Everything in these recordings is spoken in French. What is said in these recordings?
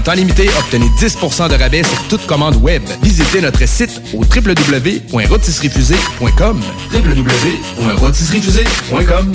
Un temps limité, obtenez 10% de rabais sur toute commande web. Visitez notre site au www.rotisseriefusée.com www.rotisseriefusée.com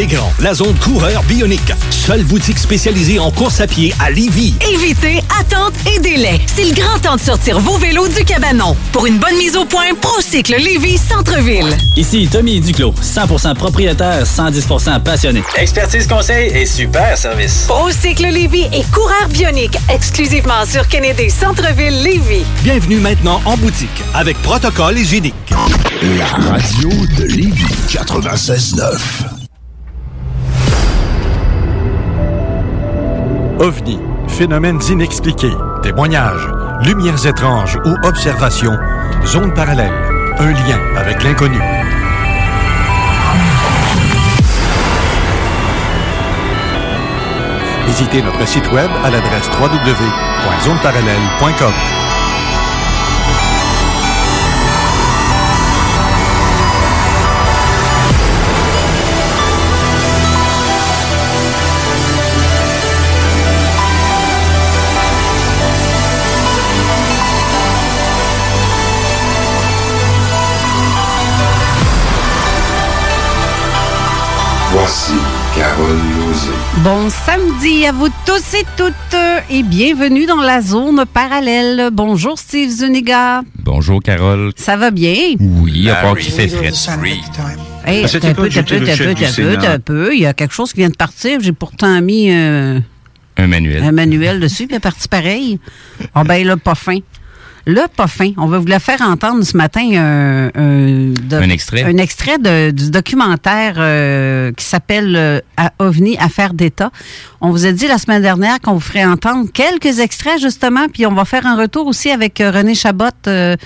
Intégrant la zone coureur bionique. Seule boutique spécialisée en course à pied à Lévy. Évitez attente et délai. C'est le grand temps de sortir vos vélos du cabanon. Pour une bonne mise au point, Procycle Lévy Centre-ville. Ici Tommy Duclos, 100% propriétaire, 110% passionné. Expertise conseil et super service. Procycle Lévy et coureur bionique exclusivement sur Kennedy Centre-ville Lévy. Bienvenue maintenant en boutique avec protocole hygiénique. La radio de Lévis 96.9. OVNI, phénomènes inexpliqués, témoignages, lumières étranges ou observations, zone parallèle, un lien avec l'inconnu. Visitez notre site web à l'adresse www.zoneparallèle.com. Voici Carole Lozé. Bon samedi à vous tous et toutes et bienvenue dans la zone parallèle. Bonjour Steve Zuniga. Bonjour Carole. Ça va bien? Oui, à part qu'il fait frais. Hey, Ah, un peu, un peu, un peu, peu, un peu. Il y a quelque chose qui vient de partir. J'ai pourtant mis euh, Un manuel. un manuel dessus, puis il est parti pareil. Ah ben là, pas fin. Là, pas fin. On va vous la faire entendre ce matin un, un, de- Un extrait? Un extrait de- du documentaire euh, qui s'appelle euh, À- OVNI, Affaires d'État. On vous a dit la semaine dernière qu'on vous ferait entendre quelques extraits, justement, puis on va faire un retour aussi avec euh, René Chabot euh,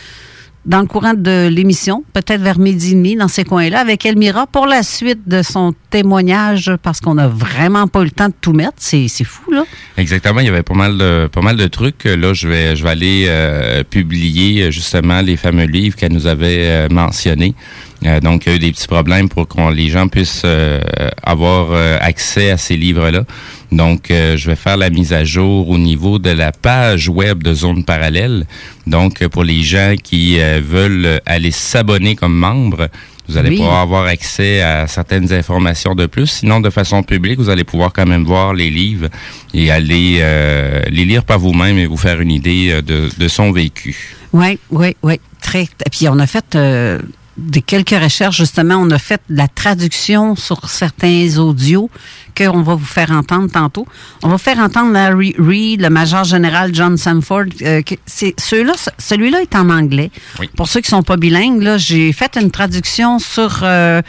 dans le courant de l'émission, peut-être vers midi et demi, dans ces coins-là, avec Elmira pour la suite de son témoignage, parce qu'on n'a vraiment pas eu le temps de tout mettre. C'est fou, là. Exactement, il y avait pas mal de trucs. Là, je vais je aller euh, publier justement les fameux livres qu'elle nous avait euh, mentionnés. Euh, donc, il y a eu des petits problèmes pour que les gens puissent euh, avoir euh, accès à ces livres-là. Donc, euh, je vais faire la mise à jour au niveau de la page web de Zone Parallèle. Donc, euh, pour les gens qui veulent aller s'abonner comme membre, vous allez Oui. pouvoir avoir accès à certaines informations de plus. Sinon, de façon publique, vous allez pouvoir quand même voir les livres et aller euh, les lire par vous-même et vous faire une idée de, de son vécu. Oui, oui, oui. Très. Et puis on a fait. euh, des quelques recherches, justement, on a fait de la traduction sur certains audios qu'on va vous faire entendre tantôt. On va faire entendre Larry Reed, le major général John Sanford. Euh, que c'est ceux-là, celui-là est en anglais. Pour ceux qui sont pas bilingues, là, j'ai fait une traduction sur euh,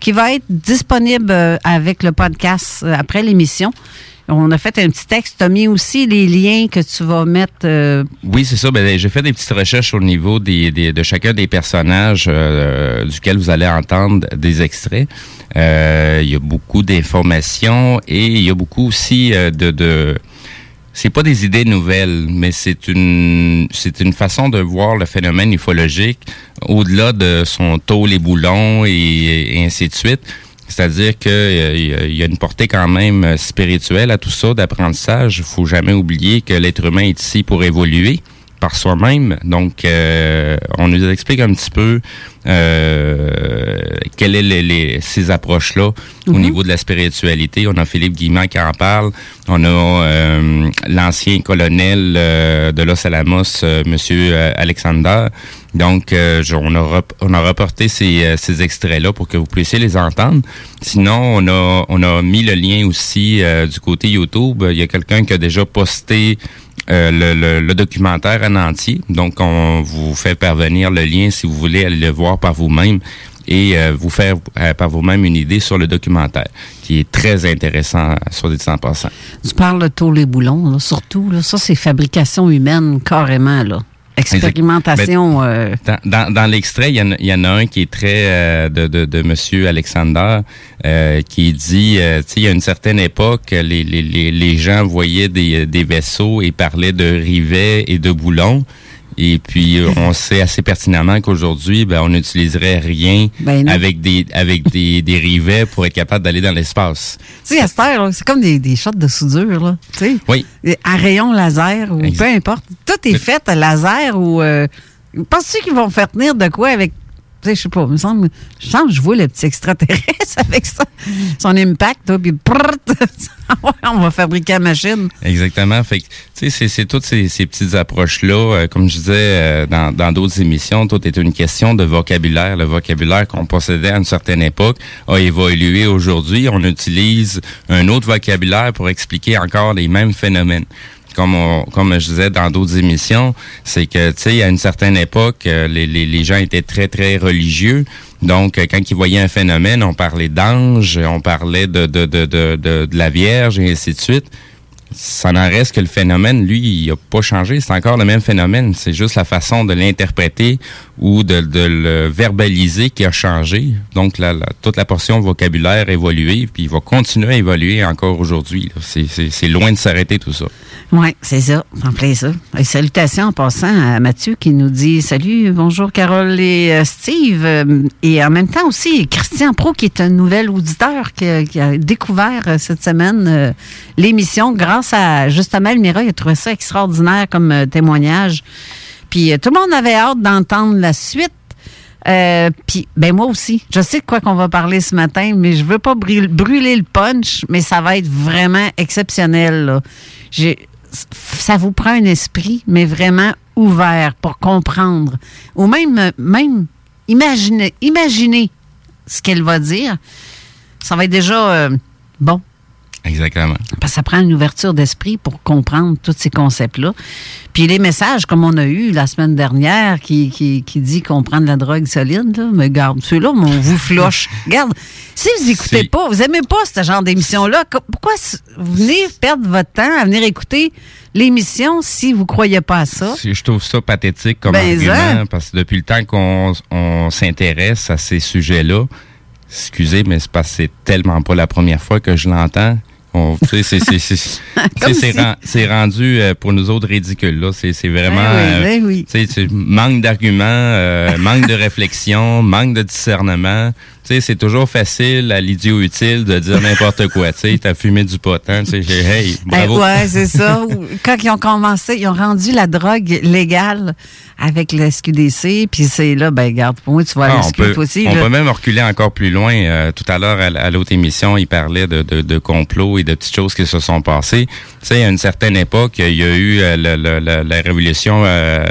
qui va être disponible euh, avec le podcast après l'émission. On a fait un petit texte. Tu as mis aussi les liens que tu vas mettre. euh, Oui, c'est ça. Ben, j'ai fait des petites recherches au niveau des, des- de chacun des personnages euh, duquel vous allez entendre des extraits. Euh, il y a beaucoup d'informations et il y a beaucoup aussi de, de c'est pas des idées nouvelles, mais c'est une c'est une façon de voir le phénomène ufologique au-delà de son taux les boulons et ainsi de suite. C'est-à-dire que euh, y a une portée quand même euh, spirituelle à tout ça, d'apprentissage. Il faut jamais oublier que l'être humain est ici pour évoluer par soi-même. Donc, euh, on nous explique un petit peu euh, quelles sont les, les- ces approches-là au Mhm. niveau de la spiritualité. On a Philippe Guimard qui en parle. On a euh, l'ancien colonel euh, de Los Alamos, Monsieur Alexander. Donc, je- on, a on a reporté ces, ces extraits-là pour que vous puissiez les entendre. Sinon, on a, on a mis le lien aussi du côté YouTube. Il y a quelqu'un qui a déjà posté euh, le, le- le documentaire en entier. Donc, on vous fait parvenir le lien si vous voulez aller le voir par vous-même et euh, vous faire euh, par vous-même une idée sur le documentaire, qui est très intéressant sur des 100%. tu parles de tous les boulons, là, surtout. Là, ça, c'est fabrication humaine, carrément. Là. Expérimentation. euh, Dans, dans, dans l'extrait, il y, en il y en a un qui est très euh, de, de, de Monsieur Alexander euh, qui dit, euh, tu sais, il y a une certaine époque, les, les, les, les gens voyaient des, des vaisseaux et parlaient de rivets et de boulons. Et puis, euh, on sait assez pertinemment qu'aujourd'hui, ben, on n'utiliserait rien Ben avec des avec des, des rivets pour être capable d'aller dans l'espace. Tu sais, à cette heure, là, c'est comme des, des shots de soudure, là. Tu sais, Oui. à rayon laser ou peu importe. Tout est fait à laser ou. Euh, Penses-tu qu'ils vont faire tenir de quoi avec. Je sais pas, me semble, je sens que je vois le petit extraterrestre avec ça, son impact, puis on va fabriquer la machine. Exactement. C'est- toutes ces, petites approches-là. euh, comme je disais euh, dans d'autres émissions, tout est une question de vocabulaire. Le vocabulaire qu'on possédait à une certaine époque a évolué aujourd'hui. On utilise un autre vocabulaire pour expliquer encore les mêmes phénomènes. Comme, comme je disais dans d'autres émissions, c'est que, tu sais, à une certaine époque, euh, les, les, les gens étaient très, très religieux. Donc, euh, quand ils voyaient un phénomène, on parlait d'ange, on parlait de, de, de, de, de, la Vierge et ainsi de suite ça n'en reste que le phénomène, lui, il n'a pas changé. C'est encore le même phénomène. C'est juste la façon de l'interpréter ou de, de le verbaliser qui a changé. Donc, la, toute la portion vocabulaire a évolué, puis il va continuer à évoluer encore aujourd'hui. c'est loin de s'arrêter tout ça. Oui, c'est ça, en plein ça. Et salutations en passant à Mathieu qui nous dit Salut, bonjour Carole et euh, Steve. Euh, Et en même temps aussi, Christian Pro, qui est un nouvel auditeur qui, a- découvert euh, cette semaine l'émission grâce à justement Elmira. Il a trouvé ça extraordinaire comme témoignage. Puis tout le monde avait hâte d'entendre la suite. Puis, ben moi aussi, je sais de quoi qu'on va parler ce matin, mais je veux pas brûler, brûler le punch, mais ça va être vraiment exceptionnel. J'ai- ça vous prend un esprit, mais vraiment ouvert pour comprendre. Ou même, même imaginer, imaginer ce qu'elle va dire. Ça va être déjà euh, bon. Exactement. Parce que ça prend une ouverture d'esprit pour comprendre tous ces concepts-là. Puis les messages, comme on a eu la semaine dernière, qui, qui, qui dit qu'on prend de la drogue solide, là, mais garde, ceux-là, on vous floche. Regarde, si vous écoutez pas, vous aimez pas ce genre d'émission-là, pourquoi vous venez perdre votre temps à venir écouter l'émission si vous croyez pas à ça? Je trouve ça pathétique comme Ben, argument, ça. parce que depuis le temps qu'on on s'intéresse à ces sujets-là, excusez, mais c'est parce que c'est tellement pas la première fois que je l'entends. C'est- rendu euh, pour nous autres ridicule. là. C'est c'est vraiment Ben euh, ben oui. manque d'arguments, euh, manque de réflexion, manque de discernement. Sais, c'est toujours facile à l'idiot utile de dire n'importe quoi. Tu sais, t'as fumé du pot, hein, tu sais, j'ai- hey, bravo. Eh ouais, c'est ça. Quand ils ont commencé, ils ont rendu la drogue légale avec le SQDC, puis c'est là, ben garde, pour moi, tu vas Ah, aller on peut, aussi. on là. peut même reculer encore plus loin. Euh, tout à l'heure, à, l'autre émission, il parlait de, de, de complots et de petites choses qui se sont passées. Tu sais, à une certaine époque, il y a eu euh, le- le- le- la révolution euh,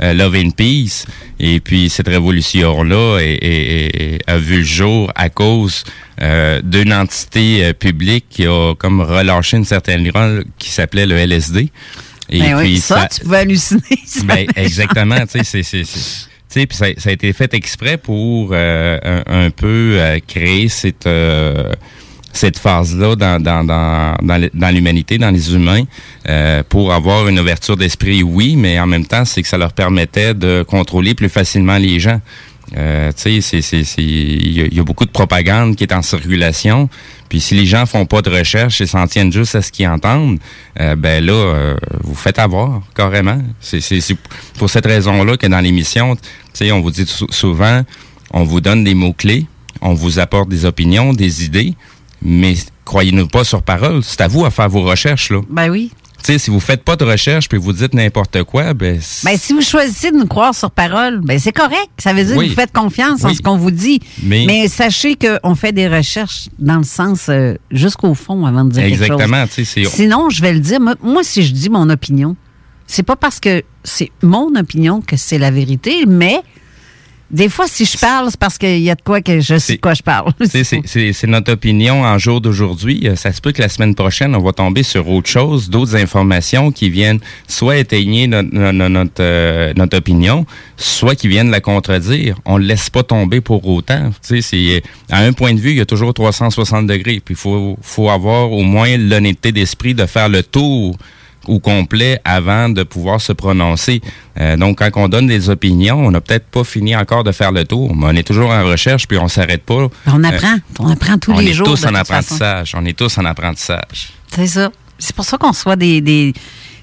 Love and Peace. Et puis cette révolution-là est- est- est- a vu le jour à cause euh, d'une entité euh, publique qui a comme relâché une certaine loi qui s'appelait le LSD. Et Ben oui, ça, tu pouvais halluciner. ça. ben, exactement, tu sais, c'est, puis ça, ça a été fait exprès pour euh, un, un peu euh, créer cette euh, cette phase-là dans dans dans dans, l'humanité, dans les humains, euh, pour avoir une ouverture d'esprit, oui, mais en même temps, c'est que ça leur permettait de contrôler plus facilement les gens. Euh, tu sais, il y, a- beaucoup de propagande qui est en circulation. Puis si les gens font pas de recherche et s'en tiennent juste à ce qu'ils entendent, euh, ben là, euh, vous faites avoir carrément. C'est, pour cette raison-là que dans l'émission, tu sais, on vous dit sou- souvent, on vous donne des mots clés, on vous apporte des opinions, des idées, mais croyez-nous pas sur parole. C'est à vous à faire vos recherches là. Ben oui. Tu sais, si vous faites pas de recherche puis vous dites n'importe quoi, ben Ben, si vous choisissez de nous croire sur parole, ben c'est correct. Ça veut dire Oui. que vous faites confiance en ce qu'on vous dit. Mais- sachez qu'on fait des recherches dans le sens euh, jusqu'au fond avant de dire Exactement, quelque chose. c'est- Sinon, je vais le dire. Moi, moi, si je dis mon opinion, c'est pas parce que c'est mon opinion que c'est la vérité, mais des fois, si je parle, c'est parce qu'il y a de quoi que je sais de quoi je parle. C'est- notre opinion en jour d'aujourd'hui. Euh, Ça se peut que la semaine prochaine, on va tomber sur autre chose, d'autres informations qui viennent soit étayer notre, notre, notre, euh, notre opinion, soit qui viennent la contredire. On ne laisse pas tomber pour autant. Tu sais, c'est à un point de vue, il y a toujours 360 degrés. Puis il faut, faut avoir au moins l'honnêteté d'esprit de faire le tour au complet avant de pouvoir se prononcer. Euh, donc, quand on donne des opinions, on n'a peut-être pas fini encore de faire le tour, mais on est toujours en recherche, puis on s'arrête pas. On Euh, apprend. on apprend tous on les est jours. tous de en toute façon. apprentissage. On est tous en apprentissage. C'est ça. C'est pour ça qu'on des, des,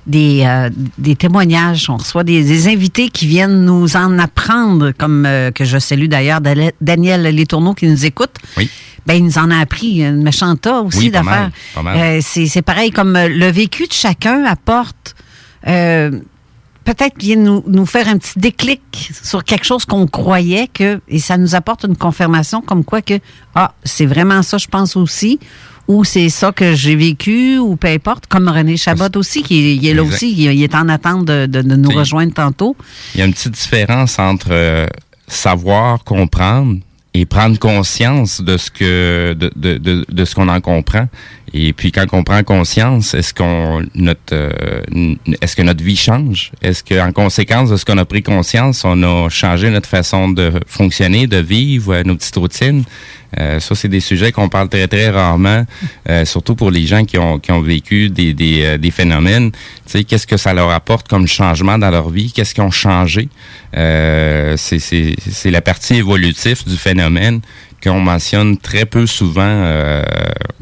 des, euh, des témoignages, on reçoit des, des invités qui viennent nous en apprendre, comme euh, que je salue d'ailleurs Daniel Létourneau qui nous écoute. Oui. Ben, il nous en a appris une méchante tas aussi Oui, d'affaires. Euh, c'est c'est pareil, comme euh, le vécu de chacun apporte peut-être vient nous, nous faire un petit déclic sur quelque chose qu'on croyait que, et ça nous apporte une confirmation comme quoi que, ah, c'est vraiment ça, je pense aussi, ou c'est ça que j'ai vécu, ou peu importe, comme René Chabot aussi, qui il est là Exact. aussi, il, il est en attente de, de- de nous rejoindre tantôt. Il y a une petite différence entre euh, savoir, comprendre et prendre conscience de ce que de, de, de, de ce qu'on en comprend. Et puis quand on prend conscience, est-ce qu'on notre euh, est-ce que notre vie change? Est-ce qu'en conséquence de ce qu'on a pris conscience, on a changé notre façon de fonctionner, de vivre, euh, nos petites routines? Euh, ça, c'est des sujets qu'on parle très, très rarement, euh, surtout pour les gens qui ont, qui ont vécu des, des, euh, des phénomènes. Tu sais, qu'est-ce que ça leur apporte comme changement dans leur vie? Qu'est-ce qu'ils ont changé? Euh, c'est la partie évolutive du phénomène qu'on mentionne très peu souvent euh,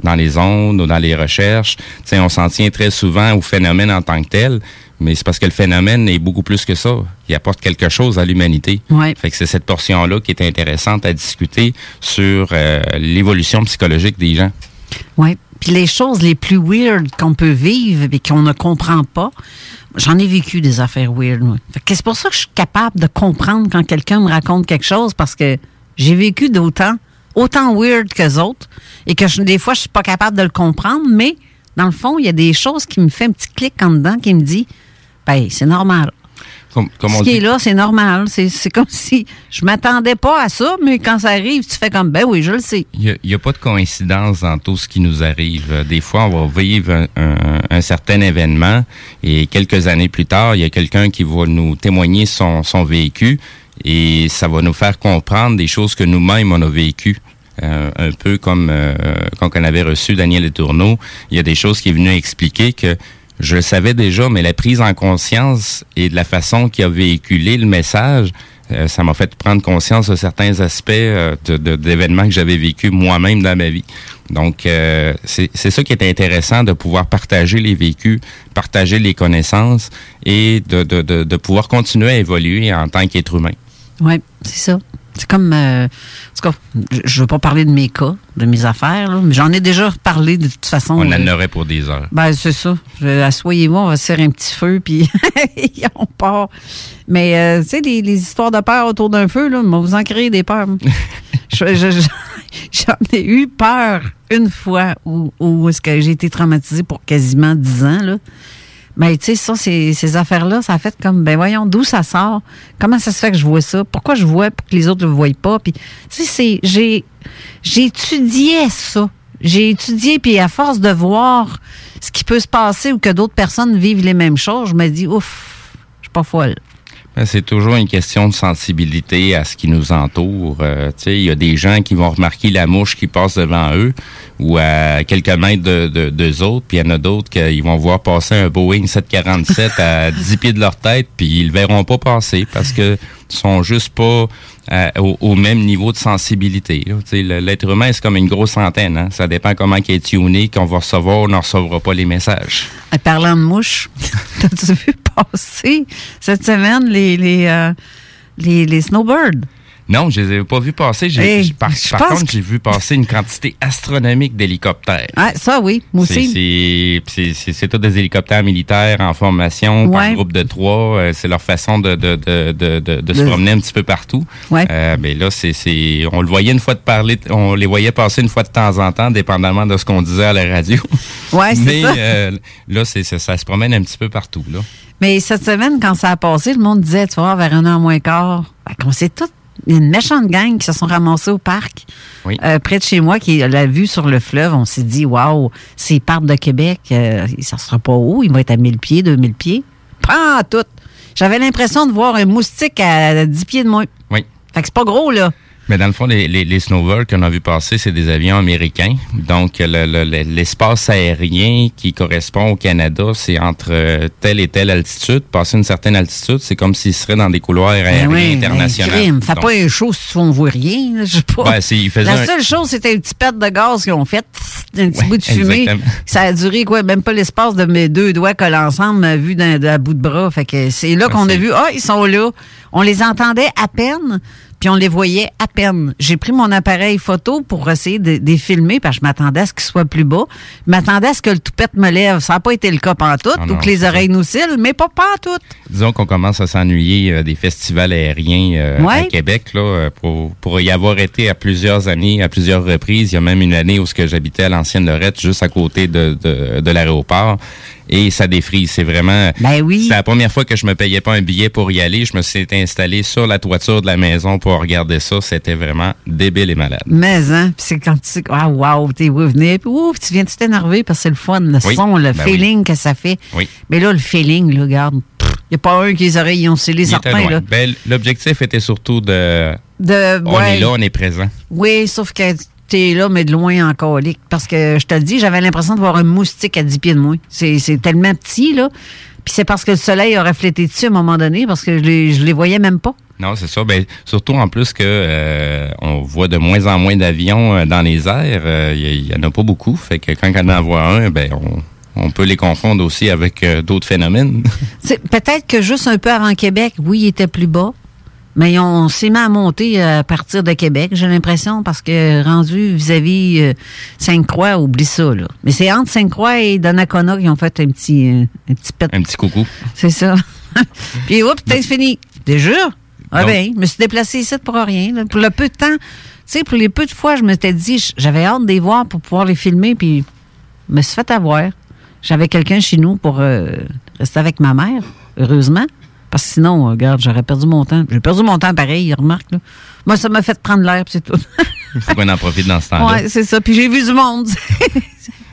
dans les ondes ou dans les recherches. On s'en tient très souvent au phénomène en tant que tel, mais c'est parce que le phénomène est beaucoup plus que ça. Il apporte quelque chose à l'humanité. Ouais. Fait que c'est cette portion-là qui est intéressante à discuter sur euh, l'évolution psychologique des gens. Oui. Puis les choses les plus weird qu'on peut vivre et qu'on ne comprend pas, j'en ai vécu des affaires weird. moi. Fait que c'est pour ça que je suis capable de comprendre quand quelqu'un me raconte quelque chose parce que j'ai vécu d'autant, autant weird que autres et que je- des fois, je suis pas capable de le comprendre, mais dans le fond, il y a des choses qui me font un petit clic en dedans qui me dit, ben, c'est normal. Comme, comme Ce qui dit, est là, c'est normal. C'est comme si je m'attendais pas à ça, mais quand ça arrive, tu fais comme, ben oui, je le sais. il n'y a, pas de coïncidence dans tout ce qui nous arrive. Euh, Des fois, on va vivre un, un- un certain événement et quelques années plus tard, il y a quelqu'un qui va nous témoigner son, son vécu et ça va nous faire comprendre des choses que nous-mêmes on a vécues. Euh, un peu comme euh, quand on avait reçu Daniel Letourneau, il y a des choses qui est venu expliquer que je le savais déjà, mais la prise en conscience et de la façon qu'il a véhiculé le message, euh, ça m'a fait prendre conscience de certains aspects euh, de- d'événements que j'avais vécu moi-même dans ma vie. Donc, c'est ça qui est intéressant de pouvoir partager les vécus, partager les connaissances et de, de pouvoir continuer à évoluer en tant qu'être humain. Oui, c'est ça. C'est comme. euh, en tout cas, je- je veux pas parler de mes cas, de mes affaires, là, mais j'en ai déjà parlé de toute façon. On en euh, aurait pour des heures. Ben, c'est ça. Je- Assoyez-vous, on va se faire un petit feu, puis on part. Mais, euh, tu sais, les, les histoires de peur autour d'un feu, là, vous en créer des peurs. Je- je- je- J'en ai eu peur une fois où, où est-ce que j'ai été traumatisée pour quasiment 10 ans, là. Mais tu sais, ça, ces, affaires-là, ça fait comme, ben voyons, d'où ça sort? Comment ça se fait que je vois ça? Pourquoi je vois pour que les autres ne le voient pas? Puis, tu sais, j'ai, j'ai étudié ça. J'ai étudié, puis à force de voir ce qui peut se passer ou que d'autres personnes vivent les mêmes choses, je me dis, ouf, je suis pas folle. Ben, C'est toujours une question de sensibilité à ce qui nous entoure. Euh, tu sais, il y a des gens qui vont remarquer la mouche qui passe devant eux ou à quelques mètres de, de, d'eux autres, puis il y en a d'autres qui vont voir passer un Boeing 747 à 10 pieds de leur tête, puis ils le verront pas passer parce que sont juste pas euh, au, au même niveau de sensibilité. là. Le- L'être humain, c'est comme une grosse antenne. Hein? Ça dépend comment il est tuné, qu'on va recevoir ou ne recevra pas les messages. En parlant de mouches, t'as-tu vu? Passer cette semaine les, les, euh, les, les snowbirds? Non, je les ai pas vus passer. Hey, par par contre, que- j'ai vu passer une quantité astronomique d'hélicoptères. Ah, ça, oui, moi C'est- aussi. C'est tous des hélicoptères militaires en formation par Ouais. groupe de trois. Euh, c'est leur façon de, de, de, de, se promener un petit peu partout. Ouais. Euh, mais là, c'est on le voyait une fois de parler, on les voyait passer une fois de temps en temps, dépendamment de ce qu'on disait à la radio. Ouais, c'est mais ça. euh, là, c'est ça, ça se promène un petit peu partout. Là. Mais cette semaine, quand ça a passé, le monde disait, tu vas vers un an moins quart, ben, qu'on s'est tout il y a une méchante gang qui se sont ramassés au parc, Oui. euh, près de chez moi, qui l'a vu sur le fleuve. On s'est dit, waouh, ces parcs de Québec, euh, ça sera pas haut, il va être à 1000 pieds, 2000 pieds. Pas tout. J'avais l'impression de voir un moustique à 10 pieds de moins. Oui. Fait que c'est pas gros, là. Mais dans le fond, les, les, les Snowbirds qu'on a vu passer, c'est des avions américains. Donc, le- le- le- l'espace aérien qui correspond au Canada, c'est entre euh, telle et telle altitude. Passer une certaine altitude, c'est comme s'il serait dans des couloirs aériens Ben oui, internationaux. ben, crime. Fais Donc, pas un show si on voit rien. Je sais pas. Faisait La un- seule chose, c'était un petit pet de gaz qu'ils ont fait. Un petit Ouais, bout de fumée. exactement. Ça a duré, quoi, même pas l'espace de mes deux doigts collés ensemble, vu d'un d'un bout de bras. Fait que c'est là qu'on a vu, ah, ils sont là. On les entendait à peine, puis on les voyait à peine. J'ai pris mon appareil photo pour essayer de, de les filmer, parce que je m'attendais à ce qu'ils soient plus bas. Je m'attendais à ce que le toupette me lève. Ça n'a pas été le cas pantoute, Ah ou que les oreilles nous cillent, mais pas pantoute. Disons qu'on commence à s'ennuyer euh, des festivals aériens euh, Ouais. à Québec. Là, euh, pour, pour y avoir été à plusieurs années, à plusieurs reprises. Il y a même une année où ce que j'habitais à l'ancienne Lorette, juste à côté de, de, de l'aéroport. Et ça défrise. C'est vraiment... Ben oui. C'est la première fois que je me payais pas un billet pour y aller. Je me suis installé sur la toiture de la maison pour regarder ça. C'était vraiment débile et malade. Mais, hein, puis c'est quand tu ah, wow, t'es revenu, puis ouf, tu viens de t'énerver? Parce que c'est le fun, le Oui, son, le ben feeling que ça fait. Oui. Mais là, le feeling, là, regarde, il n'y a pas un qui les oreilles ont scellé, certains, là. Ben, L'objectif était surtout de... De, On ouais. est là, on est présent. Oui, sauf que t'es là, mais de loin en colique. Parce que, je te le dis, j'avais l'impression de voir un moustique à 10 pieds de moins. C'est tellement petit, là. Puis c'est parce que le soleil a reflété dessus à un moment donné, parce que je les, je les voyais même pas. Non, c'est ça. Ben, surtout en plus que euh, on voit de moins en moins d'avions euh, dans les airs. Euh, Il y, en a pas beaucoup. Fait que quand on en voit un, ben on, on peut les confondre aussi avec euh, d'autres phénomènes. C'est- Peut-être que juste un peu avant Québec, oui, il était plus bas. Mais on s'est mis à monter à partir de Québec, j'ai l'impression, parce que rendu vis-à-vis euh, Sainte-Croix, oublie ça, là. Mais c'est entre Sainte-Croix et Donnacona qui ont fait un petit, euh, un petit pet. Un petit coucou. C'est ça. Puis, oups, c'est fini. Déjà? Ah ben, je me suis déplacé ici pour rien. là. Pour le peu de temps, tu sais, pour les peu de fois, je m'étais dit, j'avais hâte de les voir pour pouvoir les filmer, puis je me suis fait avoir. J'avais quelqu'un chez nous pour euh, rester avec ma mère, heureusement. Parce que sinon, euh, regarde, j'aurais perdu mon temps. J'ai perdu mon temps pareil, remarque. Là. Moi, ça m'a fait prendre l'air, puis c'est tout. Il faut qu'on en profite dans ce temps-là. ouais, c'est ça. Puis j'ai vu du monde.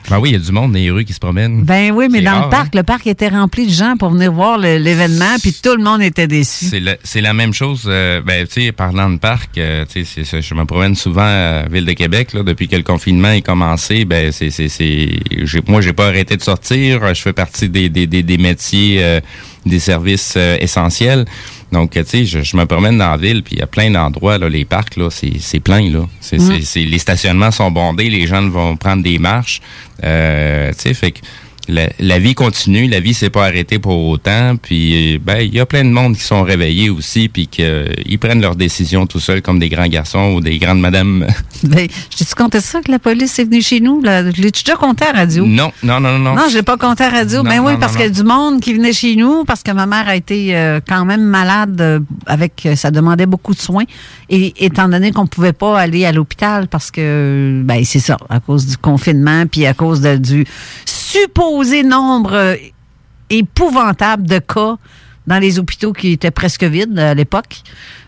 Ben oui, il y a du monde dans les rues qui se promènent. ben oui, mais dans rare, le parc, le parc était rempli de gens pour venir voir l'événement, puis tout le monde était déçu. C'est la, même chose. euh, ben, tu sais, parlant de parc, euh, tu sais, je me promène souvent à Ville de Québec là, depuis que le confinement est commencé. Ben, c'est, moi, j'ai pas arrêté de sortir. Je fais partie des, des, des, des métiers, euh, des services euh, essentiels. Donc, tu sais, je, je me promène dans la ville, puis il y a plein d'endroits, là, les parcs, là, c'est, c'est plein, là. C'est, Mm. c'est, c'est- les stationnements sont bondés, les gens vont prendre des marches. Euh, tu sais, fait que la, la vie continue, la vie s'est pas arrêtée pour autant, puis ben il y a plein de monde qui sont réveillés aussi, puis qu'ils prennent leurs décisions tout seuls comme des grands garçons ou des grandes madames. Ben, je t'ai-tu compté ça que la police est venue chez nous? Là? Je l'ai-tu déjà compté à radio? non, non, non, non. Non, je l'ai pas compté à radio. Non, Ben oui, non, parce qu'il y a du monde qui venait chez nous, parce que ma mère a été euh, quand même malade euh, avec euh, ça demandait beaucoup de soins. Et étant donné qu'on pouvait pas aller à l'hôpital parce que ben c'est ça, à cause du confinement, puis à cause de- du supposé nombre euh, épouvantable de cas dans les hôpitaux qui étaient presque vides à l'époque.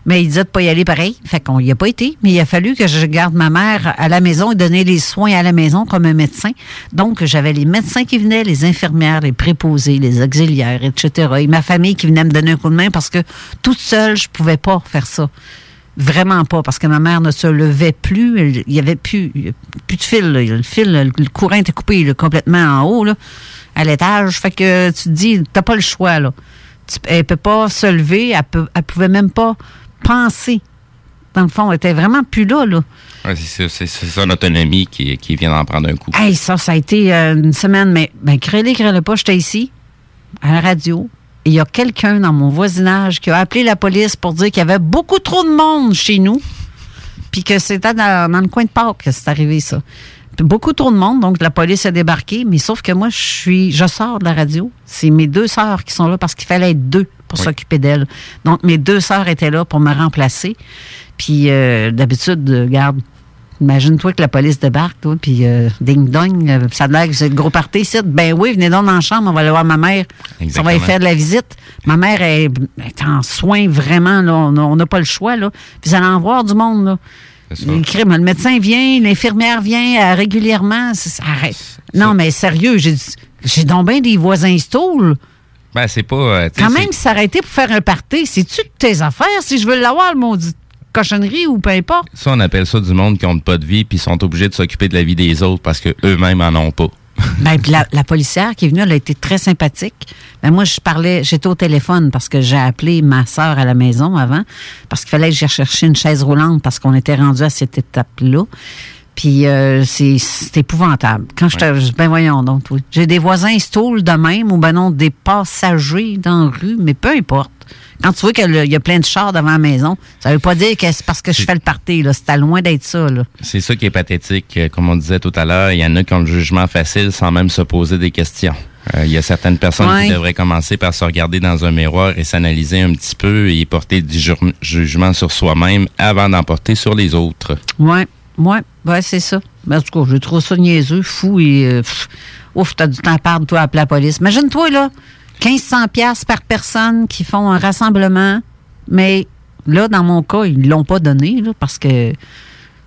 Mais il disait de pas y aller pareil. Fait qu'on y a pas été. Mais il a fallu que je garde ma mère à la maison et donner les soins à la maison comme un médecin. Donc, j'avais les médecins qui venaient, les infirmières, les préposés, les auxiliaires, etc. Et ma famille qui venait me donner un coup de main parce que toute seule, je pouvais pas faire ça. Vraiment pas, parce que ma mère ne se levait plus. Il y avait plus, plus de fil. là. Le fil, le courant était coupé là, complètement en haut, là, à l'étage. Fait que tu te dis, t'as pas le choix, là. Tu- elle peut pas se lever, elle, peut, elle pouvait même pas penser. Dans le fond, elle était vraiment plus là, là. Ouais, c'est ça, c'est- c'est son autonomie qui, qui vient d'en prendre un coup. Hey, ça, ça a été euh, une semaine, mais ben, crée-les, crée-le pas, j'étais ici, à la radio, il y a quelqu'un dans mon voisinage qui a appelé la police pour dire qu'il y avait beaucoup trop de monde chez nous, puis que c'était dans, dans le coin de Pâques que c'est arrivé, ça. Puis beaucoup trop de monde, donc la police a débarqué, mais sauf que moi, je suis, je sors de la radio. C'est mes deux sœurs qui sont là parce qu'il fallait être deux pour s'occuper d'elles. Donc, mes deux sœurs étaient là pour me remplacer. Puis, euh, d'habitude, euh, regarde, Imagine-toi que la police débarque, toi, puis euh, ding-dong, euh, ça a l'air que c'est le gros party ici. Ben oui, venez donc dans la chambre, on va aller voir ma mère. On va y faire de la visite. Ma mère est, est en soins vraiment, là. On n'a pas le choix, là. Puis vous allez en voir du monde, là. Le médecin vient, l'infirmière vient euh, régulièrement. Ça, ça arrête. Non, mais sérieux, j'ai donc bien des voisins stools. Ben, c'est pas. euh, Quand même, s'arrêter pour faire un party, c'est-tu de tes affaires si je veux l'avoir, le maudit cochonnerie ou peu importe? Ça, on appelle ça du monde qui n'ont pas de vie puis sont obligés de s'occuper de la vie des autres parce qu'eux-mêmes en ont pas. Ben, puis la, la policière qui est venue, elle a été très sympathique. Ben, moi, je parlais, j'étais au téléphone parce que j'ai appelé ma sœur à la maison avant, parce qu'il fallait que j'aille chercher une chaise roulante parce qu'on était rendu à cette étape-là. Puis euh, c'est épouvantable. Quand je te. Ben voyons donc, oui. J'ai des voisins stool de même ou ben non, des passagers dans la rue, mais peu importe. Quand tu vois qu'il y a plein de chars devant la maison, ça veut pas dire que c'est parce que je fais le là. C'était loin d'être ça. C'est ça qui est pathétique. Euh, Comme on disait tout à l'heure, il y en a qui ont le jugement facile sans même se poser des questions. Euh, il y a certaines personnes Ouais. qui devraient commencer par se regarder dans un miroir et s'analyser un petit peu et porter du jugement sur soi-même avant d'en porter sur les autres. Ouais, ouais, ouais, c'est ça. Ben, en tout cas, je trouve ça niaiseux, fou et euh, pff, ouf, t'as du temps à perdre, toi, à appeler la police. Imagine-toi, là, 1500 pièces par personne qui font un rassemblement, mais là, dans mon cas, ils l'ont pas donné, là, parce que, tu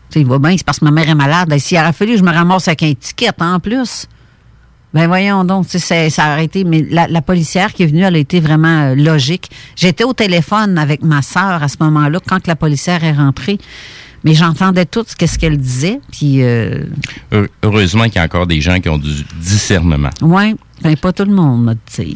sais, il va bien, c'est parce que ma mère est malade. Et S'il aurait fallu que je me ramasse avec un ticket en plus, ben voyons donc, ça a arrêté. Mais la, la policière qui est venue, elle a été vraiment euh, logique. J'étais au téléphone avec ma sœur à ce moment-là, quand la policière est rentrée. Mais j'entendais tout ce qu'elle disait. Puis, euh, Heu- Heureusement qu'il y a encore des gens qui ont du discernement. ouais, ben pas tout le monde, me dire.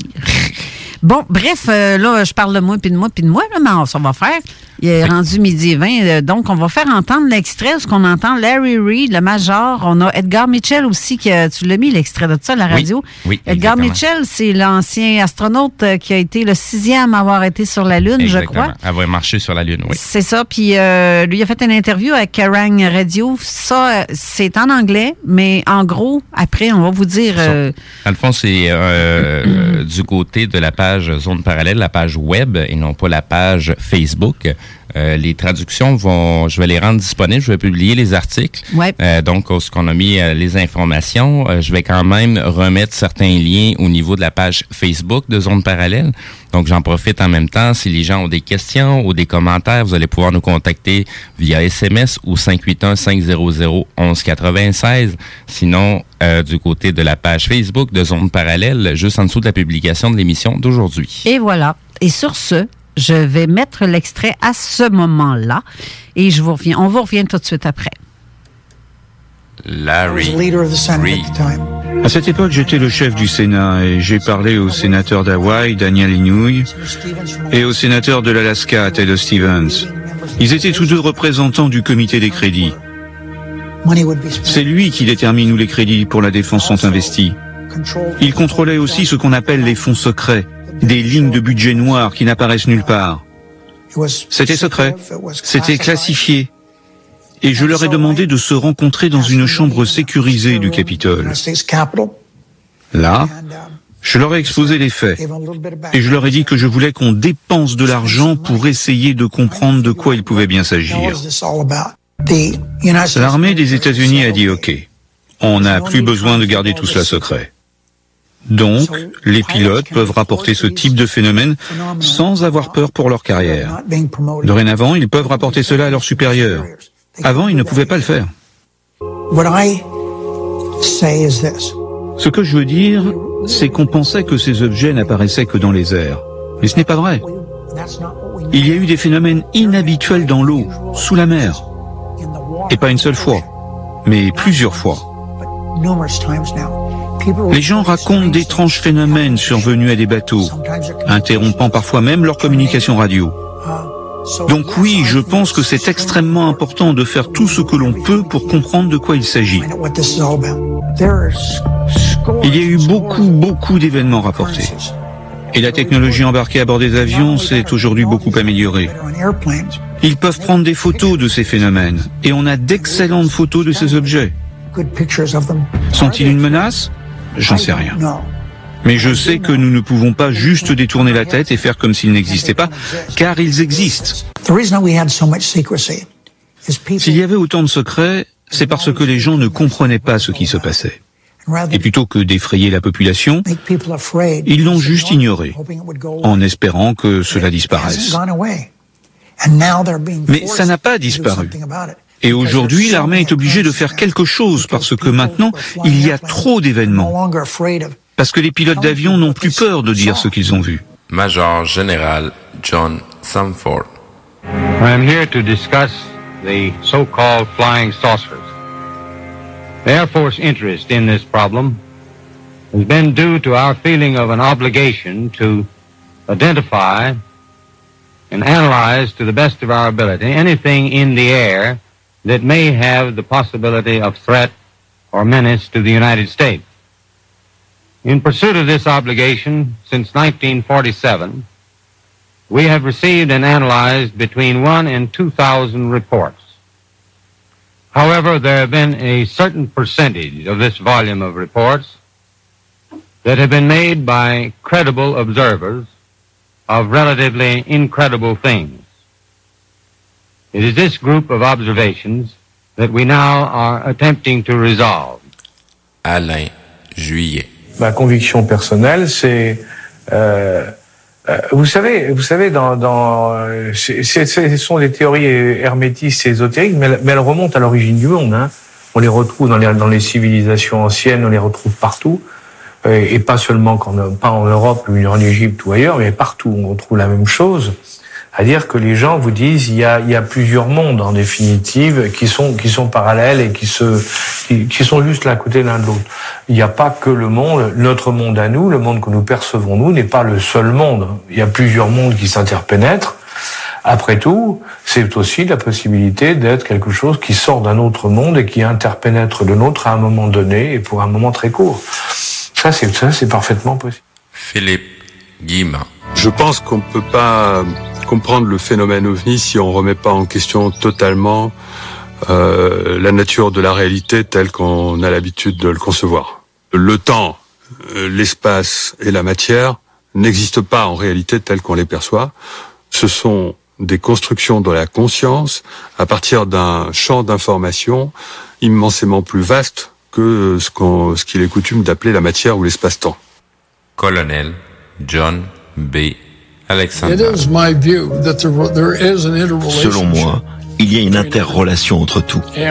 Bon, bref, euh, là, je parle de moi, puis de moi, puis de moi, là, mais on- ça va faire. Il est rendu midi et 20, euh, donc on va faire entendre l'extrait, ce qu'on entend Larry Reid, le major. On a Edgar Mitchell aussi, qui, a- tu l'as mis, l'extrait de ça, à la radio. oui, Edgar exactement. Mitchell, c'est l'ancien astronaute euh, qui a été le sixième à avoir été sur la Lune, je crois. Va marcher sur la Lune, oui. C'est ça. Puis euh, lui, il a fait une interview avec Kerrang Radio. Ça, c'est en anglais, mais en gros, après, on va vous dire. euh, Dans le fond, c'est euh, du côté de la page Zone Parallèle, la page web, et non pas la page Facebook. Euh, les traductions vont, je vais les rendre disponibles, je vais publier les articles. Ouais. Euh, donc, ce qu'on a mis euh, les informations, euh, je vais quand même remettre certains liens au niveau de la page Facebook de Zone Parallèle. Donc, j'en profite en même temps. Si les gens ont des questions ou des commentaires, vous allez pouvoir nous contacter via SMS ou 581-500-1196. Sinon, euh, du côté de la page Facebook de Zone Parallèle, juste en dessous de la publication de l'émission d'aujourd'hui. Et voilà. Et sur ce, je vais mettre l'extrait à ce moment-là. Et je vous reviens. On vous revient tout de suite après. Larry. À cette époque, j'étais le chef du Sénat et j'ai parlé au sénateur d'Hawaï, Daniel Inouye, et au sénateur de l'Alaska, Ted Stevens. Ils étaient tous deux représentants du comité des crédits. C'est lui qui détermine où les crédits pour la défense sont investis. Il contrôlait aussi ce qu'on appelle les fonds secrets, des lignes de budget noirs qui n'apparaissent nulle part. C'était secret, c'était classifié. Et je leur ai demandé de se rencontrer dans une chambre sécurisée du Capitole. Là, je leur ai exposé les faits. Et je leur ai dit que je voulais qu'on dépense de l'argent pour essayer de comprendre de quoi il pouvait bien s'agir. L'armée des États-Unis a dit OK. On n'a plus besoin de garder tout cela secret. Donc, les pilotes peuvent rapporter ce type de phénomène sans avoir peur pour leur carrière. Dorénavant, ils peuvent rapporter cela à leurs supérieurs. Avant, ils ne pouvaient pas le faire. Ce que je veux dire, c'est qu'on pensait que ces objets n'apparaissaient que dans les airs. Mais ce n'est pas vrai. Il y a eu des phénomènes inhabituels dans l'eau, sous la mer. Et pas une seule fois, mais plusieurs fois. Les gens racontent d'étranges phénomènes survenus à des bateaux, interrompant parfois même leur communication radio. Donc oui, je pense que c'est extrêmement important de faire tout ce que l'on peut pour comprendre de quoi il s'agit. Il y a eu beaucoup, beaucoup d'événements rapportés. Et la technologie embarquée à bord des avions s'est aujourd'hui beaucoup améliorée. Ils peuvent prendre des photos de ces phénomènes, et on a d'excellentes photos de ces objets. Sont-ils une menace? J'en sais rien. Mais je sais que nous ne pouvons pas juste détourner la tête et faire comme s'ils n'existaient pas, car ils existent. S'il y avait autant de secrets, c'est parce que les gens ne comprenaient pas ce qui se passait. Et plutôt que d'effrayer la population, ils l'ont juste ignoré, en espérant que cela disparaisse. Mais ça n'a pas disparu. Et aujourd'hui, l'armée est obligée de faire quelque chose parce que maintenant, il y a trop d'événements. Parce que les pilotes d'avion n'ont plus peur de dire ce qu'ils ont vu. Major Général John Samford. I'm here to discuss the so-called flying saucers. The Air Force interest in this problem has been due to our feeling of an obligation to identify and analyze to the best of our ability anything in the air that may have the possibility of threat or menace to the United States. In pursuit of this obligation, since 1947, we have received and analyzed between one and 2,000 reports. However, there have been a certain percentage of this volume of reports that have been made by credible observers of relatively incredible things. It is this group of observations that we now are attempting to resolve. Alain Juillet. Ma conviction personnelle, c'est euh, euh, vous savez, vous savez, dans, dans euh, ce sont des théories hermétistes et ésotériques, mais, mais elles remontent à l'origine du monde. Hein. On les retrouve dans les, dans les civilisations anciennes, on les retrouve partout, et, et pas seulement quand, pas en Europe ou en Égypte ou ailleurs, mais partout on retrouve la même chose. C'est-à-dire que les gens vous disent il y a, il y a plusieurs mondes en définitive qui sont qui sont parallèles et qui se qui, qui sont juste l'un côté l'un de l'autre. Il n'y a pas que le monde, notre monde à nous, le monde que nous percevons nous n'est pas le seul monde. Il y a plusieurs mondes qui s'interpénètrent. Après tout, c'est aussi la possibilité d'être quelque chose qui sort d'un autre monde et qui interpénètre le nôtre à un moment donné et pour un moment très court. Ça, c'est parfaitement possible. Philippe Guillemin. Je pense qu'on ne peut pas comprendre le phénomène ovni si on remet pas en question totalement euh, la nature de la réalité telle qu'on a l'habitude de le concevoir. Le temps, euh, l'espace et la matière n'existent pas en réalité tels qu'on les perçoit. Ce sont des constructions de la conscience à partir d'un champ d'information immensément plus vaste que ce qu'il est coutume d'appeler la matière ou l'espace-temps. Colonel John B. Alexander. Selon moi, il y a une interrelation entre tout et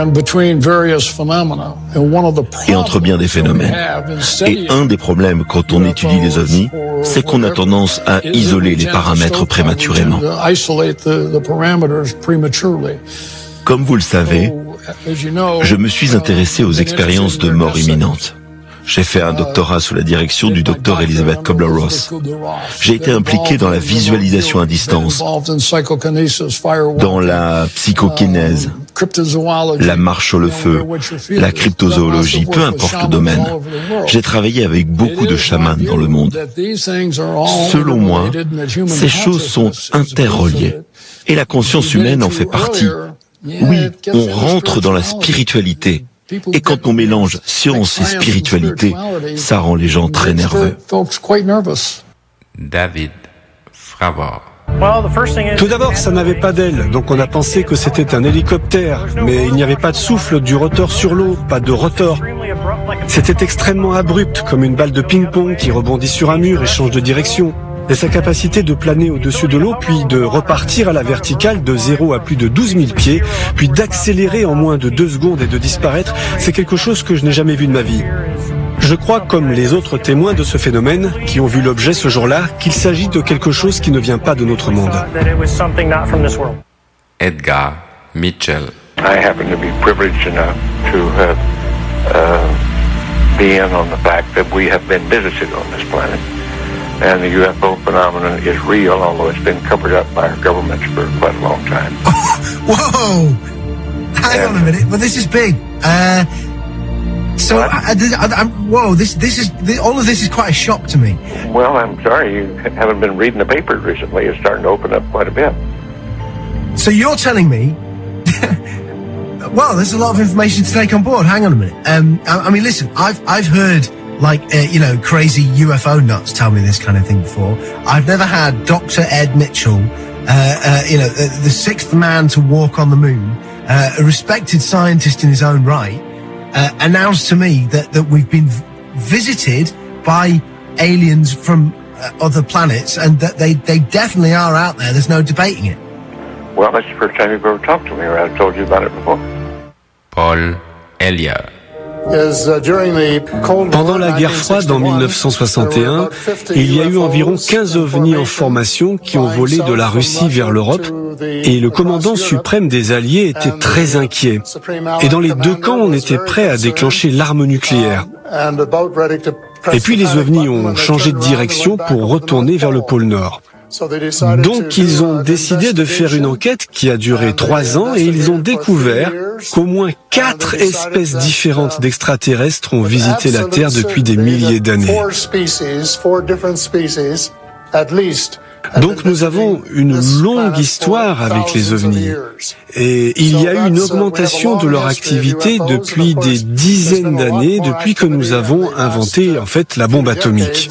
entre bien des phénomènes. Et un des problèmes quand on étudie les ovnis, c'est qu'on a tendance à isoler les paramètres prématurément. Comme vous le savez, je me suis intéressé aux expériences de mort imminente. J'ai fait un doctorat sous la direction du docteur Elizabeth Kubler-Ross. J'ai été impliqué dans la visualisation à distance, dans la psychokinèse, la marche le feu, la cryptozoologie, peu importe le domaine. J'ai travaillé avec beaucoup de chamans dans le monde. Selon moi, ces choses sont interreliées et la conscience humaine en fait partie. Oui, on rentre dans la spiritualité. Et quand on mélange science et spiritualité, ça rend les gens très nerveux. David Fravor. Tout d'abord, ça n'avait pas d'aile, donc on a pensé que c'était un hélicoptère, mais il n'y avait pas de souffle, du rotor sur l'eau, pas de rotor. C'était extrêmement abrupt, comme une balle de ping-pong qui rebondit sur un mur et change de direction. Et sa capacité de planer au-dessus de l'eau, puis de repartir à la verticale de 0 à plus de 12 000 pieds, puis d'accélérer en moins de 2 secondes et de disparaître, c'est quelque chose que je n'ai jamais vu de ma vie. Je crois, comme les autres témoins de ce phénomène, qui ont vu l'objet ce jour-là, qu'il s'agit de quelque chose qui ne vient pas de notre monde. Edgar Mitchell. I happen to be privileged enough to have uh, be in on the fact that we have been visited on this planet. And the UFO phenomenon is real, although it's been covered up by our governments for quite a long time. Whoa! Hang on a minute, but this is big. Uh, so, I, I, I'm, whoa! This, this is this, all of this is quite a shock to me. Well, I'm sorry you haven't been reading the papers recently. It's starting to open up quite a bit. So you're telling me? well, there's a lot of information to take on board. Hang on a minute. Um, I, I mean, listen, I've I've heard like uh, you know crazy UFO nuts tell me this kind of thing before. I've never had Dr. Ed Mitchell, uh, uh, you know, the, the sixth man to walk on the moon, uh, a respected scientist in his own right, uh, announce to me that that we've been v- visited by aliens from uh, other planets and that they they definitely are out there. There's no debating it. Well, that's the first time you've ever talked to me, or I've told you about it before. Paul Elia. Pendant la guerre froide en 1961, il y a eu environ 15 ovnis en formation qui ont volé de la Russie vers l'Europe et le commandant suprême des Alliés était très inquiet. Et dans les deux camps, on était prêt à déclencher l'arme nucléaire. Et puis les ovnis ont changé de direction pour retourner vers le pôle Nord. Donc ils ont décidé de faire une enquête qui a duré trois ans et ils ont découvert qu'au moins quatre espèces différentes d'extraterrestres ont visité la Terre depuis des milliers d'années. Donc nous avons une longue histoire avec les ovnis et il y a eu une augmentation de leur activité depuis des dizaines d'années depuis que nous avons inventé en fait la bombe atomique.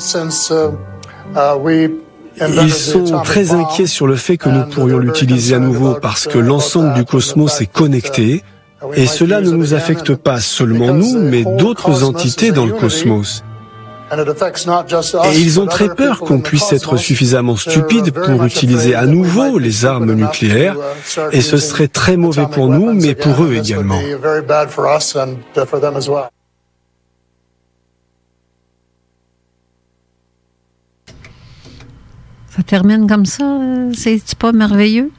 Ils sont très inquiets sur le fait que nous pourrions l'utiliser à nouveau parce que l'ensemble du cosmos est connecté. Et cela ne nous affecte pas seulement nous, mais d'autres entités dans le cosmos. Et ils ont très peur qu'on puisse être suffisamment stupide pour utiliser à nouveau les armes nucléaires, et ce serait très mauvais pour nous, mais pour eux également. Ça termine comme ça, euh, c'est pas merveilleux?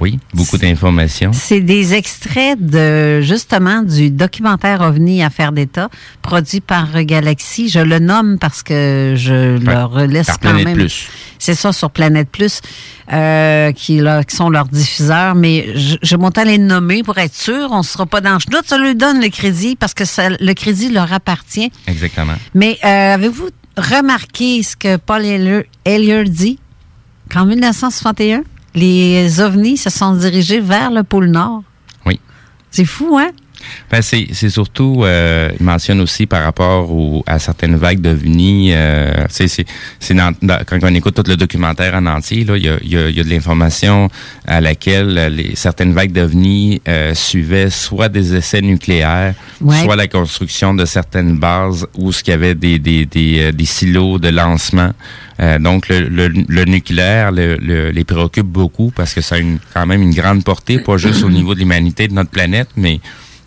Oui, beaucoup d'informations. C'est des extraits de justement du documentaire OVNI Affaires d'État produit par Galaxy. Je le nomme parce que je leur laisse par quand Planète même. Plus. C'est ça sur Planète Plus euh, qui, là, qui sont leurs diffuseurs, mais je, je monte à les nommer pour être sûr. On ne sera pas dans le chenoute. Ça lui donne le crédit parce que ça, le crédit leur appartient. Exactement. Mais euh, avez-vous remarqué ce que Paul Hellyer dit? Qu'en 1961, les ovnis se sont dirigés vers le pôle Nord? Oui. C'est fou, hein? Ben, c'est, c'est surtout, euh, il mentionne aussi par rapport au, à certaines vagues d'ovnis, euh, c'est, quand on écoute tout le documentaire en entier, là, il y a, il y a- il y a de l'information à laquelle les, certaines vagues d'ovnis euh, suivaient soit des essais nucléaires, Ouais. soit la construction de certaines bases où ce qu'il y avait des, des, des, des silos de lancement. Euh, donc le, le, le nucléaire le- le- les préoccupe beaucoup parce que ça a une, quand même une grande portée, pas juste au niveau de l'humanité de notre planète, mais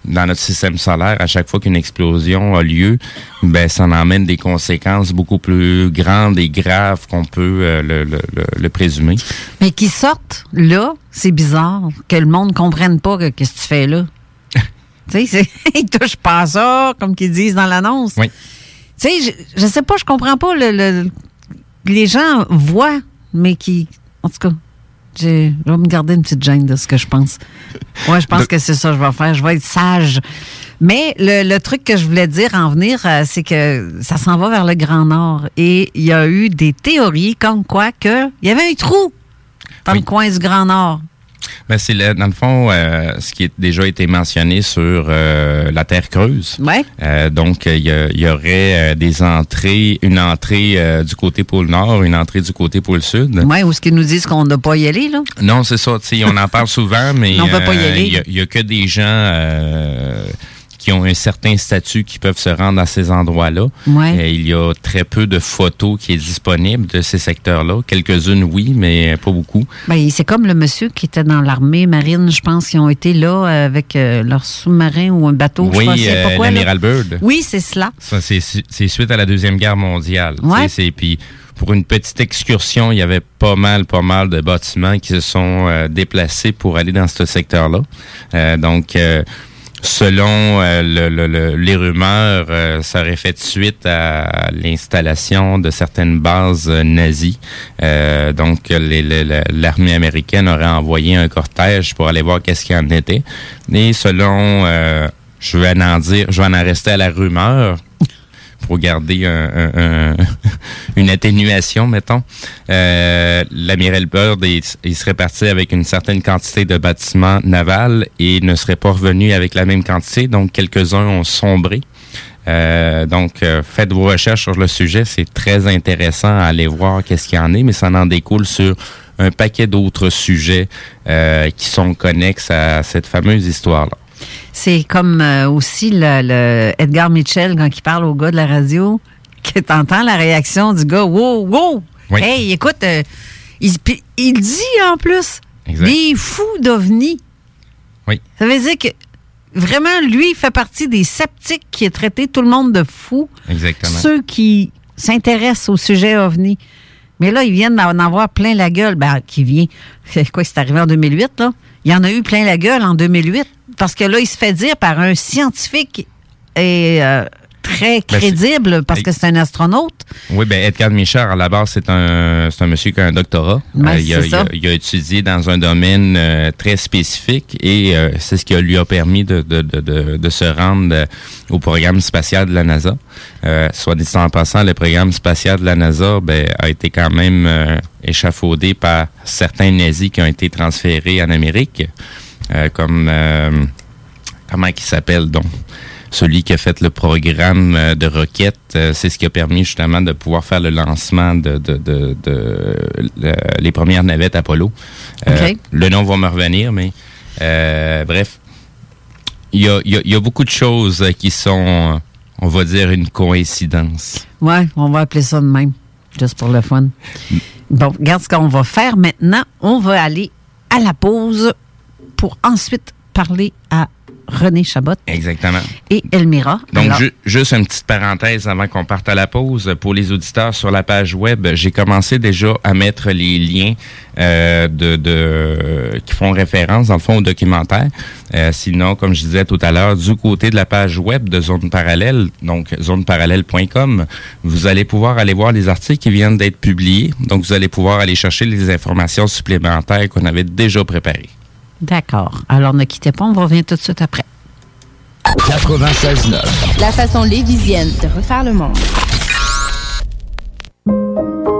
dans notre système solaire, à chaque fois qu'une explosion a lieu, ben ça en emmène des conséquences beaucoup plus grandes et graves qu'on peut euh, le, le, présumer. Mais qui sortent là, c'est bizarre que le monde ne comprenne pas que qu'est-ce que tu fais là. tu sais, ils touchent pas à ça, comme qu'ils disent dans l'annonce. Oui. Tu sais, je, je sais pas, je comprends pas le, le- les gens voient, mais qui, en tout cas, je vais me garder une petite gêne de ce que je pense. Ouais, je pense que c'est ça que je vais faire. Je vais être sage. Mais le, le truc que je voulais dire en venir, euh, c'est que ça s'en va vers le Grand Nord. Et il y a eu des théories comme quoi que il y avait un trou dans le coin du Grand Nord. Ben, c'est dans le fond euh, ce qui a déjà été mentionné sur euh, la Terre creuse. Ouais. Euh, donc, il y, y aurait euh, des entrées, une entrée euh, du côté pôle nord, une entrée du côté pôle sud. Oui, ou ce qu'ils nous disent qu'on ne doit pas y aller, là. Non, c'est ça. On en parle souvent, mais On peut pas y euh, aller. il y a- il y, a que des gens euh, qui ont un certain statut qui peuvent se rendre à ces endroits-là. Ouais. Euh, il y a très peu de photos qui est disponibles de ces secteurs-là. Quelques-unes, oui, mais pas beaucoup. Ben, c'est comme le monsieur qui était dans l'armée marine, je pense, qui ont été là euh, avec euh, leur sous-marin ou un bateau. oui, euh, l'amiral Byrd. Oui, c'est cela. Ça, c'est su- c'est suite à la Deuxième Guerre mondiale. Ouais. Puis pour une petite excursion, il y avait pas mal, pas mal de bâtiments qui se sont euh, déplacés pour aller dans ce secteur-là. Euh, donc, euh, selon euh, le- le- le- les rumeurs, euh, ça aurait fait suite à l'installation de certaines bases euh, nazies. Euh, donc, l'armée américaine aurait envoyé un cortège pour aller voir qu'est-ce qu'il en était. Et selon, euh, je vais en dire, je vais en rester à la rumeur pour garder un- un- un- une atténuation, mettons. Euh, il, il serait parti avec une certaine quantité de bâtiments navals et ne serait pas revenu avec la même quantité, donc quelques-uns ont sombré. Euh, donc, euh, faites vos recherches sur le sujet, c'est très intéressant à aller voir qu'est-ce qu'il y en est, mais ça en découle sur un paquet d'autres sujets euh, qui sont connexes à cette fameuse histoire-là. C'est comme euh, aussi le, le Edgar Mitchell quand il parle au gars de la radio, que t'entends la réaction du gars. Wow, wow! Oui. Hey, écoute, euh, il, dit en plus, Exact. des fous d'OVNI. Oui. Ça veut dire que vraiment, lui, il fait partie des sceptiques qui a traité tout le monde de fou. Exactement. Ceux qui s'intéressent au sujet OVNI. Mais là, ils viennent d'en avoir plein la gueule. Ben, qui vient? C'est quoi, c'est arrivé en 2008, là? Il y en a eu plein la gueule en 2008. Parce que là, il se fait dire par un scientifique et euh, très Ben, crédible, parce que c'est un astronaute. Oui, ben Edgar Michard, à la base, c'est un, c'est un monsieur qui a un doctorat. Ouais, il, a, il, a, il a étudié dans un domaine euh, très spécifique et euh, c'est ce qui lui a permis de, de, de, de, se rendre euh, au programme spatial de la NASA. Euh, soit dit en passant, le programme spatial de la NASA ben, a été quand même euh, échafaudé par certains nazis qui ont été transférés en Amérique, euh, comme euh, comment il s'appelle donc? Celui qui a fait le programme euh, de roquette, euh, c'est ce qui a permis justement de pouvoir faire le lancement de, de, de, de- le- les premières navettes Apollo. Euh, OK. Le nom va me revenir, mais euh, bref, il y a, y a- y a beaucoup de choses euh, qui sont, euh, on va dire, une coïncidence. Ouais, on va appeler ça de même, juste pour le fun. Bon, regarde ce qu'on va faire maintenant. On va aller à la pause pour ensuite parler à René Chabot Exactement. et Elmira. Donc, Alors, ju- juste une petite parenthèse avant qu'on parte à la pause. Pour les auditeurs sur la page web, j'ai commencé déjà à mettre les liens euh, de, de qui font référence, dans le fond, au documentaire. Euh, sinon, comme je disais tout à l'heure, du côté de la page web de Zone Parallèle, donc zoneparallèle.com, vous allez pouvoir aller voir les articles qui viennent d'être publiés. Donc, vous allez pouvoir aller chercher les informations supplémentaires qu'on avait déjà préparées. D'accord. Alors, ne quittez pas, on revient tout de suite après. 96.9. La façon lévisienne de refaire le monde.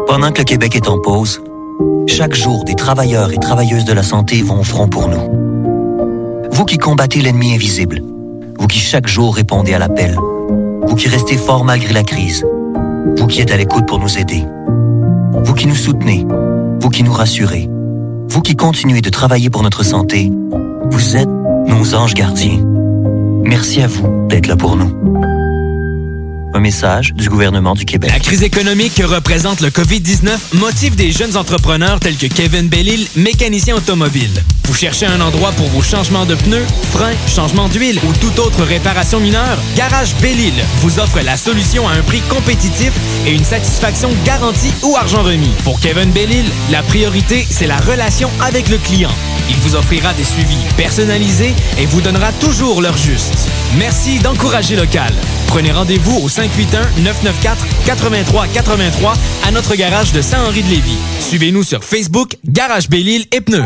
Pendant que le Québec est en pause, chaque jour, des travailleurs et travailleuses de la santé vont au front pour nous. Vous qui combattez l'ennemi invisible, vous qui chaque jour répondez à l'appel, vous qui restez fort malgré la crise, vous qui êtes à l'écoute pour nous aider, vous qui nous soutenez, vous qui nous rassurez, vous qui continuez de travailler pour notre santé, vous êtes nos anges gardiens. Merci à vous d'être là pour nous. Message du gouvernement du Québec. La crise économique que représente le COVID-19 motive des jeunes entrepreneurs tels que Kevin Bellil, mécanicien automobile. Vous cherchez un endroit pour vos changements de pneus, freins, changements d'huile ou toute autre réparation mineure? Garage Bellil vous offre la solution à un prix compétitif et une satisfaction garantie ou argent remis. Pour Kevin Bellil, la priorité, c'est la relation avec le client. Il vous offrira des suivis personnalisés et vous donnera toujours l'heure juste. Merci d'encourager local. Prenez rendez-vous au 581-994-8383 à notre garage de Saint-Henri-de-Lévis. Suivez-nous sur Facebook, Garage Bellil et Pneus.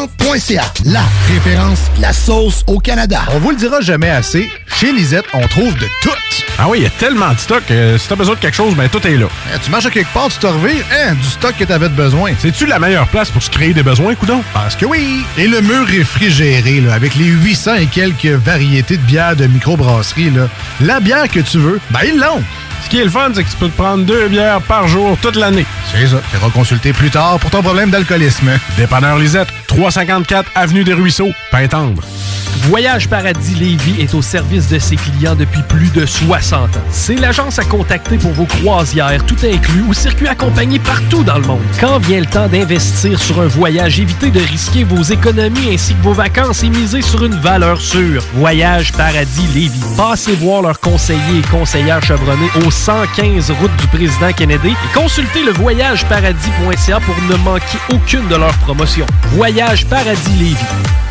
La référence, la sauce au Canada. On vous le dira jamais assez, chez Lisette, on trouve de tout. Ah oui, il y a tellement de stock. que si t'as besoin de quelque chose, ben tout est là. Eh, tu marches à quelque part, tu te revires, hein, du stock que t'avais besoin. C'est-tu la meilleure place pour se créer des besoins, coudon? Parce que oui! Et le mur réfrigéré, là, avec les 800 et quelques variétés de bières de microbrasserie, là, la bière que tu veux, ben ils l'ont! Ce qui est le fun, c'est que tu peux te prendre deux bières par jour toute l'année. C'est ça. Tu consulter plus tard pour ton problème d'alcoolisme. Dépanneur Lisette, 354 Avenue des Ruisseaux, Pintendre. Voyage Paradis Lévis est au service de ses clients depuis plus de 60 ans. C'est l'agence à contacter pour vos croisières, tout inclus, ou circuits accompagnés partout dans le monde. Quand vient le temps d'investir sur un voyage, évitez de risquer vos économies ainsi que vos vacances et misez sur une valeur sûre. Voyage Paradis Lévis. Passez voir leurs conseillers et conseillères chevronnés au 115 route du président Kennedy et consultez le voyageparadis.ca pour ne manquer aucune de leurs promotions. Voyage Paradis Lévis.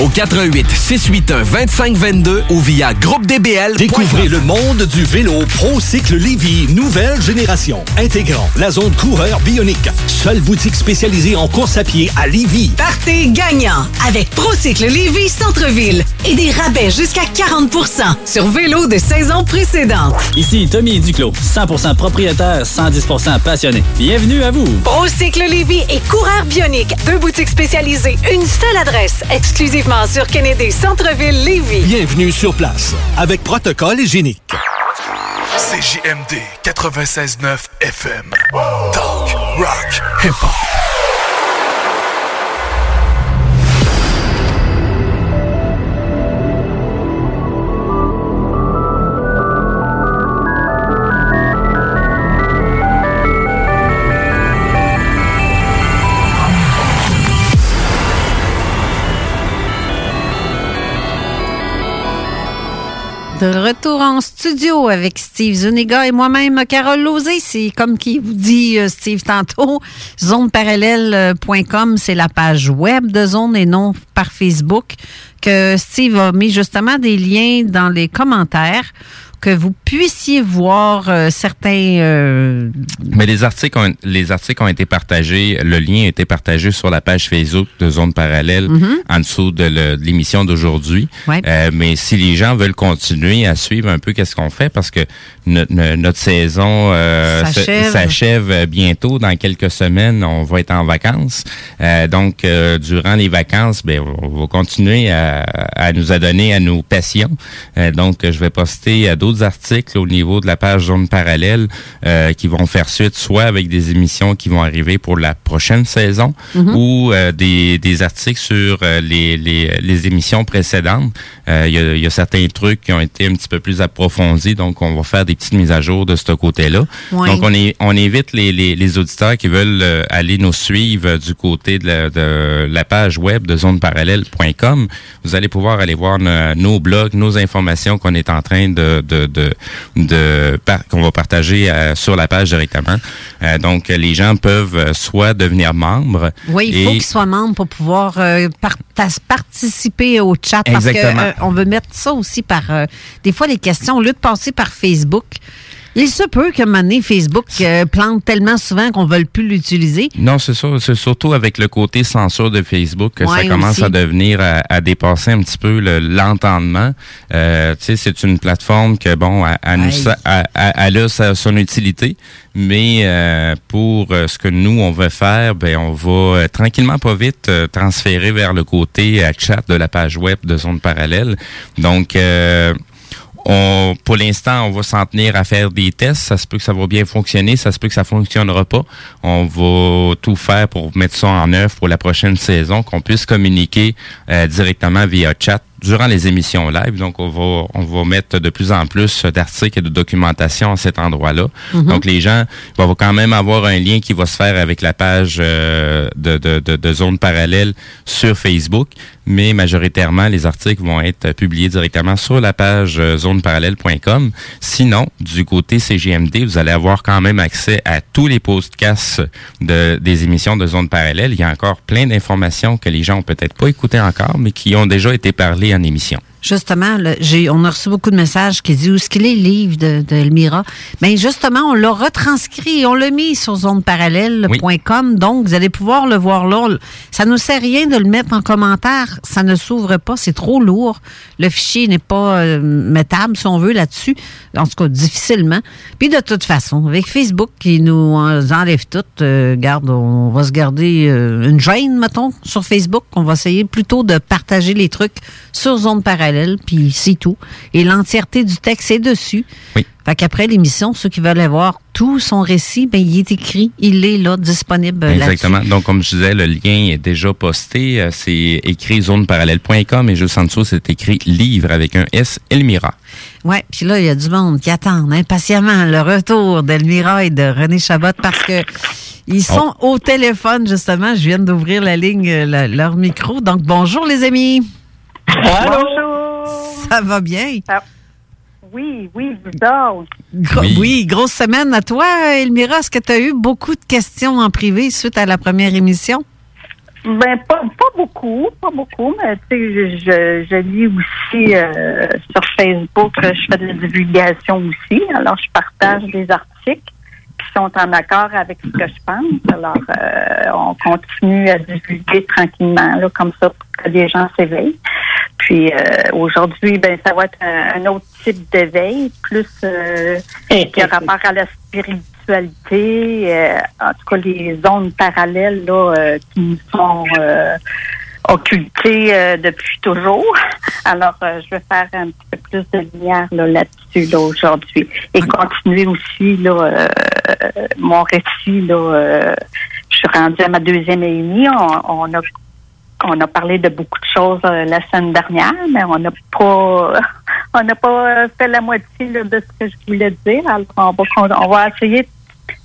au 88 681 2522 ou via groupe DBL. Découvrez le monde du vélo ProCycle Lévy, nouvelle génération, intégrant la zone coureur bionique. Seule boutique spécialisée en course à pied à Lévy. Partez gagnant avec ProCycle Lévy Centre-Ville et des rabais jusqu'à 40% sur vélo de saison précédente. Ici Tommy Duclos, 100% propriétaire, 110% passionné. Bienvenue à vous. ProCycle Lévy et coureur bionique, deux boutiques spécialisées, une seule adresse, sur Kennedy Centre-Ville Lévis. Bienvenue sur place avec protocole hygiénique. CJMD 96.9 FM. Talk, rock, hip-hop. De retour en studio avec Steve Zuniga et moi-même, Carole Lozé. C'est comme qui vous dit euh, Steve tantôt, zoneparallèle.com, c'est la page web de Zone et non par Facebook, que Steve a mis justement des liens dans les commentaires que vous puissiez voir euh, certains. euh, Mais les articles, ont, les articles ont été partagés, le lien a été partagé sur la page Facebook de Zone Parallèle Mhm. en dessous de l'émission d'aujourd'hui. Ouais. Euh, mais si les gens veulent continuer à suivre un peu qu'est-ce qu'on fait, parce que no- no- notre saison S'achève. bientôt, dans quelques semaines, on va être en vacances. Donc, durant les vacances, ben, on va continuer à, à nous adonner à nos passions. Donc, je vais poster euh, d'autres articles au niveau de la page Zone Parallèle euh, qui vont faire suite, soit avec des émissions qui vont arriver pour la prochaine saison Mhm. ou euh, des, des articles sur euh, les, les, les émissions précédentes. Il y, a, il y a certains trucs qui ont été un petit peu plus approfondis, donc on va faire des petites mises à jour de ce côté-là. Donc, on, est, on invite les, les, les auditeurs qui veulent aller nous suivre du côté de la, de la page web de zoneparallèle.com. Vous allez pouvoir aller voir no- nos blogs, nos informations qu'on est en train de, de, de, de par- qu'on va partager euh, sur la page directement. Euh, donc, les gens peuvent euh, soit devenir membres. Oui, il faut qu'ils soient membres pour pouvoir participer au chat. Parce Exactement. qu'on veut mettre ça aussi par. des fois, les questions, au lieu de passer par Facebook, Il se peut que maintenant Facebook euh, plante tellement souvent qu'on ne veut plus l'utiliser. Non, c'est ça. C'est surtout avec le côté censure de Facebook que Ouais, ça commence aussi. à devenir, à, à dépasser un petit peu le- l'entendement. Euh, tu sais, c'est une plateforme que, bon, elle, nous, a sa- son utilité, mais euh, pour euh, ce que nous, on veut faire, ben, on va euh, tranquillement, pas vite, euh, transférer vers le côté euh, chat de la page web de Zone Parallèle. Donc, euh, pour l'instant, on va s'en tenir à faire des tests. Ça se peut que ça va bien fonctionner, ça se peut que ça fonctionnera pas. On va tout faire pour mettre ça en œuvre pour la prochaine saison, qu'on puisse communiquer euh, directement via chat durant les émissions live. Donc, on va, on va mettre de plus en plus d'articles et de documentation à cet endroit-là. Mhm. Donc, les gens vont quand même avoir un lien qui va se faire avec la page euh, de, de, de, de zone parallèle sur Facebook, mais majoritairement, les articles vont être publiés directement sur la page euh, zoneparallèle.com. Sinon, du côté CGMD, vous allez avoir quand même accès à tous les podcasts de, des émissions de Zone Parallèle. Il y a encore plein d'informations que les gens ont peut-être pas écoutées encore, mais qui ont déjà été parlées en émission. Justement, j'ai, on a reçu beaucoup de messages qui disent où est-ce qu'il est le livre de, de Elmira? Mais justement, on l'a retranscrit, on l'a mis sur zoneparallèle.com. Donc, vous allez pouvoir le voir là. Ça ne nous sert rien de le mettre en commentaire. Ça ne s'ouvre pas, c'est trop lourd. Le fichier n'est pas euh, mettable, si on veut, là-dessus. En tout cas, difficilement. Puis de toute façon, avec Facebook qui nous en- enlève tout, euh, garde, on va se garder euh, une gêne, mettons, sur Facebook. On va essayer plutôt de partager les trucs sur Zone Parallèle, puis c'est tout. Et l'entièreté du texte est dessus. Oui. Fait qu'après l'émission, ceux qui veulent avoir tout son récit, ben, il est écrit, il est là, disponible. Exactement. Donc, comme je disais, le lien est déjà posté. Euh, C'est écrit zoneparallèle.com et juste en dessous, c'est écrit livre avec un S, Elmira. Ouais, puis là, il y a du monde qui attend impatiemment le retour d'Elmira et de René Chabot parce que ils sont au téléphone, justement. Je viens d'ouvrir la ligne, euh, la- leur micro. Donc, bonjour, les amis. Bonjour. Ça va bien? Oui, oui, vous autres. Gro- oui. grosse semaine à toi, Elmira. Est-ce que tu as eu beaucoup de questions en privé suite à la première émission? Ben, pas, pas beaucoup, pas beaucoup, mais tu sais, je, je, je lis aussi euh, sur Facebook, je fais de la divulgation aussi, alors je partage des articles sont en accord avec ce que je pense. Alors, euh, on continue à divulguer tranquillement, là, comme ça, pour que les gens s'éveillent. Puis euh, aujourd'hui, ben ça va être un, un autre type d'éveil, plus euh, qui a rapport à la spiritualité, en tout cas les zones parallèles là, qui nous sont occultées euh, depuis toujours. Alors, euh, je vais faire un petit peu plus de lumière là, là-dessus là, aujourd'hui. Et continuer aussi là, euh, mon récit. Là, je suis rendue à ma deuxième et demie. On, on a on a parlé de beaucoup de choses la semaine dernière, mais on n'a pas on n'a pas fait la moitié là, de ce que je voulais dire. Alors on va, on va essayer de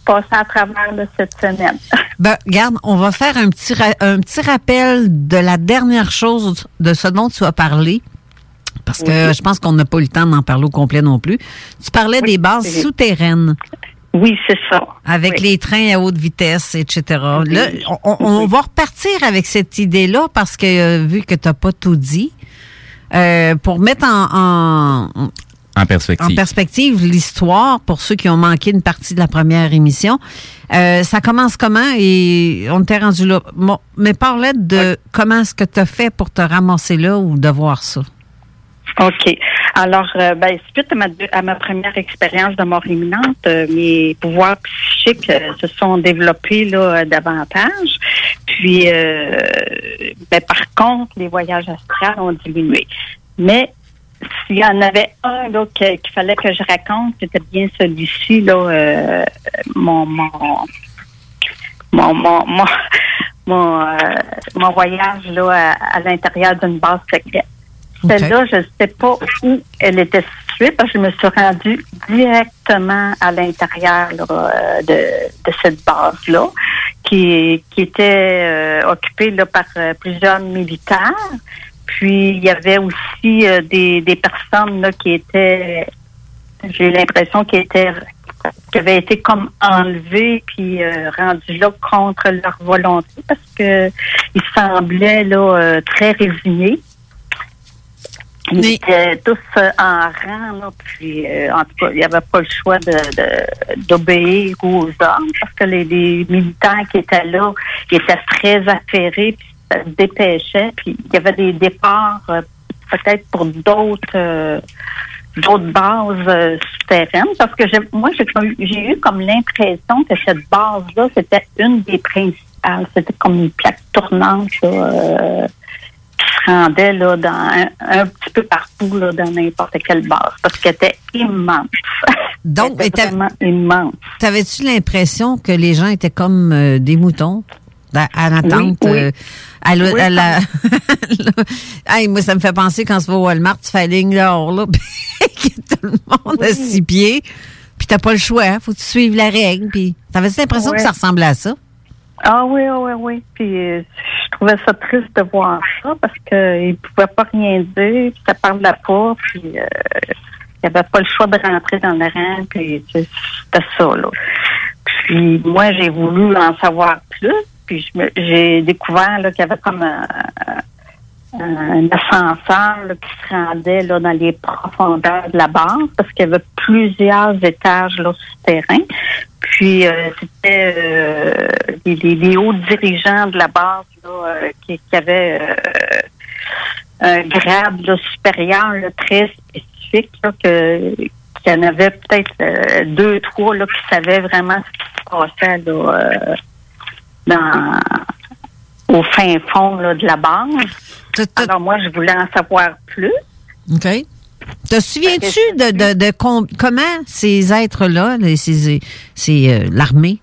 passer à travers cette semaine. Ben, regarde, on va faire un petit, un petit rappel de la dernière chose de ce dont tu as parlé. Parce que Oui. je pense qu'on n'a pas eu le temps d'en parler au complet non plus. Tu parlais des bases souterraines. Oui, c'est ça. Avec Oui. les trains à haute vitesse, etc. Là, on, on- on va repartir avec cette idée-là parce que, euh, vu que tu n'as pas tout dit, euh, pour mettre en, en, En perspective. en perspective l'histoire pour ceux qui ont manqué une partie de la première émission. Euh, ça commence comment et on t'est rendu là. Bon, mais parlais de comment est-ce que tu as fait pour te ramasser là ou de voir ça? OK. Alors, euh, ben, suite à ma, deux- à ma première expérience de mort imminente, euh, mes pouvoirs psychiques euh, se sont développés là, euh, davantage. Puis, euh, ben, par contre, les voyages astrales ont diminué. Mais s'il y en avait un là, qu'il fallait que je raconte, c'était bien celui-ci, là, euh, mon, mon, mon, mon, mon, mon, euh, mon voyage là, à, à l'intérieur d'une base secrète. Celle-là, je ne sais pas où elle était située parce que je me suis rendue directement à l'intérieur euh, de, de cette base-là, qui, qui était euh, occupée là, par plusieurs militaires. Puis il y avait aussi euh, des, des personnes là, qui étaient, j'ai l'impression, qui étaient qui avaient été comme enlevées puis euh, rendues là contre leur volonté parce que ils semblaient là euh, très résignés. Ils étaient tous en rang, là, puis en tout cas, il n'y avait pas le choix de, de- d'obéir aux ordres parce que les, les militaires qui étaient là, ils étaient très affairés, puis dépêchait, puis il y avait des départs euh, peut-être pour d'autres euh, d'autres bases euh, souterraines parce que moi j'ai eu comme l'impression que cette base là c'était une des principales c'était comme une plaque tournante là, euh, qui se rendait là dans un, un petit peu partout là dans n'importe quelle base parce qu'elle était immense Donc, était vraiment immense T'avais-tu l'impression que les gens étaient comme des moutons à, à l'attente? Oui, oui. Euh, à la- Oui, à la- Hey, moi, ça me fait penser quand tu vas au Walmart, tu fais la ligne dehors, là, puis que tout le monde a six pieds, puis t'as pas le choix, faut que tu suives la règle, puis t'avais l'impression Ouais. que ça ressemblait à ça? Ah oui, ah oui, oui. Puis euh, je trouvais ça triste de voir ça parce qu'ils ne pouvaient pas rien dire, puis ça parlait pas, puis euh, il n'y avait pas le choix de rentrer dans le rang, puis c'était ça, là. Puis moi, j'ai voulu en savoir plus, puis j'ai découvert qu'il y avait comme un, ascenseur qui se rendait là, dans les profondeurs de la base parce qu'il y avait plusieurs étages là, souterrains. Puis euh, c'était euh, les, hauts dirigeants de la base euh, qui, avaient un grade supérieur très spécifique, que qu'il y en avait peut-être deux, trois là, qui savaient vraiment ce qui se passait là, dans au fin fond là, de la base. Alors moi, je voulais en savoir plus. OK. Te souviens-tu de, de, de com- comment ces êtres-là, les- ces, ces, euh, l'armée,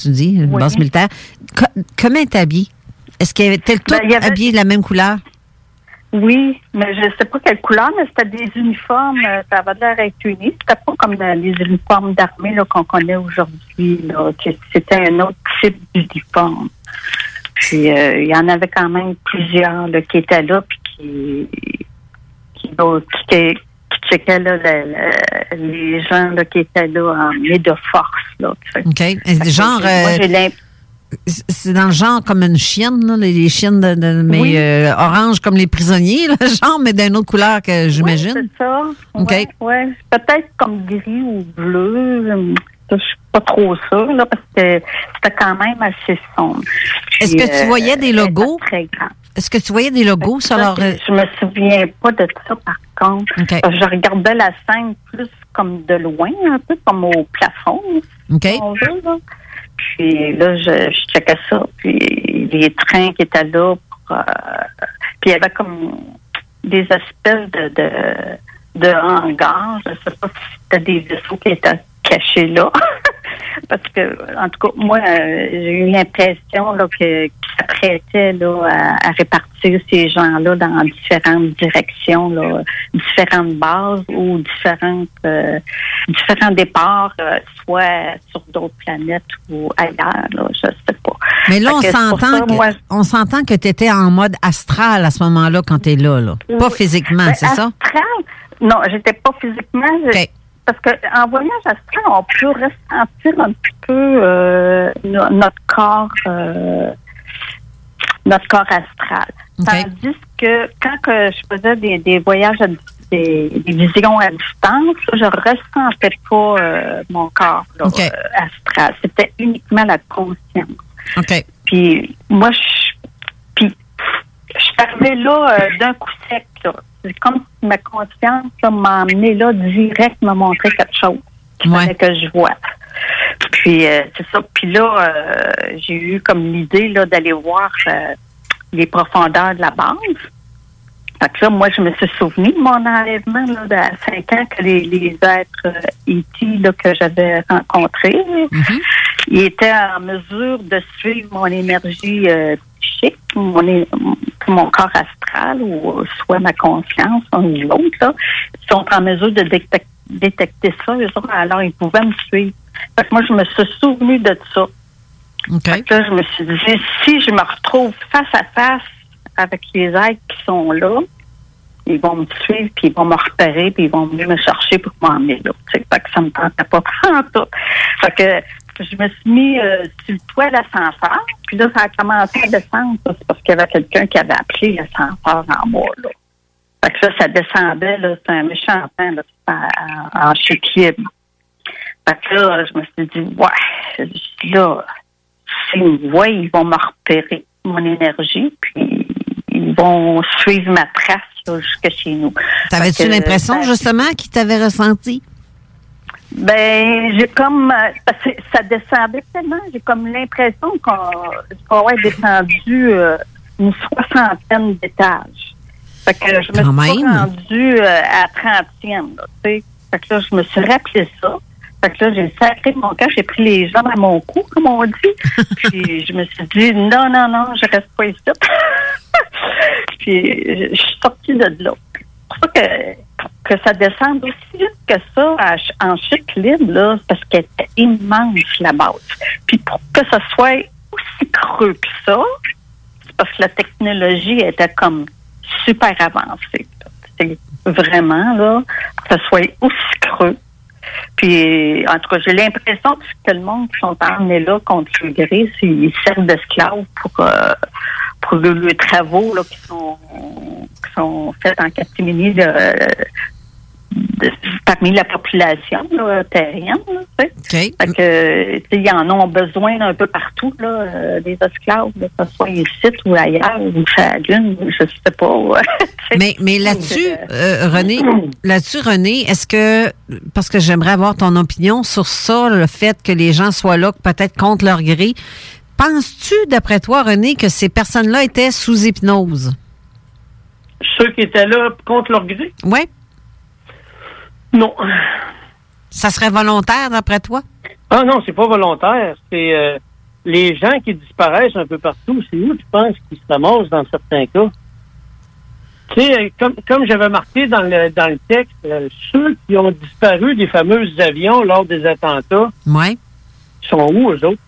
tu dis, base militaire, co- comment est habillé? Est-ce qu'ils étaient tous Ben, avait- habillés de la même couleur? Oui, mais je sais pas quelle couleur, mais c'était des uniformes, euh, ça avait l'air être. C'était pas comme les uniformes d'armée là, qu'on connaît aujourd'hui. là, que C'était un autre type d'uniforme. Puis euh, il y en avait quand même plusieurs là, qui étaient là puis qui qui, qui, qui checkaient là, le- le- les gens là, qui étaient là en de force. Là, tu sais. OK. Que Genre, moi, euh, c'est dans le genre comme une chienne, là, les, chiennes de, de- mais Oui. euh, orange comme les prisonniers, là, genre, mais d'une autre couleur que j'imagine. Oui, c'est ça. OK. Ouais, ouais. Peut-être comme gris ou bleu. Je suis pas trop sûre, là, parce que c'était quand même assez sombre. Est-ce que tu euh, voyais des elle était logos? Est-ce que tu voyais des logos sur leur... euh, je- me souviens pas de ça, par contre. Que Je regardais la scène plus comme de loin, un peu comme au plafond. OK. si on veut, là. Puis là, je, je checkais ça. Puis les trains qui étaient là. Pour, euh, puis il y avait comme des espèces de, de, de hangars. Je sais pas si c'était des vaisseaux qui étaient cachés là. Parce que, en tout cas, moi, euh, j'ai eu l'impression là, que, ça prêtait là, à, à répartir ces gens-là dans différentes directions, là, différentes bases ou différentes euh, différents départs, euh, soit sur d'autres planètes ou ailleurs. Là, je sais pas. Mais là, on s'entend ça, que, moi, on s'entend que tu étais en mode astral à ce moment-là quand tu es là, là. Pas physiquement, Ben, c'est ça? astral, Non, j'étais pas physiquement. Parce qu'en voyage astral, on peut ressentir un petit peu euh, no- notre corps, euh, notre corps astral. Tandis que quand que je faisais des, des voyages, à, des, des visions à distance, je ressentais pas euh, mon corps là, astral. C'était uniquement la conscience. Puis moi, je, puis, je suis arrivée là d'un coup sec. là. Comme si ma conscience m'a emmené là direct, me montrer quelque chose qu'il fallait que je vois. Puis euh, c'est ça. Puis là, euh, j'ai eu comme l'idée là d'aller voir euh, les profondeurs de la base. Fait que là, moi, je me suis souvenu de mon enlèvement là, d'à 5 ans que les, les êtres E.T. là, que j'avais rencontrés, ils étaient en mesure de suivre mon énergie psychique, mon, corps astral, ou soit ma conscience, un ou l'autre. sont en mesure de détec- détecter ça, autres, alors ils pouvaient me suivre. Fait que moi, je me suis souvenu de ça. Là, je me suis dit, si je me retrouve face à face avec les êtres qui sont là, ils vont me suivre, puis ils vont me repérer, puis ils vont venir me chercher pour m'emmener là. Fait que ça me tentait pas tout. Fait que je me suis mis euh, sur le toit de l'ascenseur, puis là, ça a commencé à descendre. ça, C'est parce qu'il y avait quelqu'un qui avait appelé l'ascenseur en bas, là. Fait que là, ça descendait, là, c'est un méchant temps, là, en, en libre. Fait que là, je me suis dit, ouais, là, s'ils me voient, ils vont me repérer mon énergie, puis ils vont suivre ma trace là, jusque chez nous. T'avais-tu l'impression, ben, justement, qu'ils t'avaient ressenti? Ben, j'ai comme, euh, parce que ça descendait tellement, j'ai comme l'impression qu'on va être descendu euh, une soixantaine d'étages. Fait que je me suis rendue euh, à 30e, là, tu sais. Fait que là, je me suis rappelé ça. Fait que là, j'ai sacré mon cœur, j'ai pris les jambes à mon cou, comme on dit. Puis je me suis dit, non, non, non, je reste pas ici. Puis je suis sortie de là. Pour ça que, ça descende aussi vite que ça en chute libre, là, parce qu'elle était immense, la base. Puis pour que ça soit aussi creux que ça, c'est parce que la technologie était comme super avancée. C'est vraiment, là, que ça soit aussi creux. Puis, en tout cas, j'ai l'impression que le monde qui sont emmenés là contre le c'est- ils servent d'esclaves pour, euh, pour le- les travaux là, qui, sont, sont faits en catimini de, de- parmi la population là, terrienne. Là. Fait que, ils en ont besoin un peu partout, là, euh, des esclaves, que ce soit ici ou ailleurs, ou à la Lune, je sais pas. Mais, mais là-dessus, euh, René, là-dessus, René, est-ce que, parce que j'aimerais avoir ton opinion sur ça, le fait que les gens soient là, peut-être contre leur gré, penses-tu, d'après toi, René, que ces personnes-là étaient sous hypnose? Ceux qui étaient là contre leur gré? Oui. Non. Ça serait volontaire, d'après toi? Ah non, c'est pas volontaire. C'est euh, les gens qui disparaissent un peu partout. C'est où tu penses qu'ils se ramassent dans certains cas? Tu sais, comme, comme j'avais marqué dans le, dans le texte, euh, ceux qui ont disparu des fameux avions lors des attentats, Ouais. sont où eux autres?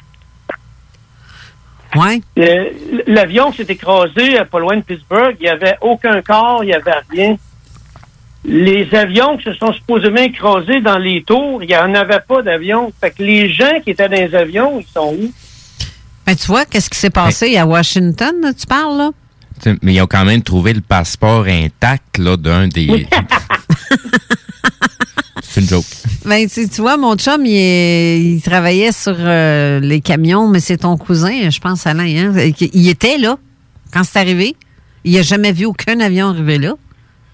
Ouais. Euh, L'avion s'est écrasé à pas loin de Pittsburgh. Il n'y avait aucun corps, il n'y avait rien. Les avions qui se sont supposément écrasés dans les tours, il n'y en avait pas d'avion. Fait que les gens qui étaient dans les avions, ils sont où? Ben, tu vois, qu'est-ce qui s'est passé à Washington, là, tu parles, là? T'sais, Mais ils ont quand même trouvé le passeport intact là, d'un des. C'est une joke. Ben, tu, tu vois, mon chum, il, travaillait sur euh, les camions, mais c'est ton cousin, je pense, Alain. Hein? Il était là quand c'est arrivé. Il n'a jamais vu aucun avion arriver là.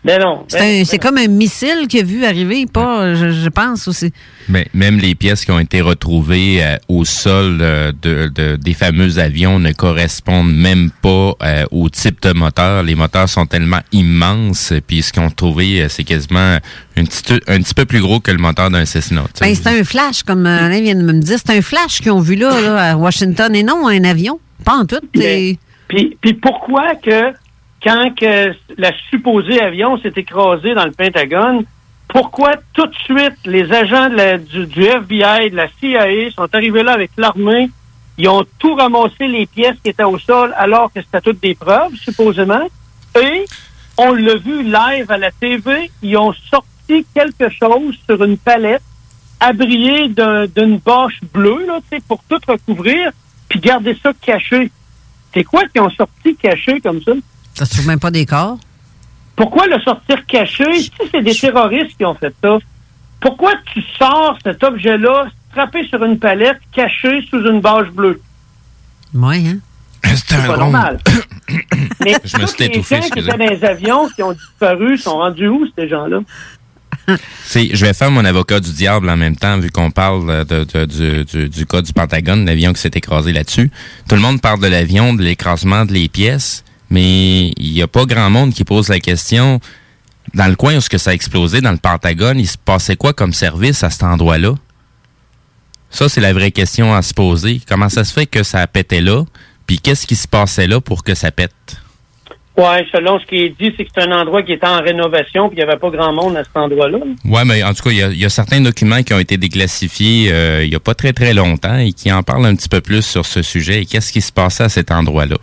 Ben non. C'est un- c'est comme un missile qu'il a vu arriver, pas, je, je pense aussi. Mais même les pièces qui ont été retrouvées euh, au sol euh, de, de- des fameux avions ne correspondent même pas euh, au type de moteur. Les moteurs sont tellement immenses, puis ce qu'ils ont trouvé, c'est quasiment un petit, un petit peu plus gros que le moteur d'un Cessna. Ben, c'est un flash, comme Alain vient de me dire. C'est un flash qu'ils ont vu là, là, à Washington, et non un avion. Pas en tout. Mais- Puis, puis pourquoi que quand que la supposée avion s'est écrasé dans le Pentagone, pourquoi tout de suite les agents du, FBI, de la CIA sont arrivés là avec l'armée, ils ont tout ramassé les pièces qui étaient au sol alors que c'était toutes des preuves, supposément, et on l'a vu live à la TV, ils ont sorti quelque chose sur une palette abriée d'un- d'une bâche bleue, là, pour tout recouvrir, puis garder ça caché. C'est quoi qu'ils ont sorti caché comme ça? Ça se trouve même pas des corps. Pourquoi le sortir caché? Si c'est des terroristes qui ont fait ça, pourquoi tu sors cet objet-là strappé sur une palette, caché sous une bâche bleue? Oui, hein? C'est pas normal. Mais Je me suis les étouffé, gens qui étaient dans les avions qui ont disparu sont rendus où, ces gens-là? Je vais faire mon avocat du diable en même temps, vu qu'on parle de, de- du, du, du cas du Pentagone, l'avion qui s'est écrasé là-dessus. Tout le monde parle de l'avion, de l'écrasement de les pièces, mais il n'y a pas grand monde qui pose la question. Dans le coin où ce que ça a explosé, dans le Pentagone, il se passait quoi comme service à cet endroit-là? Ça, c'est la vraie question à se poser. Comment ça se fait que ça pété là? Puis qu'est-ce qui se passait là pour que ça pète? Ouais, selon ce qui est dit, c'est que c'est un endroit qui était en rénovation, puis il n'y avait pas grand monde à cet endroit-là. Ouais, mais en tout cas, il y a, y a certains documents qui ont été déclassifiés euh, il y a pas très très longtemps et qui en parlent un petit peu plus sur ce sujet et qu'est-ce qui se passait à cet endroit-là?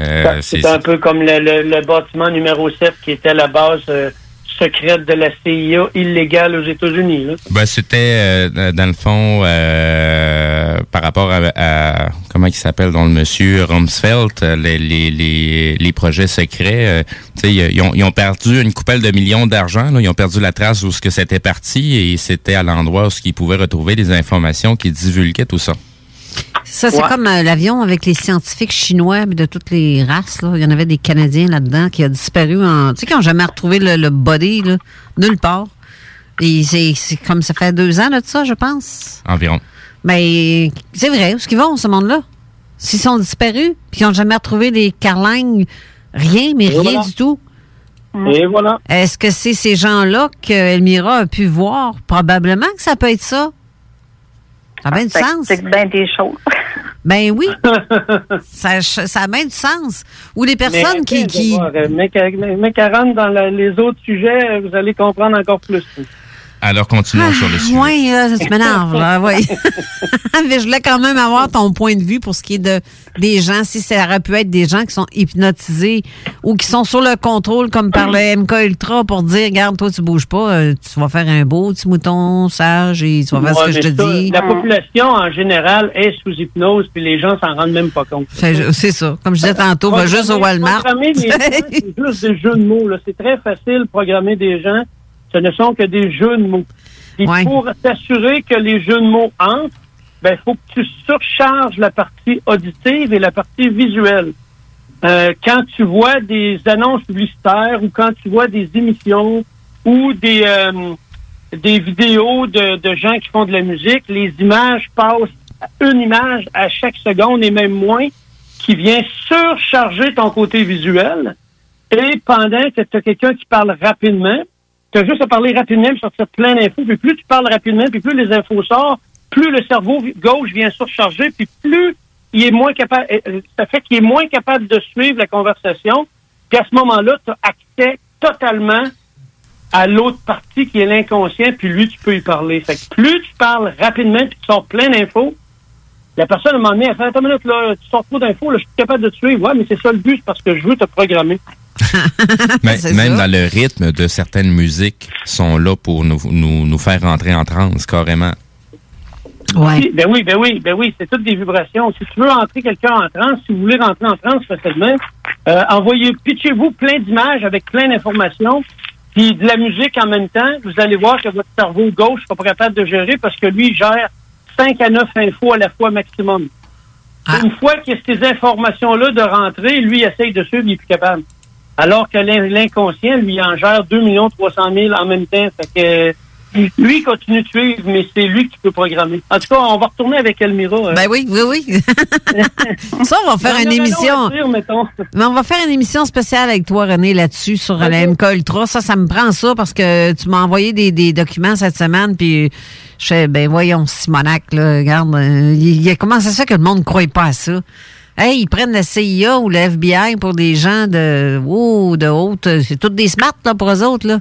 Euh, c'est un peu comme le, le- le bâtiment numéro 7 qui était la base euh, secrète de la CIA illégale aux États-Unis. Ben, c'était euh, dans le fond euh, par rapport à, à- comment il s'appelle, dont le monsieur Rumsfeld, euh, les, les, les, les projets secrets, euh, ils ont, ils ont perdu une coupelle de millions d'argent. Ils ont perdu la trace où ce que c'était parti et c'était à l'endroit où qu'ils pouvaient retrouver des informations qui divulguaient tout ça. Ça, c'est Ouais. comme euh, l'avion avec les scientifiques chinois de toutes les races. Là. Il y en avait des Canadiens là-dedans qui a disparu en. Tu sais, qui n'ont jamais retrouvé le, le body, là, nulle part. Et c'est c'est comme ça fait deux ans là, de ça, je pense. Environ. Mais c'est vrai, où est-ce qu'ils vont, ce monde-là? S'ils sont disparus, puis qu'ils n'ont jamais retrouvé les carlingnes, rien, mais Et rien voilà. du tout. Et voilà. Est-ce que c'est ces gens-là que Elmira a pu voir? Probablement que ça peut être ça. Ça a bien du Ça sens. explique bien des choses. Ben oui. ça, ça a du sens. Ou les personnes Mais qui. voir, euh, Mais mais- dans la- les autres sujets, vous allez comprendre encore plus. Alors, continuons sur le sujet. Oui, là, ça m'énerve. là, oui. Mais je voulais quand même avoir ton point de vue pour ce qui est de des gens, si ça aurait pu être des gens qui sont hypnotisés ou qui sont sur le contrôle, comme par le MK Ultra, pour dire, regarde, toi, tu bouges pas, euh, tu vas faire un beau petit mouton sage et tu vas faire ce que je te ça, dis. La population, en général, est sous hypnose, puis les gens s'en rendent même pas compte. C'est ça. Comme je disais tantôt, va juste au Walmart. Programmer les gens, c'est juste des jeux de mots. là. C'est très facile programmer des gens. Ce ne sont que des jeux de mots. Puis pour t'assurer que les jeux de mots entrent, ben faut que tu surcharges la partie auditive et la partie visuelle. Euh, quand tu vois des annonces publicitaires ou quand tu vois des émissions ou des euh, des vidéos de, de gens qui font de la musique, les images passent une image à chaque seconde et même moins qui vient surcharger ton côté visuel. Et pendant que tu as quelqu'un qui parle rapidement, tu as juste à parler rapidement et sortir plein d'infos. Puis plus tu parles rapidement, puis plus les infos sortent, plus le cerveau gauche vient surcharger, puis plus il est moins capable, euh, euh, ça fait qu'il est moins capable de suivre la conversation. Puis à ce moment-là, tu as accès totalement à l'autre partie qui est l'inconscient, puis lui, tu peux y parler. Fait que plus tu parles rapidement, puis tu sors plein d'infos, la personne, à un moment fait, attends une minute, là, tu sors trop d'infos, là, je suis capable de te suivre. Ouais, mais c'est ça le but, c'est parce que je veux te programmer. Mais même ça. dans le rythme de certaines musiques sont là pour nous, nous, nous faire rentrer en transe, carrément. Oui, Ben oui, ben oui, ben oui, c'est toutes des vibrations. Si tu veux entrer quelqu'un en transe, si vous voulez rentrer en transe facilement, euh, envoyez, pitchez-vous plein d'images avec plein d'informations, puis de la musique en même temps. Vous allez voir que votre cerveau gauche ne sera pas capable de gérer parce que lui il gère 5 à 9 infos à la fois maximum. Une fois qu'il y a ces informations-là de rentrer, lui il essaye de suivre, il est plus capable. Alors que l'in- l'inconscient, lui, en gère 2 300 000 en même temps. Fait que, lui, continue de suivre, mais c'est lui qui peut programmer. En tout cas, on va retourner avec Elmira. hein. Ben oui, oui, oui. ça, on va faire une émission. Mais on va faire une émission spéciale avec toi, René, là-dessus, sur la MK Ultra. Ça, ça me prend ça parce que tu m'as envoyé des, des documents cette semaine, puis je fais, ben voyons, Simonac, là, regarde, euh, il- il- comment ça se fait que le monde ne croit pas à ça? Hey, ils prennent la CIA ou le FBI pour des gens de, oh, de haute. C'est toutes des smarts, là, pour eux autres, là.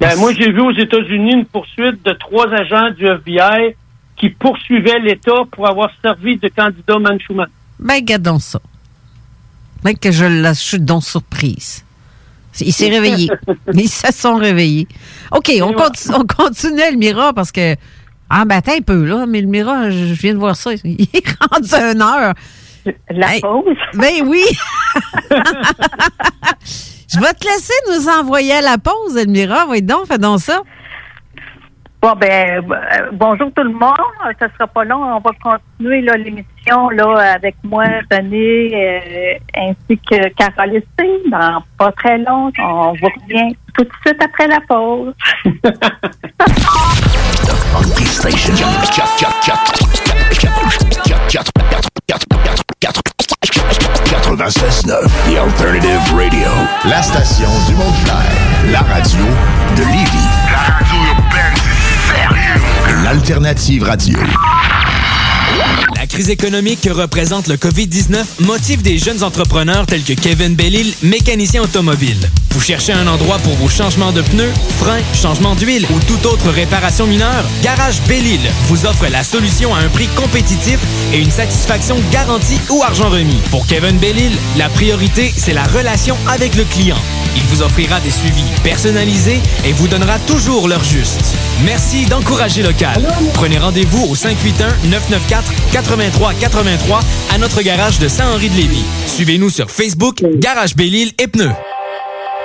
Ben, moi, j'ai vu aux États-Unis une poursuite de trois agents du FBI qui poursuivaient l'État pour avoir servi de candidat Manchouman. Ben, regardons ça. Ben, que je, la- je suis donc surprise. Il s'est réveillé. Ils se sont réveillés. OK, on, conti- on continue Elmira parce que. Ah, ben, attends un peu, là. Mais Elmira, je je viens de voir ça. Il est rendu à une heure. La pause? Ben oui. je vais te laisser nous envoyer à la pause, Elmira. Oui, donc, fais donc ça. Bon, ben, euh, bonjour tout le monde. Ça sera pas long. On va continuer là, l'émission là, avec moi, René, euh, ainsi que Caroline. Dans pas très long. On vous revient tout de suite après la pause. Funky Station. 96.9 The Alternative Radio. La station du Mont-Clair. La radio de Lévis. La radio urbaine, L'Alternative Radio. La crise économique que représente le COVID-19 motive des jeunes entrepreneurs tels que Kevin Bellil, mécanicien automobile. Vous cherchez un endroit pour vos changements de pneus, freins, changement d'huile ou toute autre réparation mineure? Garage Belle-Île vous offre la solution à un prix compétitif et une satisfaction garantie ou argent remis. Pour Kevin Belle-Île, la priorité, c'est la relation avec le client. Il vous offrira des suivis personnalisés et vous donnera toujours l'heure juste. Merci d'encourager local. Prenez rendez-vous au 581-994-8383 à notre garage de Saint-Henri-de-Lévis. Suivez-nous sur Facebook, Garage Belle-Île et Pneus.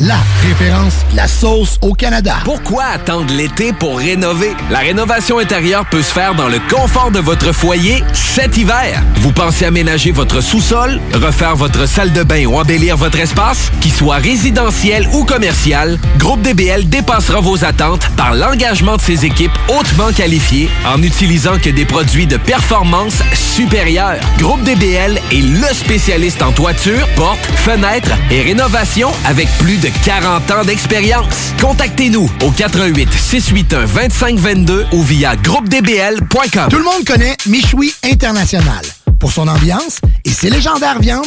La référence, la sauce au Canada. Pourquoi attendre l'été pour rénover? La rénovation intérieure peut se faire dans le confort de votre foyer cet hiver. Vous pensez aménager votre sous-sol, refaire votre salle de bain ou embellir votre espace? Qu'il soit résidentiel ou commercial, Groupe DBL dépassera vos attentes par l'engagement de ses équipes hautement qualifiées en n'utilisant que des produits de performance supérieure. Groupe DBL est le spécialiste en toiture, portes, fenêtres et rénovation avec plus de 40 ans d'expérience. Contactez-nous au 88 681 2522 ou via groupedbl.com. Tout le monde connaît Michoui International pour son ambiance et ses légendaires viandes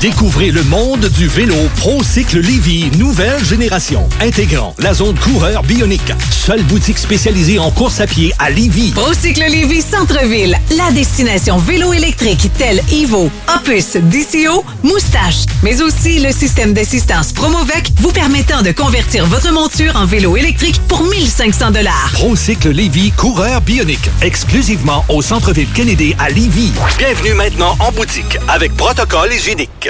Découvrez le monde du vélo ProCycle Lévy, nouvelle génération, intégrant la zone coureur bionique. Seule boutique spécialisée en course à pied à Lévy. Procycle Lévy Centre-Ville, la destination vélo électrique telle Evo, Opus, DCO, Moustache, mais aussi le système d'assistance Promovec vous permettant de convertir votre monture en vélo électrique pour 1500 dollars. ProCycle Lévy, coureur bionique, exclusivement au centre-ville Kennedy à Lévy. Bienvenue maintenant en boutique avec protocole hygiénique.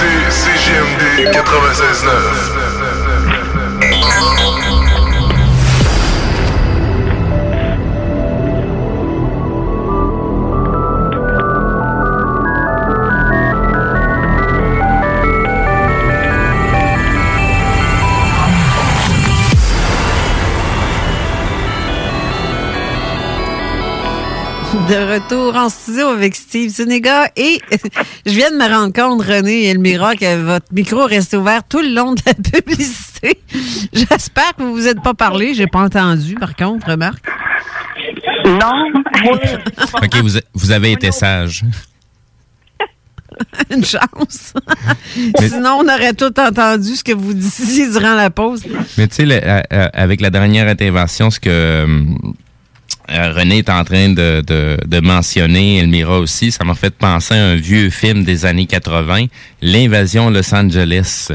CGMD 96.9. De retour en studio avec Steve Zuniga et je viens de me rendre compte, René et Elmira, que votre micro reste ouvert tout le long de la publicité. J'espère que vous vous êtes pas parlé. J'ai pas entendu, par contre, remarque. Non. OK, vous, vous avez été sage. Une chance. Sinon, on aurait tout entendu ce que vous disiez durant la pause. Mais tu sais, euh, euh, avec la dernière intervention, ce que euh, René est en train de, de, de mentionner, Elmira aussi, ça m'a fait penser à un vieux film des années 80, L'invasion Los Angeles.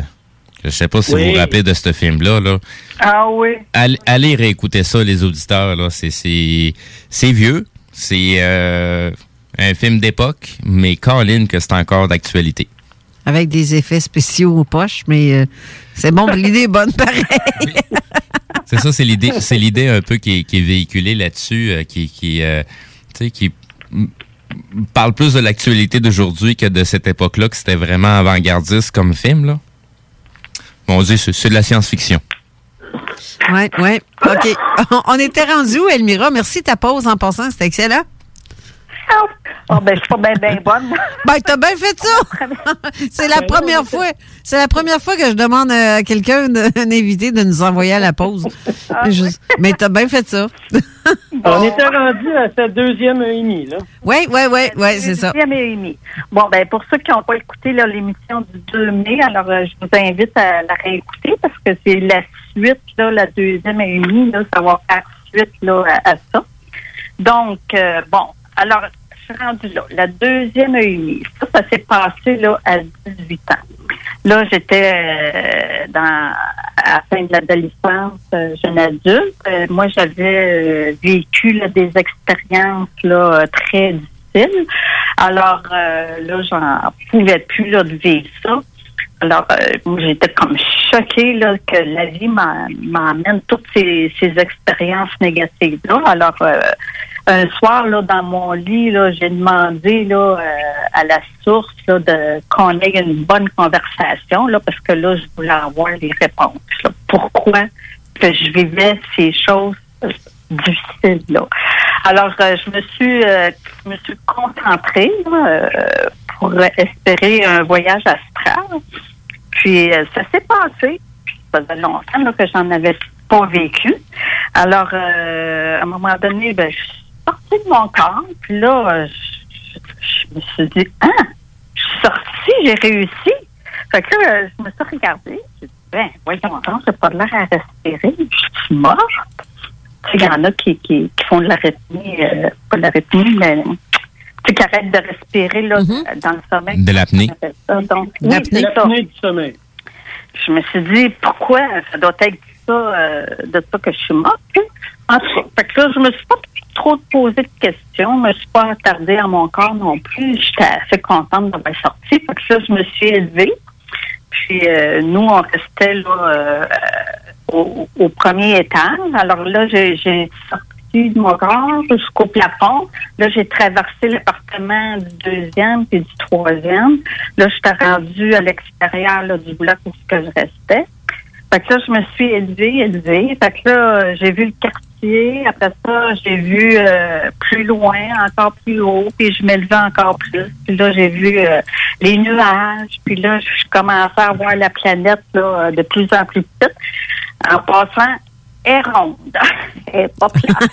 Je sais pas si Oui. vous vous rappelez de ce film-là. Là. Ah oui. Allez, allez réécouter ça, les auditeurs. Là. C'est, c'est, c'est vieux. C'est euh, un film d'époque, mais Colin, que c'est encore d'actualité. Avec des effets spéciaux aux poches, mais euh, c'est bon, l'idée est bonne pareil. C'est ça, c'est l'idée, c'est l'idée un peu qui est, qui est véhiculée là-dessus, euh, qui, qui, euh, qui parle plus de l'actualité d'aujourd'hui que de cette époque-là, que c'était vraiment avant-gardiste comme film, là. Bon, on dit, c'est, de la science-fiction. Oui, oui. OK. On, on était rendu où, Elmira? Merci de ta pause en passant. C'était excellent. Oh, ben, je suis pas bien ben bonne. Ben, t'as bien fait ça! c'est la première fois. C'est la première fois que je demande à quelqu'un, un invité, de nous envoyer à la pause. Ah, Je- Mais t'as bien fait ça. On était rendu à sa deuxième et demie, là. Oui, oui, oui, oui, c'est ça. Deuxième et demi. Bon, ben pour ceux qui n'ont pas écouté l'émission du 2 mai, alors euh, je vous invite à la réécouter parce que c'est la suite, là, la deuxième et demie, là, ça va faire suite là, à, à ça. Donc, euh, bon, alors, suis rendue là. La deuxième demie, ça, ça s'est passé là, à 18 ans. Là, j'étais euh, à la fin de l'adolescence, euh, jeune adulte. Euh, moi, j'avais vécu des expériences là, très difficiles. Alors là, j'en pouvais plus là, de vivre ça. Alors, euh, j'étais comme choquée là, que la vie m'emmène toutes ces, ces expériences négatives-là. Alors, euh, un soir, là, dans mon lit, là, j'ai demandé là, euh, à la source là, de qu'on ait une bonne conversation, là, parce que là, je voulais avoir les réponses. là. Pourquoi que je vivais ces choses difficiles là. Alors, euh, je me suis je me suis concentrée pour espérer un voyage astral. Puis euh, ça s'est passé. Puis, ça faisait longtemps là, que j'en avais pas vécu. Alors, euh, à un moment donné, ben, je suis sortie de mon corps. Puis là, euh, je, je- me suis dit, ah, je suis sortie, j'ai réussi. Fait que là, euh, je me suis regardée. J'ai dit, ben, voyons donc, j'ai pas de l'air à respirer. Je suis morte. Il y en a qui, qui, qui font de l'arythmie, euh, pas de l'arythmie, mais tu sais, qui arrêtent de respirer là, dans le sommeil. De l'apnée. Ça. Donc, oui, L'apnée ça. du sommeil. Je me suis dit, pourquoi ça doit être ça, euh, de ça que je suis morte? sais. En tout cas, fait que là, je me suis pas trop posé de questions. Je me suis pas attardée à mon corps non plus. J'étais assez contente d'avoir sorti. Fait que là, je me suis élevée. Puis euh, nous, on restait là euh, au, au premier étage. Alors là, j'ai j'ai de mon corps jusqu'au plafond. Là, j'ai traversé l'appartement du deuxième puis du troisième. Là, j'étais rendue à l'extérieur du bloc où que je restais. Fait que là, je me suis élevée, élevée. Fait que là, j'ai vu le quartier. Après ça, j'ai vu euh, plus loin, encore plus haut. Puis je m'élevais encore plus. Puis là, j'ai vu euh, les nuages. Puis là, je commençais à voir la planète de plus en plus petite. En passant, est ronde. Elle est pas plate.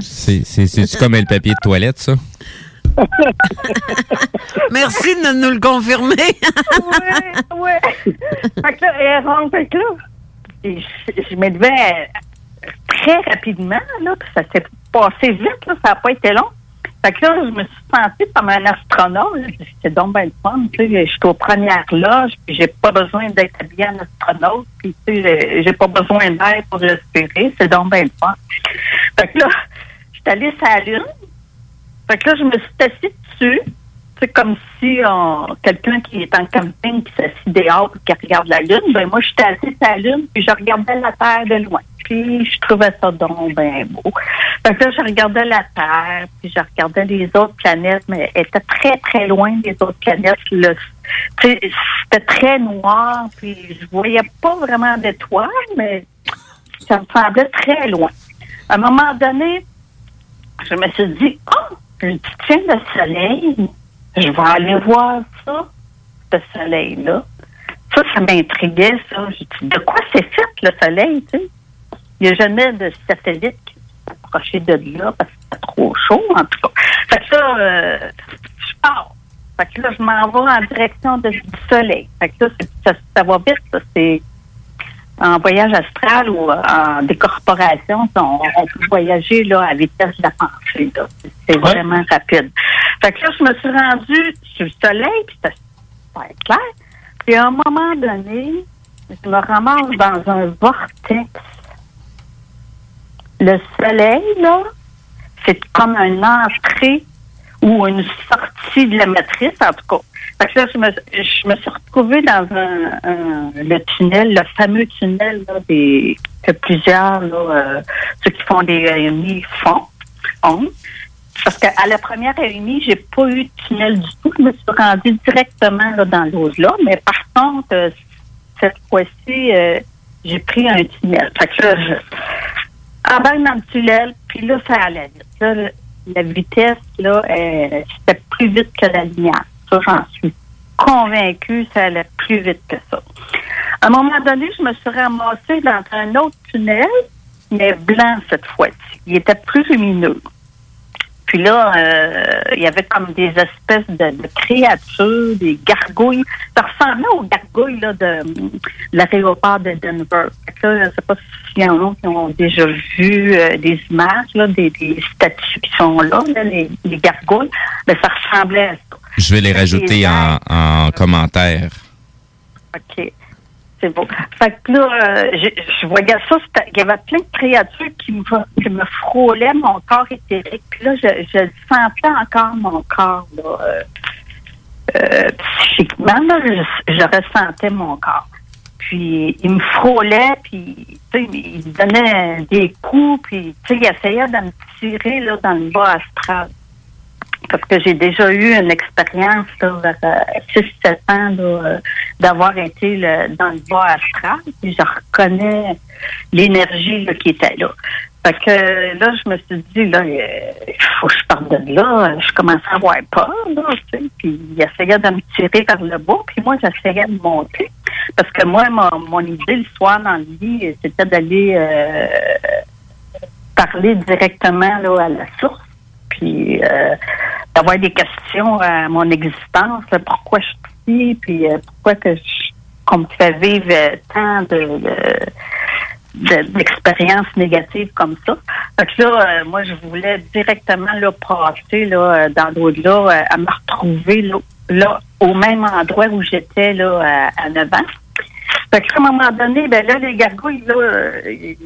C'est, c'est, c'est-tu comme le papier de toilette, ça? Merci de nous le confirmer. ouais, ouais. Fait que là, elle est ronde. Fait que là, et je, je m'élevais très rapidement, là, puis ça s'est passé vite, là, ça n'a pas été long. Fait que là, je me suis sentie comme un astronaute. C'est donc bien le fun, tu sais. Je suis aux premières loges, puis j'ai pas besoin d'être habillée en astronaute, puis tu sais, j'ai- pas besoin d'air pour respirer. C'est donc bien le fun. Fait que là, je suis allée sur la Lune. Fait que là, je me suis assise dessus. C'est comme si quelqu'un qui est en camping qui s'assit dehors et qui regarde la Lune. Ben moi, j'étais assise sur la Lune puis je regardais la Terre de loin. Puis je trouvais ça donc bien beau. Fait que là, je regardais la Terre, puis je regardais les autres planètes, mais elles étaient très, très loin des autres planètes. C'était très noir, puis je voyais pas vraiment d'étoiles, mais ça me semblait très loin. À un moment donné, je me suis dit, oh, je dis, tiens, le soleil, je vais aller voir ça, ce soleil-là. Ça, ça m'intriguait, ça. De quoi c'est fait, le soleil, tu sais? Il n'y a jamais de satellite qui s'est approché de là parce que c'était trop chaud, en tout cas. Fait que là, euh, je pars. Fait que là, je m'en vais en direction de- du soleil. Fait que là, c'est- ça, ça va vite, ça. C'est en voyage astral ou en décorporation, on, on peut voyager là, à vitesse de la pensée. là. C'est vraiment rapide. Fait que là, je me suis rendue sur le soleil, puis c'était super clair. Puis à un moment donné, je me ramasse dans un vortex. Le soleil, là, c'est comme une entrée ou une sortie de la matrice, en tout cas. Fait que là, je me, suis retrouvée dans un, le tunnel, le fameux tunnel des, que plusieurs, euh, ceux qui font des réunions font. font. Parce qu'à la première réunion, j'ai pas eu de tunnel du tout. Je me suis rendue directement là, dans l'eau-là. Mais par contre, euh, cette fois-ci, euh, j'ai pris un tunnel. Fait que là, je- embarque dans le tunnel, puis là, ça allait. Là, la vitesse, là, euh, c'était plus vite que la lumière. Ça, j'en suis convaincue, ça allait plus vite que ça. À un moment donné, je me suis ramassée dans un autre tunnel, mais blanc cette fois-ci. Il était plus lumineux. Puis là, euh, il y avait comme des espèces de, de créatures, des gargouilles. Ça ressemblait aux gargouilles là, de, de l'aéroport de Denver. Là, je ne sais pas s'il y en a qui ont déjà vu euh, des images, là, des, des statues qui sont là, là, les, les gargouilles. Mais ça ressemblait à ça. Je vais les rajouter en, en commentaire. OK. C'est beau. Fait que là, euh, je, voyais ça, il y avait plein de créatures qui me, qui me frôlaient mon corps éthérique. Puis là, je, sentais encore, mon corps, là, euh, euh, psychiquement, là, je, ressentais mon corps. Puis il me frôlait, puis il me donnait des coups, puis tu sais, il essayait de me tirer là, dans le bas astral parce que j'ai déjà eu une expérience là, vers 6-7 ans là, euh, d'avoir été le- dans le bas astral. Puis je reconnais l'énergie là, qui était là. Fait que là, je me suis dit, là, euh, il faut que je parte de là. Je commençais à avoir peur, là, tu sais. Puis il essayait de me tirer vers le bas, puis moi, j'essayais de monter. Parce que moi, mon, mon idée le soir dans le lit, c'était d'aller euh, parler directement là, à la source puis euh, d'avoir des questions à mon existence, pourquoi je suis ici, puis euh, pourquoi que je, qu'on me fait vivre tant de, de- de- d'expériences négatives comme ça. Fait que là, euh, moi, je voulais directement là, passer là, dans l'au-delà, à me retrouver là, au même endroit où j'étais là, à, à 9 ans. Fait qu'à un moment donné, ben là, les gargouilles, là, ils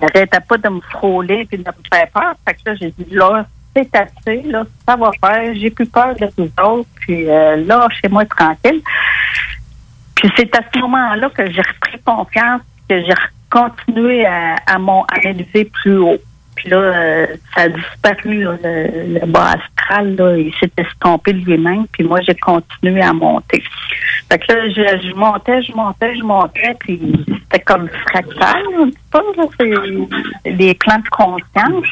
n'arrêtaient pas de me frôler puis de me faire peur. Fait que là, j'ai dit, là, c'est assez, là, ça va faire. J'ai plus peur de vous autres. Puis euh, là, chez moi, tranquille. Puis c'est à ce moment-là que j'ai repris confiance, que j'ai continué à, à, mon, à m'élever plus haut. Puis là, euh, ça a disparu, le, bas astral, il s'est estompé lui-même, puis moi, j'ai continué à monter. Fait que là, je, montais, je montais, je montais, puis c'était comme fractal, petit peu, là, c'est les plans de conscience.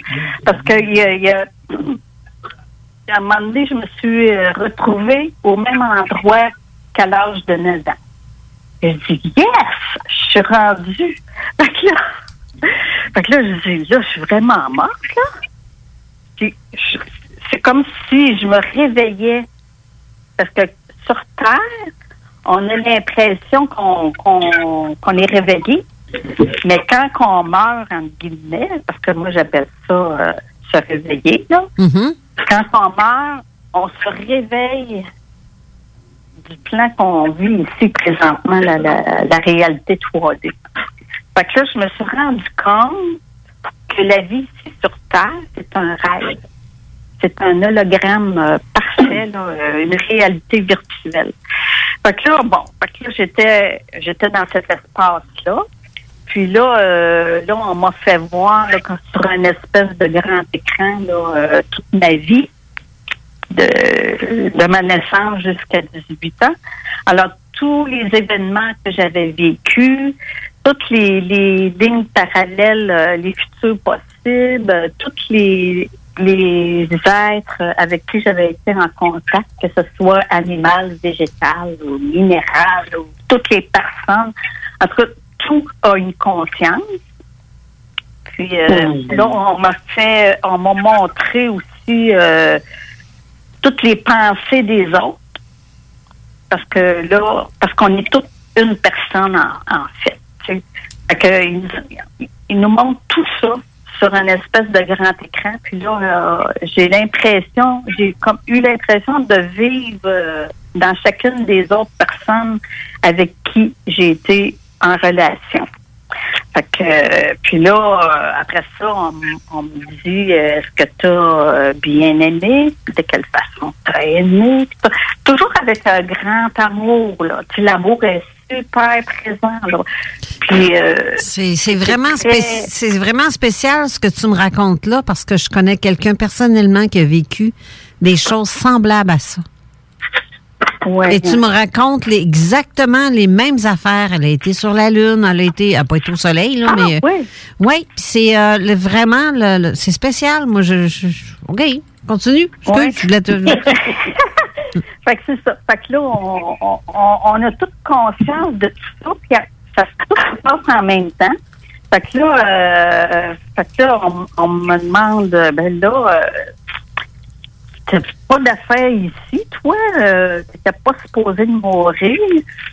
Parce que il y y a- à un moment donné, je me suis euh, retrouvée au même endroit qu'à l'âge de 9 ans. Et je dis, yes! Je suis rendue. Fait que là, fait que là, je dis, là, je suis vraiment morte, là. C'est comme si je me réveillais. Parce que sur Terre, on a l'impression qu'on est réveillé. Mais quand on meurt, entre guillemets, parce que moi, j'appelle ça euh, se réveiller, là. Quand on meurt, on se réveille du plan qu'on vit ici présentement, la, la, la réalité 3D. Fait que là, je me suis rendu compte que la vie ici sur Terre, c'est un rêve. C'est un hologramme euh, parfait, euh, une réalité virtuelle. Fait que là, bon, fait que là, j'étais, j'étais dans cet espace-là. Puis là, euh, là, on m'a fait voir sur un espèce de grand écran euh, toute ma vie de, de ma naissance jusqu'à 18 ans. Alors, tous les événements que j'avais vécus, toutes les, les lignes parallèles, euh, les futurs possibles, euh, toutes les, les êtres avec qui j'avais été en contact, que ce soit animal, végétal ou minéral, ou toutes les personnes. En tout cas, tout a une conscience. Puis euh, là, on m'a fait, on m'a montré aussi euh, toutes les pensées des autres. Parce que là, parce qu'on est toute une personne en, en fait. Il, nous- il nous montre tout ça sur un espèce de grand écran. Puis là, j'ai l'impression, j'ai comme eu l'impression de vivre euh, dans chacune des autres personnes avec qui j'ai été en relation. Que, euh, puis là, euh, après ça, on, me dit, est-ce que tu as bien aimé? De quelle façon tu as aimé? Toujours avec un grand amour, là. Tu l'amour est super présent, là. Puis, euh, C'est vraiment, très- spé- c'est vraiment spécial ce que tu me racontes là, parce que je connais quelqu'un personnellement qui a vécu des choses semblables à ça. Et tu me racontes les- exactement les mêmes affaires. Elle a été sur la Lune, elle a été, elle a pas été au Soleil, là, Ah, mais. oui. Oui, puis c'est euh, vraiment, c'est spécial. Moi, je, je- je- OK, continue. Excuse, Ouais. je voulais te- fait que c'est ça. Fait que là, on, on, a toute conscience de tout ça, puis ça se passe en même temps. Fait que là, euh, fait que là on, on me demande, ben là, euh, t'as pas d'affaires ici, toi? Euh, T'étais pas supposé de mourir.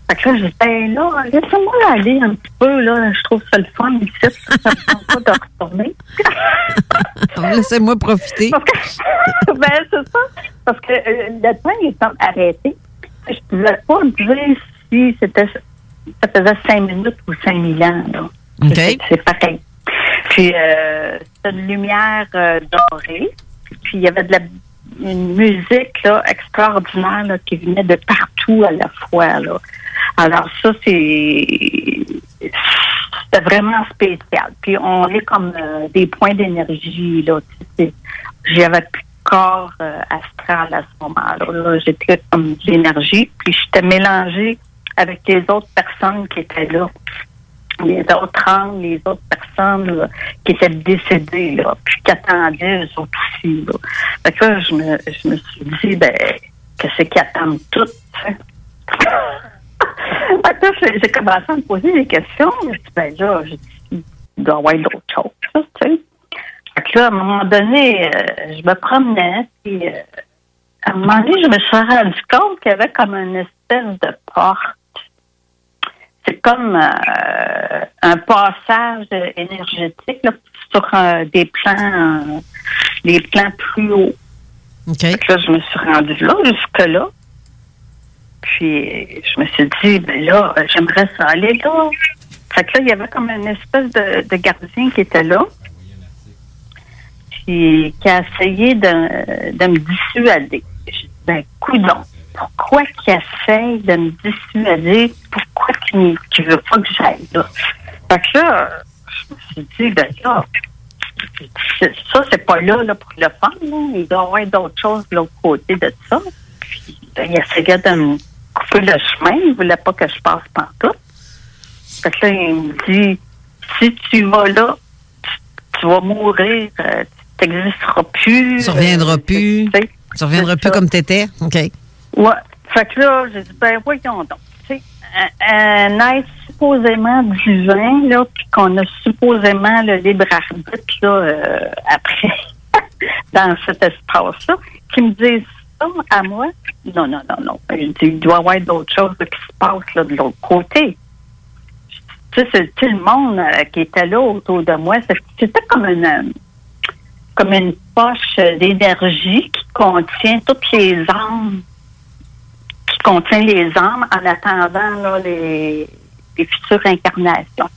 Fait que là, je dis, ben là, laissez-moi aller un petit peu, là. Je trouve ça le fun ici. Ça me tente pas de retourner. Laissez-moi profiter. ben, c'est ça. Parce que euh, le temps il est arrêté. Je pouvais pas me dire si c'était ça faisait cinq minutes ou cinq mille ans. Là. OK. C'est- C'est pareil. Puis euh, c'était une lumière euh, dorée. Puis il y avait de la une musique là, extraordinaire là, qui venait de partout à la fois. Là. Alors ça, c'est c'était vraiment spécial. Puis on est comme euh, des points d'énergie. J'avais plus de corps euh, astral à ce moment-là. Là, J'étais comme de l'énergie. Puis j'étais mélangée avec les autres personnes qui étaient là. Les autres âmes, les autres personnes qui étaient décédées, là, puis qui attendaient eux autres aussi. Là. Fait que là, je me, je me suis dit, ben, que c'est qu'ils attendent tout, tu sais? Fait que là, j'ai- commencé à me poser des questions. Je dis, ben là, j'ai dit, il d'autres choses, tu sais. Fait que là, à un moment donné, euh, je me promenais, puis euh, à un moment donné, je me suis rendu compte qu'il y avait comme une espèce de porte. C'est comme euh, un passage énergétique là, sur euh, des plans euh, des plans plus hauts. Là, je me suis rendue là, jusque-là. Puis je me suis dit, ben là, j'aimerais ça aller là. Fait que là, il y avait comme une espèce de, de gardien qui était là. Puis qui a essayé de, de me dissuader. J'ai dit, ben, coudon, pourquoi qu'il essaye de me dissuader? Pourquoi qu'il ne veut pas que j'aille là? Fait que là, je me suis dit, ben là, ça, c'est pas là, là pour le fun. Là. Il doit y avoir d'autres choses de l'autre côté de ça. Puis, ben, il essayait de me couper le chemin. Il voulait pas que je passe par tout. Fait que là, il me dit, si tu vas là, tu, tu vas mourir, euh, tu n'existeras plus. Tu reviendras euh, plus. tu sais, Tu reviendras plus ça. comme t'étais. OK. Ouais. Fait que là, j'ai dit, ben voyons donc. Tu sais, un, être supposément divin, là, puis qu'on a supposément le libre arbitre, là, euh, après, dans cet espace-là, qui me disent ça à moi. Non, non, non, non. Je dis, il doit y avoir d'autres choses là, qui se passent là, de l'autre côté. Tu sais, c'est tout le monde euh, qui était là autour de moi. C'était comme une, euh, comme une poche d'énergie qui contient toutes les âmes qui contient les âmes en attendant les, futures incarnations.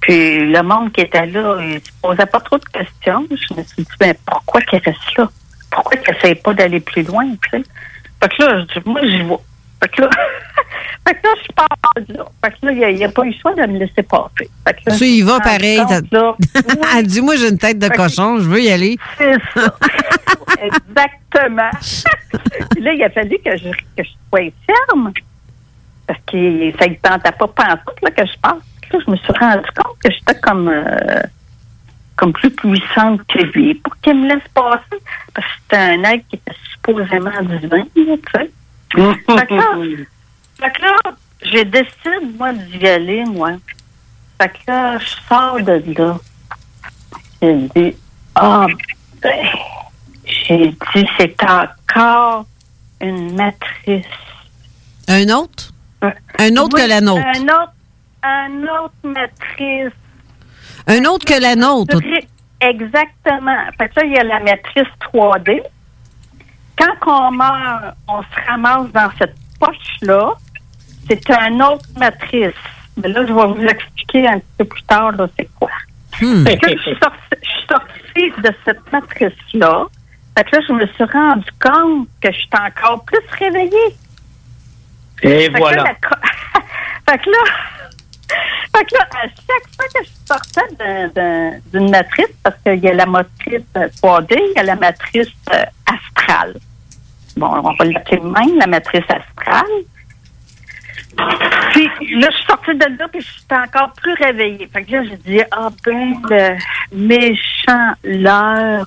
Puis le monde qui était là, il se posait pas trop de questions. Je me suis dit, ben, pourquoi qu'il reste là? Pourquoi qu'il n'essaie pas d'aller plus loin? Fait que là, moi, j'y vais. Fait que là, fait que là, je pars là. Fait que là, il n'y a, pas eu le choix de me laisser passer. Fait que là, Tu y vas pareil. compte, t'as- là, Elle dit, moi, j'ai une tête de Fait que- cochon, je veux y aller. c'est ça. Exactement. Puis là, il a fallu que je, que je sois ferme. Parce que ça ne tentait pas pantoute là, que je passe. Là, je me suis rendu compte que j'étais comme, euh, comme plus puissante que lui pour qu'il me laisse passer. Parce que c'était un être qui était supposément divin, tu sais. Fait que là, fait que là, j'ai décidé, moi, d'y aller, moi. Fait que là, je sors de là. J'ai dit, ah, ben, j'ai dit, c'est encore une matrice. Un autre? Un autre Oui, que la nôtre. Un autre, un autre matrice. Un autre que la nôtre. Exactement. Fait que là, il y a la matrice 3D. Quand on meurt, on se ramasse dans cette poche-là. C'est un autre matrice. Mais là, je vais vous expliquer un petit peu plus tard, là, c'est quoi. Hmm. Fait que là, je suis sortie, je suis sortie de cette matrice-là. Fait que là, je me suis rendu compte que je suis encore plus réveillée. Et Fait que voilà. là, la co- fait que là, fait que là, à chaque fois que je sortais d'un- d'un- d'une matrice, parce qu'il y a la matrice euh, 3D, il y a la matrice euh, astrale. bon, on va l'appeler même, la matrice astrale. Puis là, je suis sortie de là, puis je suis encore plus réveillée. Fait que là, je dis, ah ben, le méchant leurre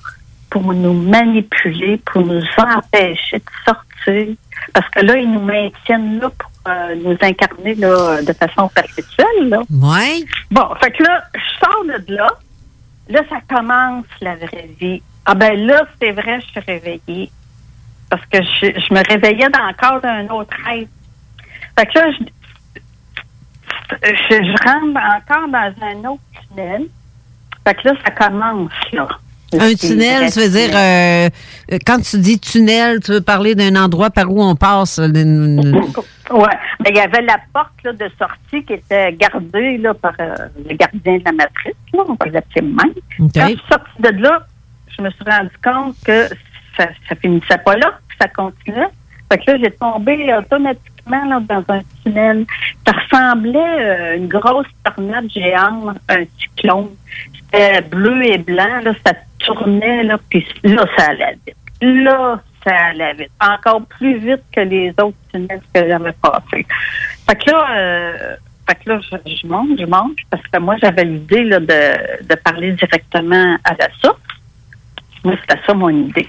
pour nous manipuler, pour nous empêcher de sortir. Parce que là, ils nous maintiennent là pour euh, nous incarner là, de façon perpétuelle. Là. Ouais. Bon, fait que là, je sors de là. Là, ça commence la vraie vie. Ah ben là, c'est vrai, je suis réveillée. Parce que je, je me réveillais dans le corps d'un autre être. Fait que là, je, je, je rentre encore dans un autre tunnel. Fait que là, ça commence, là. Un tunnel, ça veut dire, euh, quand tu dis tunnel, tu veux parler d'un endroit par où on passe. Oui. Mais il y avait la porte là, de sortie qui était gardée là, par euh, le gardien de la matrice, là, on va l'appeler même. Quand je suis sortie de là, je me suis rendu compte que ça, ça finissait pas là, que ça continuait. Fait que là, j'ai tombé automatiquement dans un tunnel. Ça ressemblait à une grosse tornade géante, un cyclone. C'était bleu et blanc, là, ça tournait, là, puis là, ça allait vite. Là, ça allait vite. Encore plus vite que les autres tunnels que j'avais passés. Fait que là, euh, fait que là, je, monte, je monte, parce que moi, j'avais l'idée de, de parler directement à la source. Moi, c'était ça mon idée.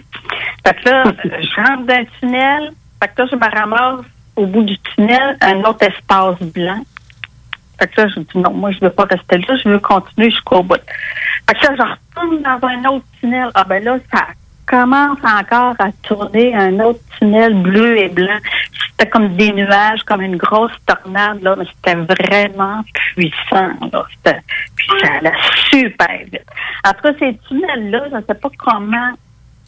Fait que là, je rentre dans un tunnel. Fait que là, je me ramasse au bout du tunnel, un autre espace blanc. Fait que là, je dis non, moi, je veux pas rester là, je veux continuer jusqu'au bout. Fait que là, je retourne dans un autre tunnel. Ah ben là, ça commence encore à tourner un autre tunnel bleu et blanc. C'était comme des nuages, comme une grosse tornade, là, mais c'était vraiment puissant. Là. Ça allait super vite. Après ces tunnels-là, je ne sais pas comment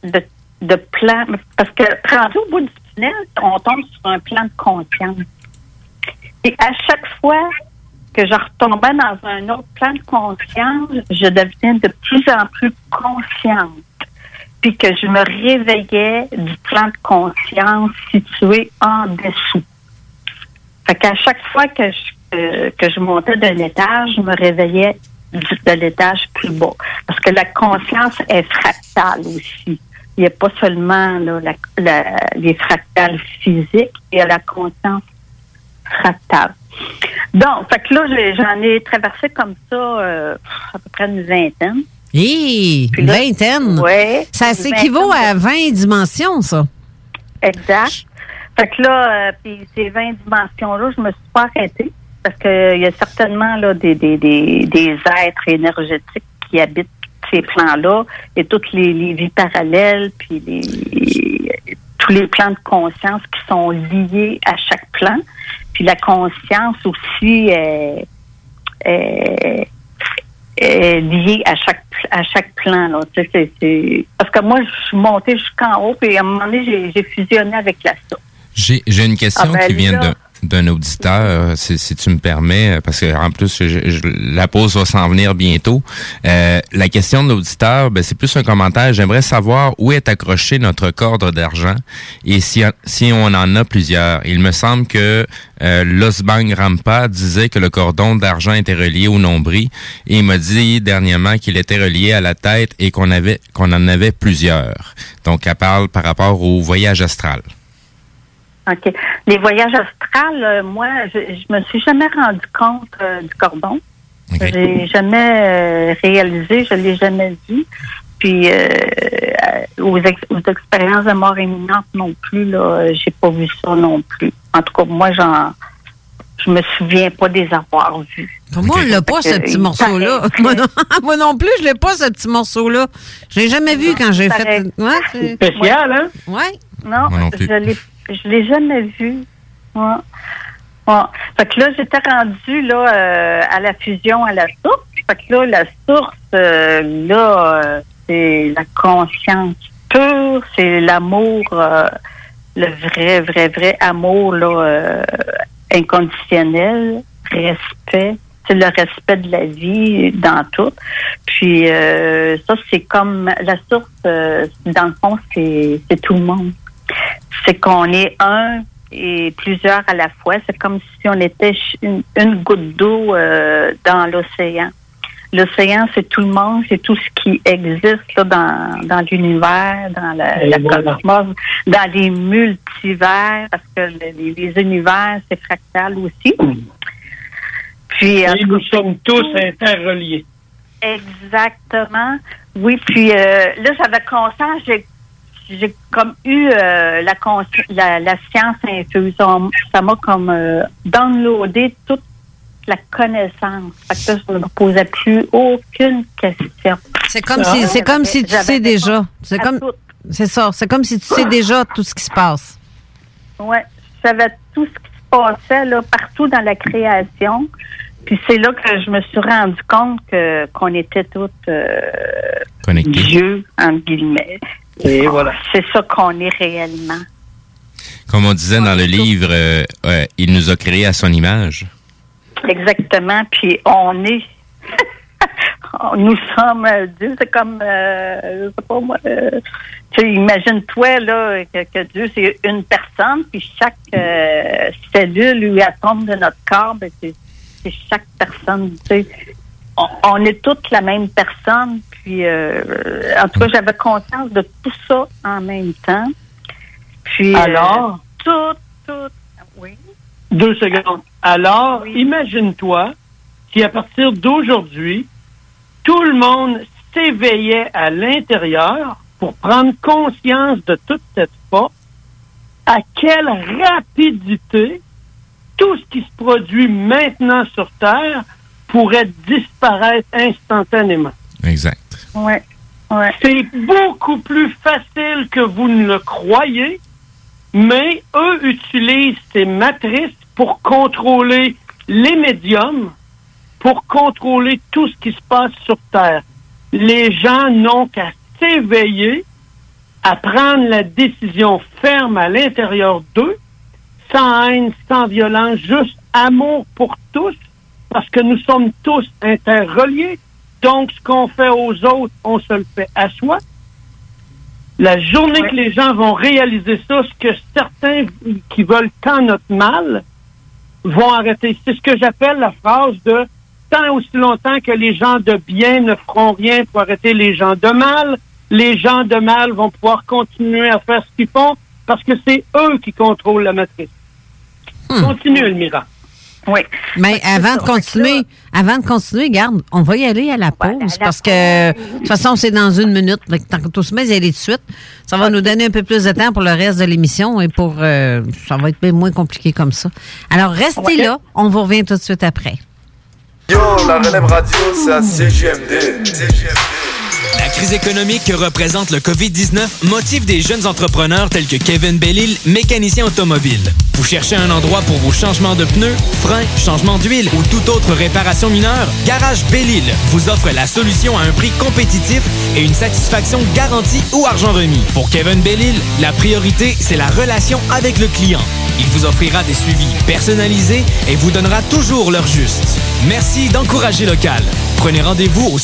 de, de plan, parce que rendu au bout du tunnel, on tombe sur un plan de conscience. Et à chaque fois que je retombais dans un autre plan de conscience, je devenais de plus en plus consciente. Puis que je me réveillais du plan de conscience situé en dessous. Fait qu'à chaque fois que je, que je montais d'un étage, je me réveillais de l'étage plus bas. Parce que la conscience est fractale aussi. Il n'y a pas seulement la- les fractales physiques, il y a la conscience fractale. Donc, fait que là, j'en ai traversé comme ça euh, à peu près une vingtaine. Hé, une vingtaine. Ouais, Ça s'équivaut à 20 dimensions, ça. Exact. Fait que là, euh, puis ces 20 dimensions-là, je me suis pas arrêtée parce qu'il y a certainement là des, des, des, des êtres énergétiques qui habitent ces plans-là et toutes les, les vies parallèles, puis les, tous les plans de conscience qui sont liés à chaque plan. Puis la conscience aussi est, est- est liée à chaque à chaque plan. Là. Tu sais, c'est- c'est- Parce que moi, je suis montée jusqu'en haut, puis à un moment donné, j'ai- j'ai fusionné avec la. J'ai j'ai une question Ah, ben qui vient là- d'un- d'un auditeur, si, si tu me permets, parce que en plus je- je- la pause va s'en venir bientôt. Euh, la question de l'auditeur, ben, c'est plus un commentaire. J'aimerais savoir où est accroché notre cordre d'argent et si, si on en a plusieurs. Il me semble que euh, Losbang Rampa disait que le cordon d'argent était relié au nombril et il m'a dit dernièrement qu'il était relié à la tête et qu'on avait qu'on en avait plusieurs. Donc, elle parle par rapport au voyage astral. OK. Les voyages astrales, euh, moi, je, je me suis jamais rendu compte euh, du cordon. J'ai jamais euh, réalisé, je l'ai jamais vu. Puis euh, aux, ex- aux expériences de mort imminente non plus, là, j'ai pas vu ça non plus. En tout cas, moi, j'en je me souviens pas des avoir vus. Moi, on l'a pas, ce petit morceau-là. Moi non, moi non plus, je l'ai pas, ce petit morceau-là. Je l'ai jamais vu quand j'ai fait... Ouais, c'est- Spécial, hein? Ouais. Non, non je l'ai je l'ai jamais vu. Ouais. Fait que là, j'étais rendue là euh, à la fusion à la source. Fait que là, la source, euh, là, euh, c'est la conscience pure, c'est l'amour, le vrai, vrai, vrai amour là, inconditionnel, respect. C'est le respect de la vie dans tout. Puis ça, c'est comme la source, dans le fond, c'est tout le monde. C'est qu'on est un et plusieurs à la fois. C'est comme si on était une, une goutte d'eau euh, dans l'océan. l'océan, c'est tout le monde, c'est tout ce qui existe là, dans, dans l'univers, dans la, Et la voilà. cosmos, dans les multivers, parce que les, les univers, c'est fractal aussi. Puis, en Et nous sommes tous interreliés. Exactement. Oui, puis euh, là, j'avais conscience, j'ai j'ai comme eu euh, la, la la science infuse. On- Ça m'a comme euh, downloadé toute la connaissance. Fait que là, je ne me posais plus aucune question. C'est comme si, c'est comme si tu sais déjà. C'est comme, c'est ça. C'est comme si tu sais déjà tout ce qui se passe. Oui, je savais tout ce qui se passait là, partout dans la création. Puis c'est là que je me suis rendu compte que qu'on était toutes euh, Connectés. Dieu, entre guillemets. Et voilà. C'est ça qu'on est réellement. Comme on disait dans le livre, euh, euh, il nous a créés à son image. Exactement. Puis on est. Nous sommes euh, Dieu, c'est comme, euh, je sais pas moi, euh, tu sais, imagine-toi là que, que Dieu c'est une personne, puis chaque euh, cellule ou atome de notre corps, ben, c'est c'est chaque personne. Tu sais, on, on est toutes la même personne, puis euh, en tout cas j'avais conscience de tout ça en même temps. Puis euh, Alors? tout, tout, oui. Deux secondes. Alors, imagine-toi si à partir d'aujourd'hui, tout le monde s'éveillait à l'intérieur pour prendre conscience de toute cette force, à quelle rapidité tout ce qui se produit maintenant sur Terre pourrait disparaître instantanément. Exact. Ouais. Ouais. C'est beaucoup plus facile que vous ne le croyez, mais eux utilisent ces matrices pour contrôler les médiums, pour contrôler tout ce qui se passe sur Terre. Les gens n'ont qu'à s'éveiller, à prendre la décision ferme à l'intérieur d'eux, sans haine, sans violence, juste amour pour tous, parce que nous sommes tous interreliés. Donc, ce qu'on fait aux autres, on se le fait à soi. La journée que les gens vont réaliser ça, ce que certains qui veulent tant notre mal vont arrêter. C'est ce que j'appelle la phrase de tant aussi longtemps que les gens de bien ne feront rien pour arrêter les gens de mal, les gens de mal vont pouvoir continuer à faire ce qu'ils font parce que c'est eux qui contrôlent la matrice. Continue, Elmira. Oui. Mais avant de continuer, avant de continuer, garde, on va y aller à la pause parce que de toute façon, c'est dans une minute. Fait que Tant que tout se met, y aller tout de suite. Ça va nous donner un peu plus de temps pour le reste de l'émission et pour euh, ça va être bien moins compliqué comme ça. Alors restez là, on vous revient tout de suite après. Yo, la relève radio, c'est à CGMD. La crise économique que représente le COVID-19 motive des jeunes entrepreneurs tels que Kevin Bellil, mécanicien automobile. Vous cherchez un endroit pour vos changements de pneus, freins, changements d'huile ou toute autre réparation mineure? Garage Bellil vous offre la solution à un prix compétitif et une satisfaction garantie ou argent remis. Pour Kevin Bellil, la priorité, c'est la relation avec le client. Il vous offrira des suivis personnalisés et vous donnera toujours l'heure juste. Merci d'encourager local. Prenez rendez-vous au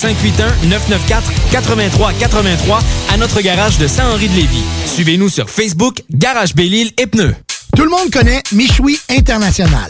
581-994-8383 à notre garage de Saint-Henri-de-Lévis. Suivez-nous sur Facebook, Garage Bellil et Pneus. Tout le monde connaît Michoui International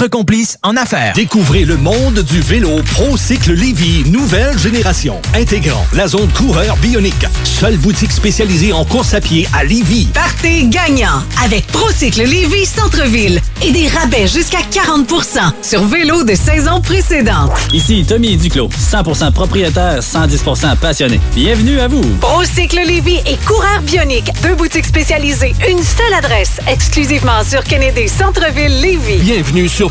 votre complice en affaires. Découvrez le monde du vélo ProCycle Lévy, nouvelle génération, intégrant la zone coureur bionique. Seule boutique spécialisée en course à pied à Lévy. Partez gagnant avec Procycle Lévy Centre-Ville et des rabais jusqu'à 40% sur vélo de saison précédente. Ici Tommy Duclos, 100% propriétaire, 110% passionné. Bienvenue à vous. Procycle Lévy et Coureur Bionique, deux boutiques spécialisées, une seule adresse, exclusivement sur Kennedy Centre-Ville Lévy. Bienvenue sur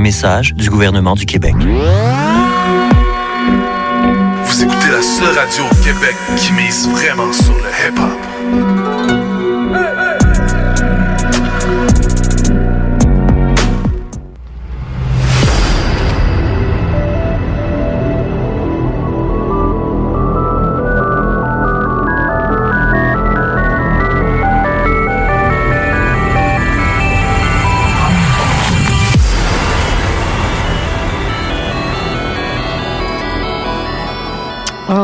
Message du gouvernement du Québec. Vous écoutez la seule radio au Québec qui mise vraiment sur le hip-hop.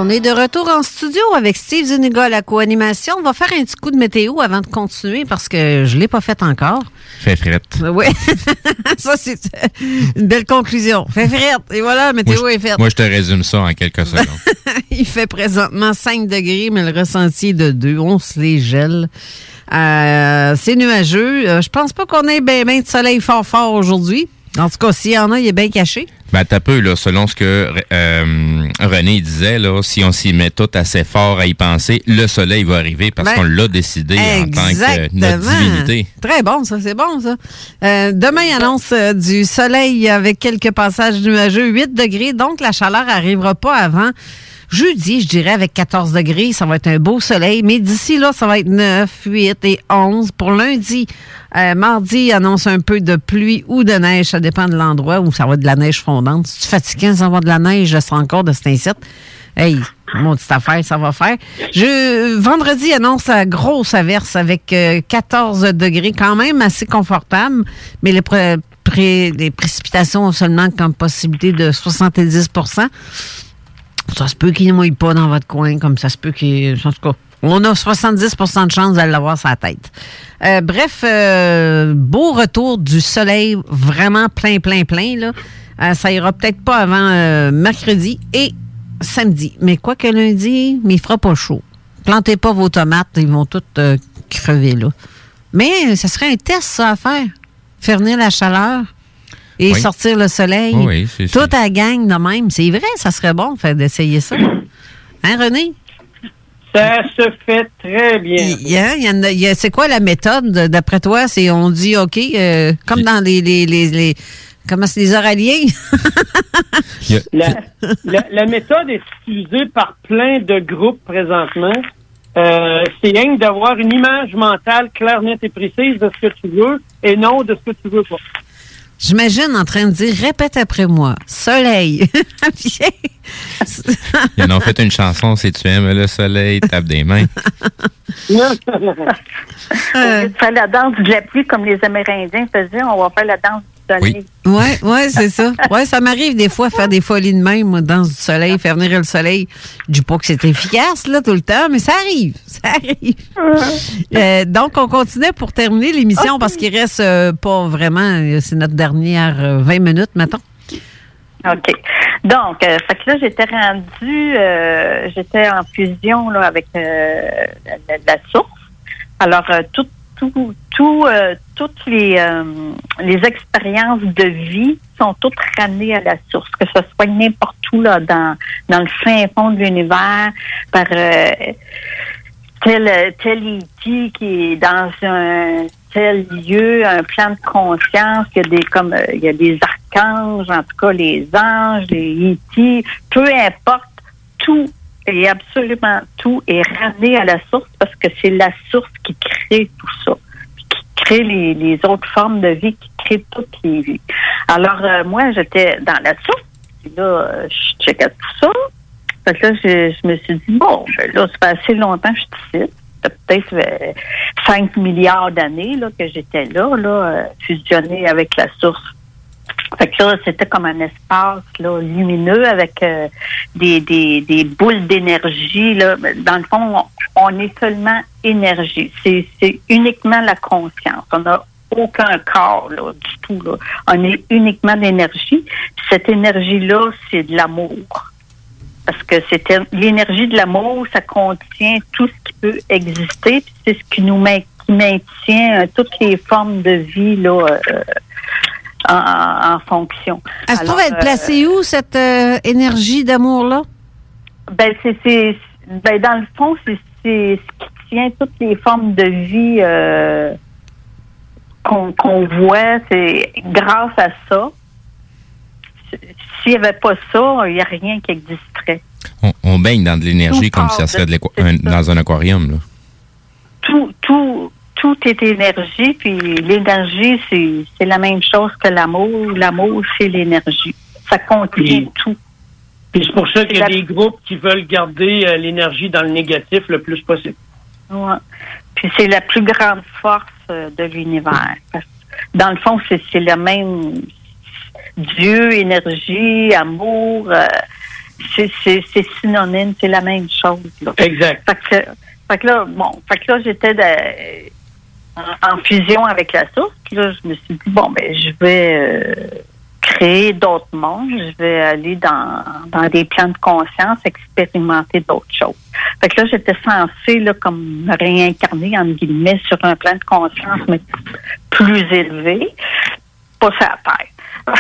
On est de retour en studio avec Steve Zuniga à la co-animation. On va faire un petit coup de météo avant de continuer parce que je ne l'ai pas fait encore. Fait frette. Oui, ça c'est une belle conclusion. Fait frette. Et voilà, météo moi, est faite. Moi, je te résume ça en quelques secondes. Il fait présentement 5 degrés, mais le ressenti est de 2. On se les gèle. Euh, c'est nuageux. Euh, je pense pas qu'on ait bien ben de soleil fort fort aujourd'hui. En tout cas, s'il y en a, il est bien caché. Ben, t'as peu, là, selon ce que euh, René disait, là, si on s'y met tout assez fort à y penser, le soleil va arriver parce Ben, qu'on l'a décidé en tant que notre divinité. Très bon, ça, c'est bon, ça. Euh, demain, il annonce euh, du soleil avec quelques passages nuageux, 8 degrés, donc la chaleur n'arrivera pas avant jeudi, je dirais, avec 14 degrés. Ça va être un beau soleil, mais d'ici là, ça va être 9, 8 et 11. Pour lundi, euh, mardi, annonce un peu de pluie ou de neige, ça dépend de l'endroit où ça va être de la neige fondante. Si tu es fatiguant d'avoir de la neige, c'est encore de cet incite. Hey, mon petite affaire, ça va faire. Je, vendredi annonce la grosse averse avec euh, 14 degrés, quand même assez confortable, mais les précipitations ont seulement comme possibilité de 70 Ça se peut qu'il ne mouille pas dans votre coin, comme ça se peut qu'il. En tout cas, on a 70 de chance de l'avoir la tête. Euh, bref, euh, beau retour du soleil, vraiment plein, plein, plein. Là. Euh, ça ira peut-être pas avant mercredi et samedi. Mais quoi que lundi, mais il fera pas chaud. Plantez pas vos tomates, ils vont toutes crever là. Mais ce serait un test, ça, à faire. Venir la chaleur et Oui. sortir le soleil. Oui, c'est- Toute la gang de même. C'est vrai, ça serait bon fait, d'essayer ça. Hein, René? Ça se fait très bien. Il y a- il y en a- il y a- c'est quoi la méthode, d'après toi? C'est on dit, OK, euh, comme dans les, les, les, les- comment c'est, les oraliens? La, la- la méthode est utilisée par plein de groupes présentement. Euh, c'est rien d'avoir une image mentale claire, nette et précise de ce que tu veux et non de ce que tu veux pas. J'imagine en train de dire, répète après moi, soleil. Ils en ont fait une chanson, si tu aimes le soleil, tape des mains. Au lieu de faire la danse de la pluie comme les Amérindiens faisaient, on va faire la danse du soleil. Oui, ouais, c'est ça. Ouais, ça m'arrive des fois de faire des folies de même, moi, dans du soleil, faire venir le soleil. Je dis pas que c'est efficace, là, tout le temps, mais ça arrive. Ça arrive. Euh, donc, on continue pour terminer l'émission parce qu'il reste euh, pas vraiment, euh, c'est notre dernière euh, 20 minutes, mettons. OK. Donc, euh, fait que là, j'étais rendue, euh, j'étais en fusion là, avec euh, la, la- la source. Alors, euh, tout, euh, toutes les, euh, les expériences de vie sont toutes ramenées à la source, que ce soit n'importe où là, dans, dans le fin fond de l'univers, par euh, tel, tel E.T. qui est dans un tel lieu, un plan de conscience, il y a des comme il y a des archanges, en tout cas les anges, les E.T., peu importe, tout et absolument tout est ramené à la source parce que c'est la source qui crée tout ça, qui crée les, autres formes de vie, qui crée toutes les vies. Alors, euh, moi, j'étais dans la soupe, puis là, euh, je checkais tout ça. Fait que là, je, me suis dit, bon, ben là, ça fait assez longtemps que je suis ici. Ça fait peut-être euh, 5 milliards d'années là, que j'étais là, là, euh, fusionné avec la source. Fait que là, c'était comme un espace là, lumineux avec euh, des, des, des boules d'énergie. Là. Dans le fond, on, est seulement énergie. C'est, uniquement la conscience. On n'a aucun corps là, du tout. Là. On est uniquement d'énergie. Cette énergie-là, c'est de l'amour. Parce que c'était l'énergie de l'amour, ça contient tout ce qui peut exister. C'est ce qui nous maintient euh, toutes les formes de vie là, euh, en, en fonction. Elle se trouve être euh, placée où, cette euh, énergie d'amour-là? Ben, c'est, ben, dans le fond, c'est, c'est ce qui tient toutes les formes de vie euh, qu'on, voit. C'est grâce à ça. S'il n'y avait pas ça, il n'y a rien qui existerait. On, on baigne dans de l'énergie comme si ça serait de un- dans un aquarium. Là. Tout, tout, tout est énergie, puis l'énergie, c'est, la même chose que l'amour. L'amour, c'est l'énergie. Ça contient tout. Puis c'est pour ça qu'il y a la- des groupes qui veulent garder euh, l'énergie dans le négatif le plus possible. Ouais. Puis c'est la plus grande force euh, de l'univers. Dans le fond, c'est, le même Dieu, énergie, amour. euh, c'est, synonyme, c'est la même chose. Là. Exact. Fait que, fait que là, bon, fait que là, j'étais en, fusion avec la source. Puis là, je me suis dit, bon, ben, je vais euh, créer d'autres mondes. Je vais aller dans, dans des plans de conscience, expérimenter d'autres choses. Fait que là, j'étais censée, là, comme me réincarner, entre guillemets, sur un plan de conscience, mais plus élevé, pas sur la Terre.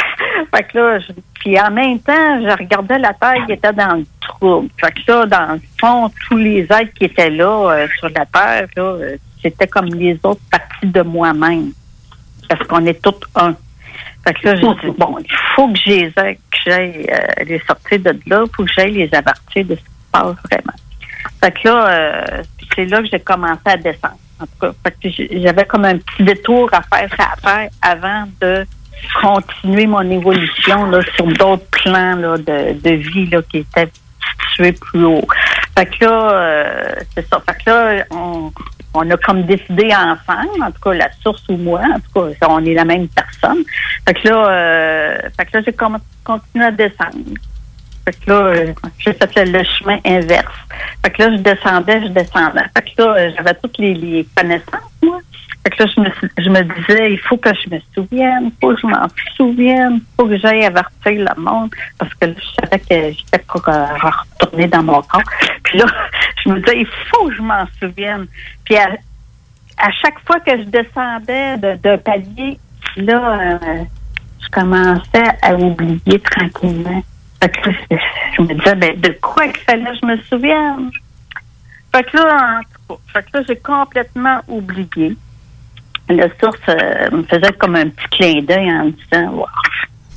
fait que là, puis en même temps, je regardais la Terre qui était dans le trouble. Fait que là, dans le fond, tous les êtres qui étaient là euh, sur la Terre, là, euh, c'était comme les autres parties de moi-même. Parce qu'on est tous un. Fait que là, je dis, bon, il faut que j'ai j'aille euh, les sortir de là, il faut que j'aille les avertir de ce qui se passe vraiment. Fait que là, euh, c'est là que j'ai commencé à descendre. En tout cas, fait que j'ai- j'avais comme un petit détour à faire la Terre avant de continuer mon évolution là, sur d'autres plans là, de, de vie là, qui étaient situés plus haut. Fait que là, euh, c'est ça. Fait que là, on, on a comme décidé ensemble, en tout cas la source ou moi, en tout cas, on est la même personne. Fait que là, euh, fait que là, j'ai continué à descendre. Fait que là, euh, j'ai fait le, chemin inverse. Fait que là, je descendais, je descendais. Fait que là, euh, j'avais toutes les, connaissances, moi. Fait que là, je me, je me disais, il faut que je me souvienne, il faut que je m'en souvienne, il faut que j'aille avertir le monde, parce que là, je savais que j'étais pour euh, retourner dans mon corps. Puis là, je me disais, il faut que je m'en souvienne. Puis à, chaque fois que je descendais de- d'un palier, là, euh, je commençais à oublier tranquillement. Fait que là, je, me disais, ben, de quoi qu'il fallait que je me souvienne? Fait que là, en tout cas, fait que là, j'ai complètement oublié. La source euh, me faisait comme un petit clin d'œil en me disant, Wow,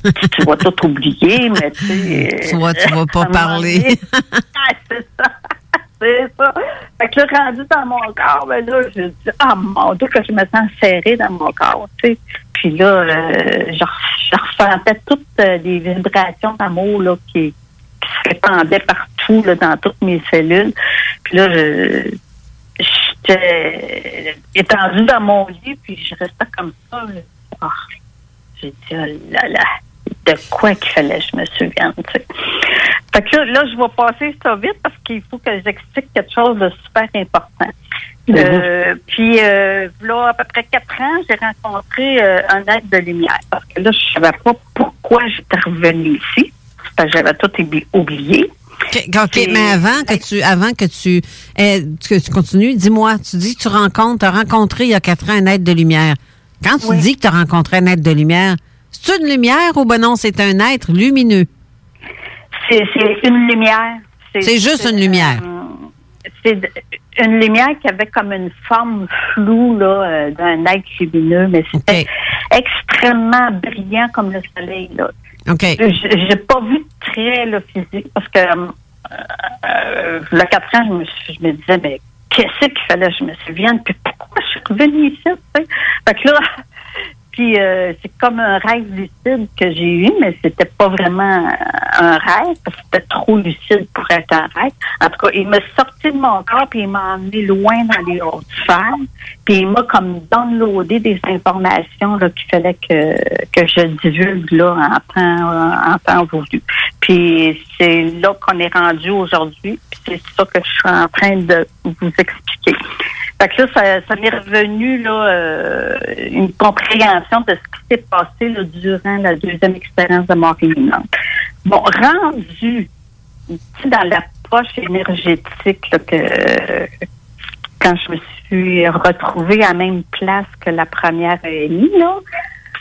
tu, vas tout oublier, mais tu sais. Tu vois, tu vas pas un moment parler. Ah, c'est ça. C'est ça. Fait que là, rendu dans mon corps, ben là, je dis, ah mon Dieu, que je me sens serrée dans mon corps, tu sais. Puis là, euh, je, je ressentais toutes euh, les vibrations d'amour, là, qui, qui se répandaient partout, là, dans toutes mes cellules. Puis là, je, j'étais étendue dans mon lit, puis je restais comme ça. là. Ah, j'ai dit, oh là là, de quoi qu'il fallait que je me souvienne. Fait que là, là, je vais passer ça vite parce qu'il faut que j'explique quelque chose de super important. Euh, puis, euh, là, à peu près quatre ans, j'ai rencontré euh, un être de lumière. Parce que là, je savais pas pourquoi j'étais revenue ici. Parce que j'avais tout oublié. Mais avant que tu avant que tu, eh, que tu continues, dis-moi, tu dis que tu rencontres, tu as rencontré il y a quatre ans un être de lumière. Quand tu dis que tu as rencontré un être de lumière, c'est une lumière ou ben non, c'est un être lumineux? C'est une lumière. C'est juste une lumière. euh, c'est une lumière qui avait comme une forme floue là, euh, d'un être lumineux, mais c'était extrêmement brillant comme le soleil. Là. OK. J- J'ai pas vu de trait là, physique parce que euh, a quatre ans, je me, suis- je me disais, mais qu'est-ce qu'il fallait que je me souvienne? Puis pourquoi je suis revenue ici? tu sais? Fait que là, Puis euh, c'est comme un rêve lucide que j'ai eu, mais c'était pas vraiment un rêve, parce que c'était trop lucide pour être un rêve. En tout cas, il m'a sorti de mon corps, puis il m'a emmené loin dans les hautes sphères, puis il m'a comme downloadé des informations là, qu'il fallait que, que je divulgue là en temps, en temps voulu. Puis c'est là qu'on est rendu aujourd'hui, puis c'est ça que je suis en train de vous expliquer. Fait que là, ça, ça m'est revenu là, euh, une compréhension de ce qui s'est passé là, durant la deuxième expérience de mort imminente. Bon, rendu dans l'approche énergétique là, que quand je me suis retrouvée à la même place que la première EMI, là,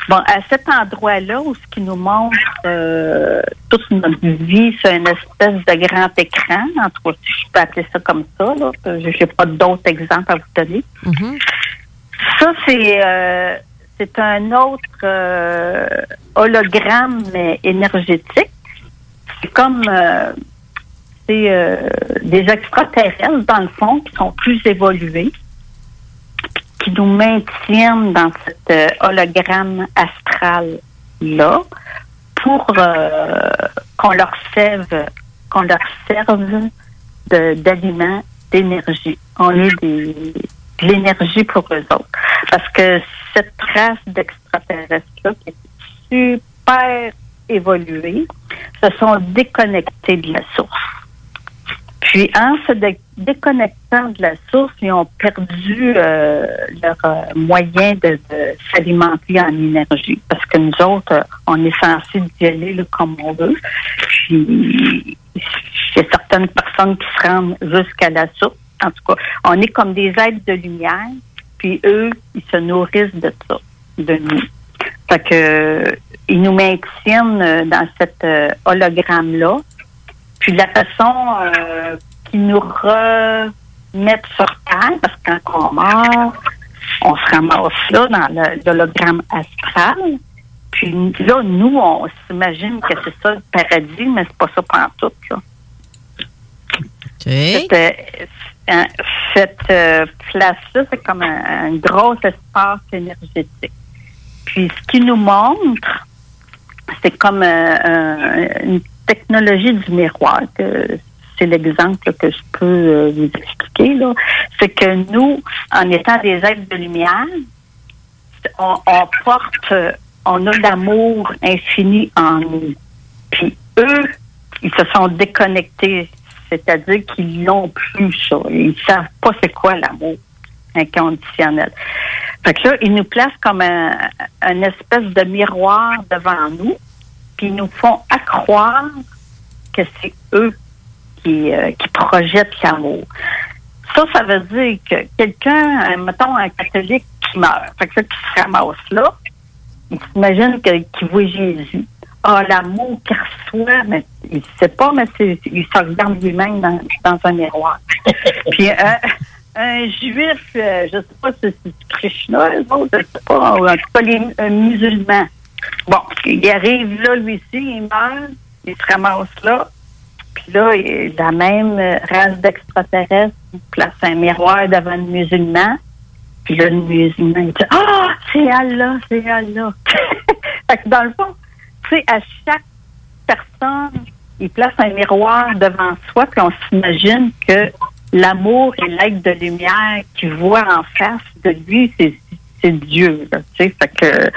Bon, à cet endroit-là où ce qui nous montre euh, toute notre vie, c'est une espèce de grand écran, entre autres, si je peux appeler ça comme ça. Là, je n'ai pas d'autres exemples à vous donner. Ça, c'est euh, c'est un autre euh, hologramme énergétique. C'est comme euh, c'est euh, des extraterrestres, dans le fond, qui sont plus évolués qui nous maintiennent dans cet euh, hologramme astral là pour euh, qu'on leur serve qu'on leur serve de- d'aliments d'énergie. On est des, de l'énergie pour eux autres. Parce que cette race d'extraterrestres-là, qui est super évoluée, se sont déconnectés de la source. Puis, en se dé- déconnectant de la source, ils ont perdu euh, leur euh, moyen de, s'alimenter en énergie. Parce que nous autres, euh, on est censé y aller là, comme on veut. Puis, il y a certaines personnes qui se rendent jusqu'à la source. En tout cas, on est comme des êtres de lumière. Puis, eux, ils se nourrissent de ça, de nous. Fait que, euh, ils nous maintiennent dans cet hologramme-là. Puis la façon euh, qu'ils nous remettent sur terre, parce que quand on meurt, on se ramasse là dans l'hologramme astral. Puis là, nous, on s'imagine que c'est ça le paradis, mais c'est pas ça pantoute, là. Cette, euh, cette euh, place-là, c'est comme un, un gros espace énergétique. Puis ce qui nous montre, c'est comme euh, un- une technologie du miroir. que c'est l'exemple que je peux euh, vous expliquer. C'est que nous, en étant des êtres de lumière, on, porte, euh, on a l'amour infini en nous. Puis eux, ils se sont déconnectés, c'est-à-dire qu'ils l'ont plus ça. Ils savent pas c'est quoi l'amour inconditionnel. Fait que là, ils nous placent comme un espèce de miroir devant nous, puis ils nous font accroire que c'est eux qui, euh, qui projettent l'amour. Ça, ça veut dire que quelqu'un, euh, mettons un catholique qui meurt, fait que là, qui se ramasse là, il s'imagine qu'il voit Jésus. Ah, l'amour qu'il reçoit, mais il ne sait pas, mais il se regarde lui-même dans, un miroir. Puis un, un juif, euh, je ne sais pas si c'est Krishna, je sais pas, ou en tout cas les un musulman. Bon, il arrive là, lui ci il meurt, il se ramasse là. Puis là, la même euh, race d'extraterrestres place un miroir devant le musulman. Puis là, le musulman, il dit Ah, c'est Allah, c'est Allah. fait que dans le fond, tu sais, à chaque personne, il place un miroir devant soi, puis on s'imagine que l'amour et l'être de lumière qu'il voit en face de lui, c'est Dieu. Fait que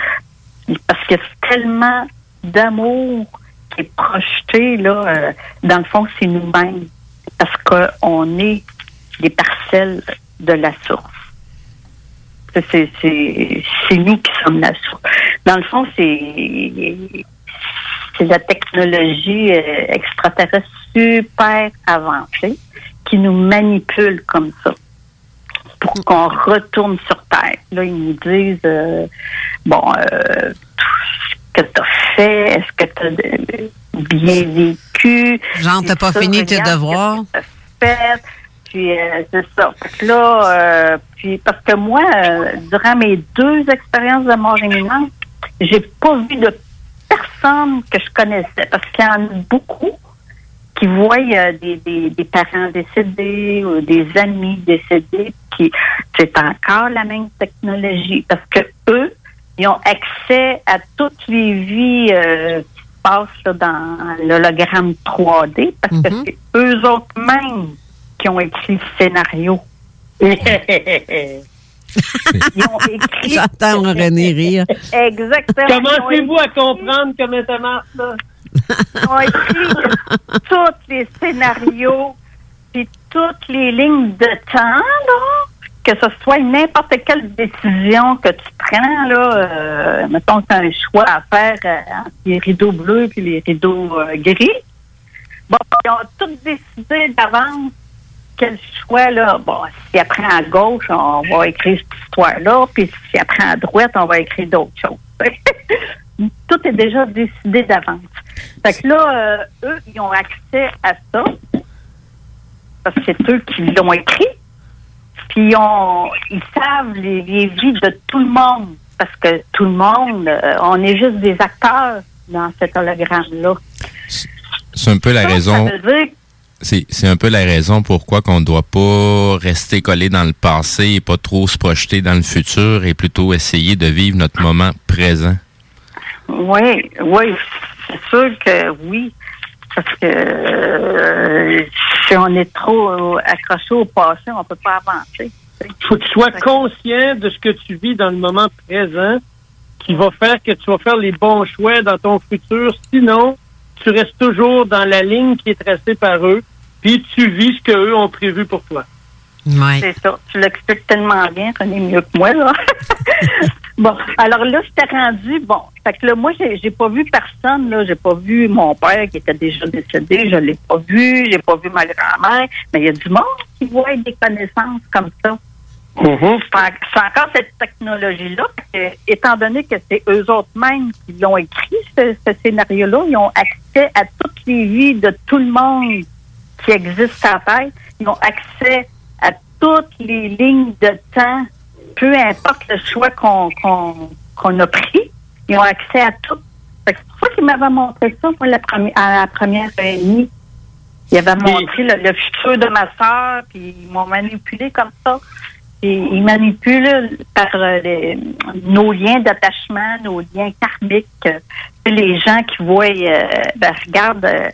parce qu'il y a tellement d'amour qui est projeté là, euh, dans le fond, c'est nous-mêmes, parce qu'on est des parcelles de la source. C'est- C'est c'est- c'est nous qui sommes la source. Dans le fond, c'est c'est la technologie euh, extraterrestre super avancée qui nous manipule comme ça pour qu'on retourne sur Terre. Là, ils nous disent, euh, bon, euh, ce que tu as fait, est-ce que tu as bien vécu? Genre, t'as pas Ça, fini tes devoirs? fait? Puis, euh, c'est ça. Fait que là, euh, puis, parce que moi, euh, durant mes deux expériences de mort imminente, j'ai pas vu de personne que je connaissais, parce qu'il y en a beaucoup qui voient euh, des, des, des parents décédés ou des amis décédés, qui c'est encore la même technologie, parce que eux, ils ont accès à toutes les vies euh, qui se passent là, dans l'hologramme 3D parce que c'est eux autres mêmes qui ont écrit le scénario. Ils ont écrit. J'entends René rire. Exactement. Commencez-vous à comprendre comment ça marche, là? Ont écrit tous les scénarios, puis toutes les lignes de temps, là, que ce soit n'importe quelle décision que tu prends, là, euh, mettons que tu as un choix à faire euh, entre les rideaux bleus et les rideaux euh, gris. Bon, ils ont tous décidé d'avance quel choix, là. Bon, si elle prend à gauche, on va écrire cette histoire-là, puis si elle prend à droite, on va écrire d'autres choses. Tout est déjà décidé d'avance. Fait que là, euh, eux, ils ont accès à ça, parce que c'est eux qui l'ont écrit, puis ils, ont, ils savent les, les vies de tout le monde, parce que tout le monde, euh, on est juste des acteurs dans cet hologramme-là. C'est un peu la Ça, raison. Ça veut dire C'est c'est un peu la raison pourquoi qu'on ne doit pas rester collé dans le passé et pas trop se projeter dans le futur et plutôt essayer de vivre notre moment présent. Oui, oui, c'est sûr que oui. Parce que euh, si on est trop accroché au passé, on peut pas avancer. faut que tu sois conscient de ce que tu vis dans le moment présent qui va faire que tu vas faire les bons choix dans ton futur. Sinon, tu restes toujours dans la ligne qui est tracée par eux, puis tu vis ce qu'eux ont prévu pour toi. C'est ça. Tu l'expliques tellement bien, René, mieux que moi, là. bon, alors là, je t'ai rendu, bon, fait que là, moi, j'ai j'ai pas vu personne, là. J'ai pas vu mon père qui était déjà décédé, je l'ai pas vu, j'ai pas vu ma grand-mère, mais il y a du monde qui voit des connaissances comme ça. Fait que C'est encore cette technologie-là, que, étant donné que c'est eux autres mêmes qui l'ont écrit, ce, ce scénario-là, ils ont accès à toutes les vies de tout le monde qui existe à Terre. Ils ont accès à toutes les lignes de temps, peu importe le choix qu'on a pris, ils ont accès à tout. C'est pour ça qu'ils m'avaient montré ça moi, la première, à la première réunion. Ils avaient montré le, le futur de ma soeur, puis ils m'ont manipulé comme ça. Et ils manipulent par euh, les- nos liens d'attachement, nos liens karmiques. Euh, Les gens qui voient, euh, ben, regarde, euh,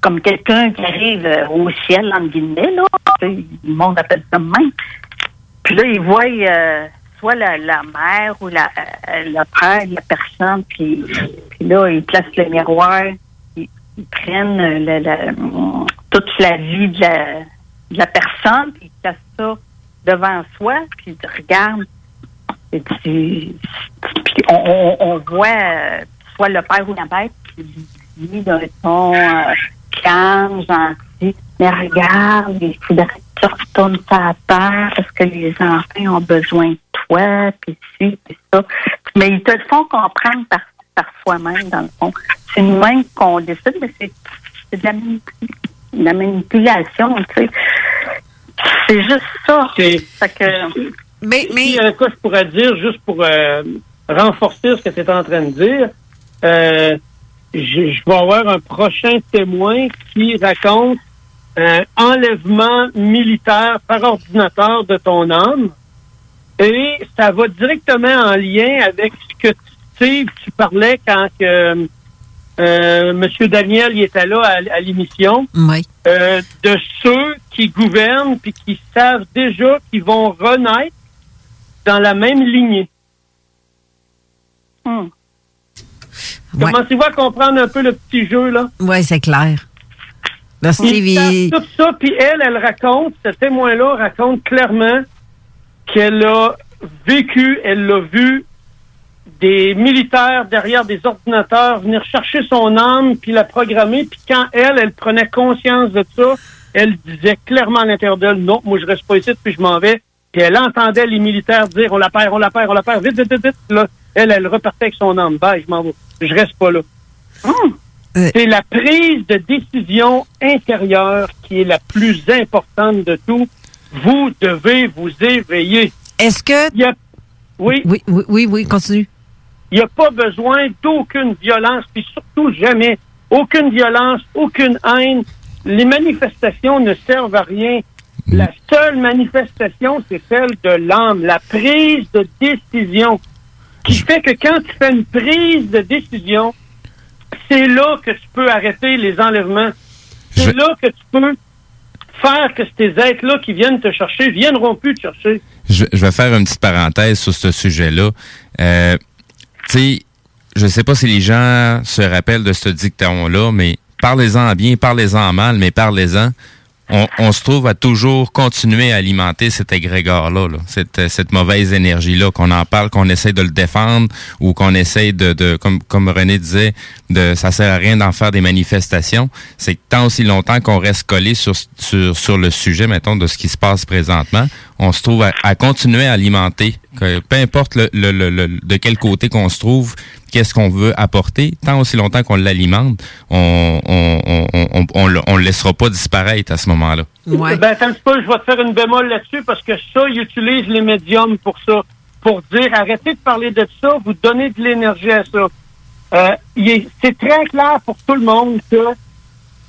comme quelqu'un qui arrive euh, au ciel, en guillemets, là. Le monde appelle ça même. Puis là, ils voient euh, soit la, la mère ou la, euh, le père de la personne, puis, puis là, ils placent le miroir, ils, ils prennent euh, toute la vie de la, de la personne, puis ils placent ça devant soi, puis ils regardent. Et puis, puis on, on, voit euh, soit le père ou la mère qui dit d'un ton euh, calme, gentil, mais regarde, il faudrait tu retournes ta terre parce que les enfants ont besoin de toi, puis ci, puis ça. Mais ils te le font comprendre par, par soi-même, dans le fond. C'est nous-mêmes qu'on décide, mais c'est c'est de la, mani- de la manipulation, tu sais. C'est juste ça. Fait que... Mais, mais... quoi je pourrais dire, juste pour euh, renforcer ce que tu es en train de dire, euh, je, je vais avoir un prochain témoin qui raconte un enlèvement militaire par ordinateur de ton âme. Et ça va directement en lien avec ce que Steve, tu parlais quand que, euh, M. Daniel il était là à, à l'émission. Oui. Euh, de ceux qui gouvernent puis qui savent déjà qu'ils vont renaître dans la même lignée. Commencez-vous à comprendre un peu le petit jeu, là? Oui, c'est clair. Il- tout ça, puis elle, elle raconte, ce témoin-là raconte clairement qu'elle a vécu, elle l'a vu, des militaires derrière des ordinateurs venir chercher son âme puis la programmer, puis quand elle, elle prenait conscience de ça, elle disait clairement à l'intérieur d'elle, non, moi je reste pas ici, puis je m'en vais. Puis elle entendait les militaires dire, on la perd, on la perd, on la perd, vite, vite, vite, vite. Là, elle, elle repartait avec son âme, bye, je m'en vais, je reste pas là. C'est la prise de décision intérieure qui est la plus importante de tout. Vous devez vous éveiller. Est-ce que... Oui. Oui, oui, oui, oui, continue. Il n'y a pas besoin d'aucune violence, puis surtout jamais aucune violence, aucune haine. Les manifestations ne servent à rien. La seule manifestation, c'est celle de l'âme, la prise de décision. qui fait que quand tu fais une prise de décision, c'est là que tu peux arrêter les enlèvements. C'est là que tu peux faire que ces êtres-là qui viennent te chercher viendront plus te chercher. Je, je vais faire une petite parenthèse sur ce sujet-là. Euh, tu sais, je sais pas si les gens se rappellent de ce dicton-là, mais parlez-en bien, parlez-en mal, mais parlez-en. On, se trouve à toujours continuer à alimenter cet égrégore-là, là, cette, cette mauvaise énergie-là, qu'on en parle, qu'on essaie de le défendre ou qu'on essaie de, de comme, René disait, de ça sert à rien d'en faire des manifestations. C'est tant aussi longtemps qu'on reste collé sur le sujet, mettons, de ce qui se passe présentement, on se trouve à, à continuer à alimenter, que, peu importe le, le, le- le- de quel côté qu'on se trouve, qu'est-ce qu'on veut apporter, tant aussi longtemps qu'on l'alimente, on on, on, on, on, le- on le laissera pas disparaître à ce moment-là. Ben, attends un petit peu, je vais te faire une bémol là-dessus parce que ça, ils utilisent les médiums pour ça. Pour dire, arrêtez de parler de ça, vous donnez de l'énergie à ça. Euh, il est- c'est très clair pour tout le monde que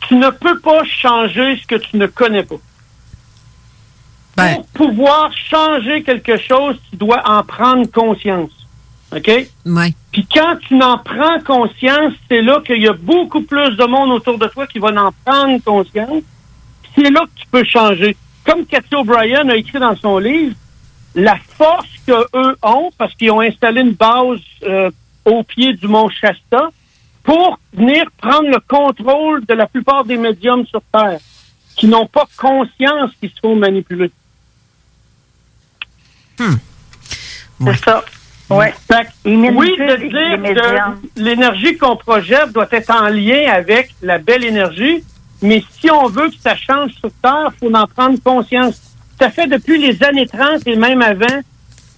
tu ne peux pas changer ce que tu ne connais pas. Pour pouvoir changer quelque chose, tu dois en prendre conscience. OK? Oui. Puis quand tu n'en prends conscience, c'est là qu'il y a beaucoup plus de monde autour de toi qui va en prendre conscience. C'est là que tu peux changer. Comme Cathy O'Brien a écrit dans son livre, la force qu'eux ont, parce qu'ils ont installé une base euh, au pied du mont Shasta, pour venir prendre le contrôle de la plupart des médiums sur Terre, qui n'ont pas conscience qu'ils se font manipuler. C'est ça. Ouais. Oui, de dire que l'énergie qu'on projette doit être en lien avec la belle énergie, mais si on veut que ça change sur Terre, il faut en prendre conscience. Ça fait depuis les années 30 et même avant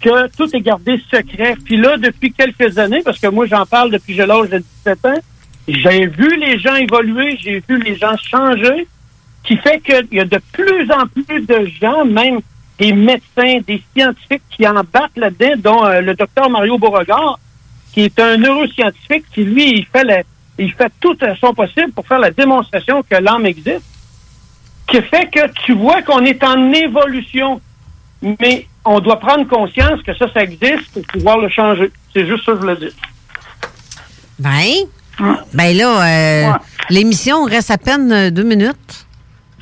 que tout est gardé secret. Puis là, depuis quelques années, parce que moi j'en parle depuis que j'ai l'âge de 17 ans, j'ai vu les gens évoluer, j'ai vu les gens changer, qui fait qu'il y a de plus en plus de gens, même des médecins, des scientifiques qui embarquent là-dedans, dont euh, le docteur Mario Beauregard, qui est un neuroscientifique qui, lui, il fait, la- il fait tout son possible pour faire la démonstration que l'âme existe, qui fait que tu vois qu'on est en évolution, mais on doit prendre conscience que ça, ça existe pour pouvoir le changer. C'est juste ça que je voulais dire. Ben, ben là, euh, l'émission reste à peine euh, deux minutes.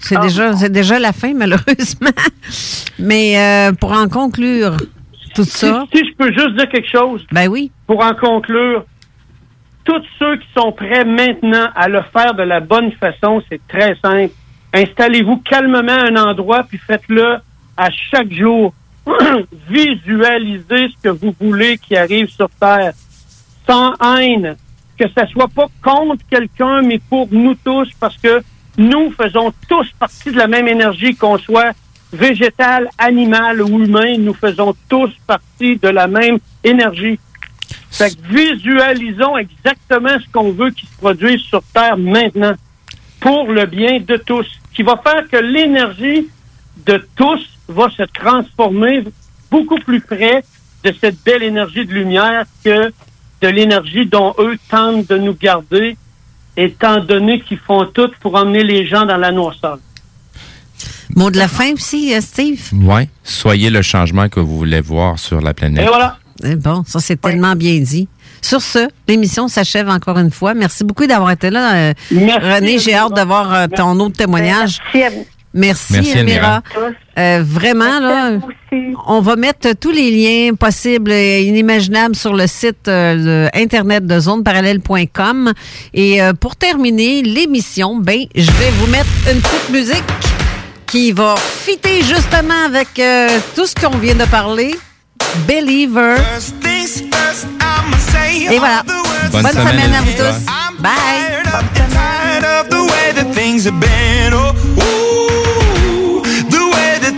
C'est Ah. déjà, c'est déjà la fin, malheureusement. Mais euh, pour en conclure tout ça. Si, si je peux juste dire quelque chose. Ben oui. Pour en conclure, tous ceux qui sont prêts maintenant à le faire de la bonne façon, c'est très simple. Installez-vous calmement à un endroit, puis faites-le à chaque jour. Visualisez ce que vous voulez qui arrive sur Terre. Sans haine. Que ça soit pas contre quelqu'un, mais pour nous tous, parce que nous faisons tous partie de la même énergie, qu'on soit végétal, animal ou humain, nous faisons tous partie de la même énergie. Fait que visualisons exactement ce qu'on veut qui se produise sur Terre maintenant pour le bien de tous, qui va faire que l'énergie de tous va se transformer beaucoup plus près de cette belle énergie de lumière que de l'énergie dont eux tentent de nous garder, étant donné qu'ils font tout pour emmener les gens dans la noirceur. Mot de la fin aussi, euh, Steve? Ouais. Soyez le changement que vous voulez voir sur la planète. Et voilà. Eh Bon, ça c'est tellement bien dit. Sur ce, l'émission s'achève encore une fois. Merci beaucoup d'avoir été là. euh, René, j'ai hâte d'avoir euh, ton autre témoignage. Merci, Merci, Elmira. Elmira. Euh, vraiment, là, on va mettre tous les liens possibles et inimaginables sur le site euh, Internet de zoneparallèle.com. Et euh, pour terminer l'émission, ben, je vais vous mettre une petite musique qui va fitter justement avec euh, tout ce qu'on vient de parler. Believer. Et voilà. Bonne Bonne, semaine, semaine, à vous tous. Bye.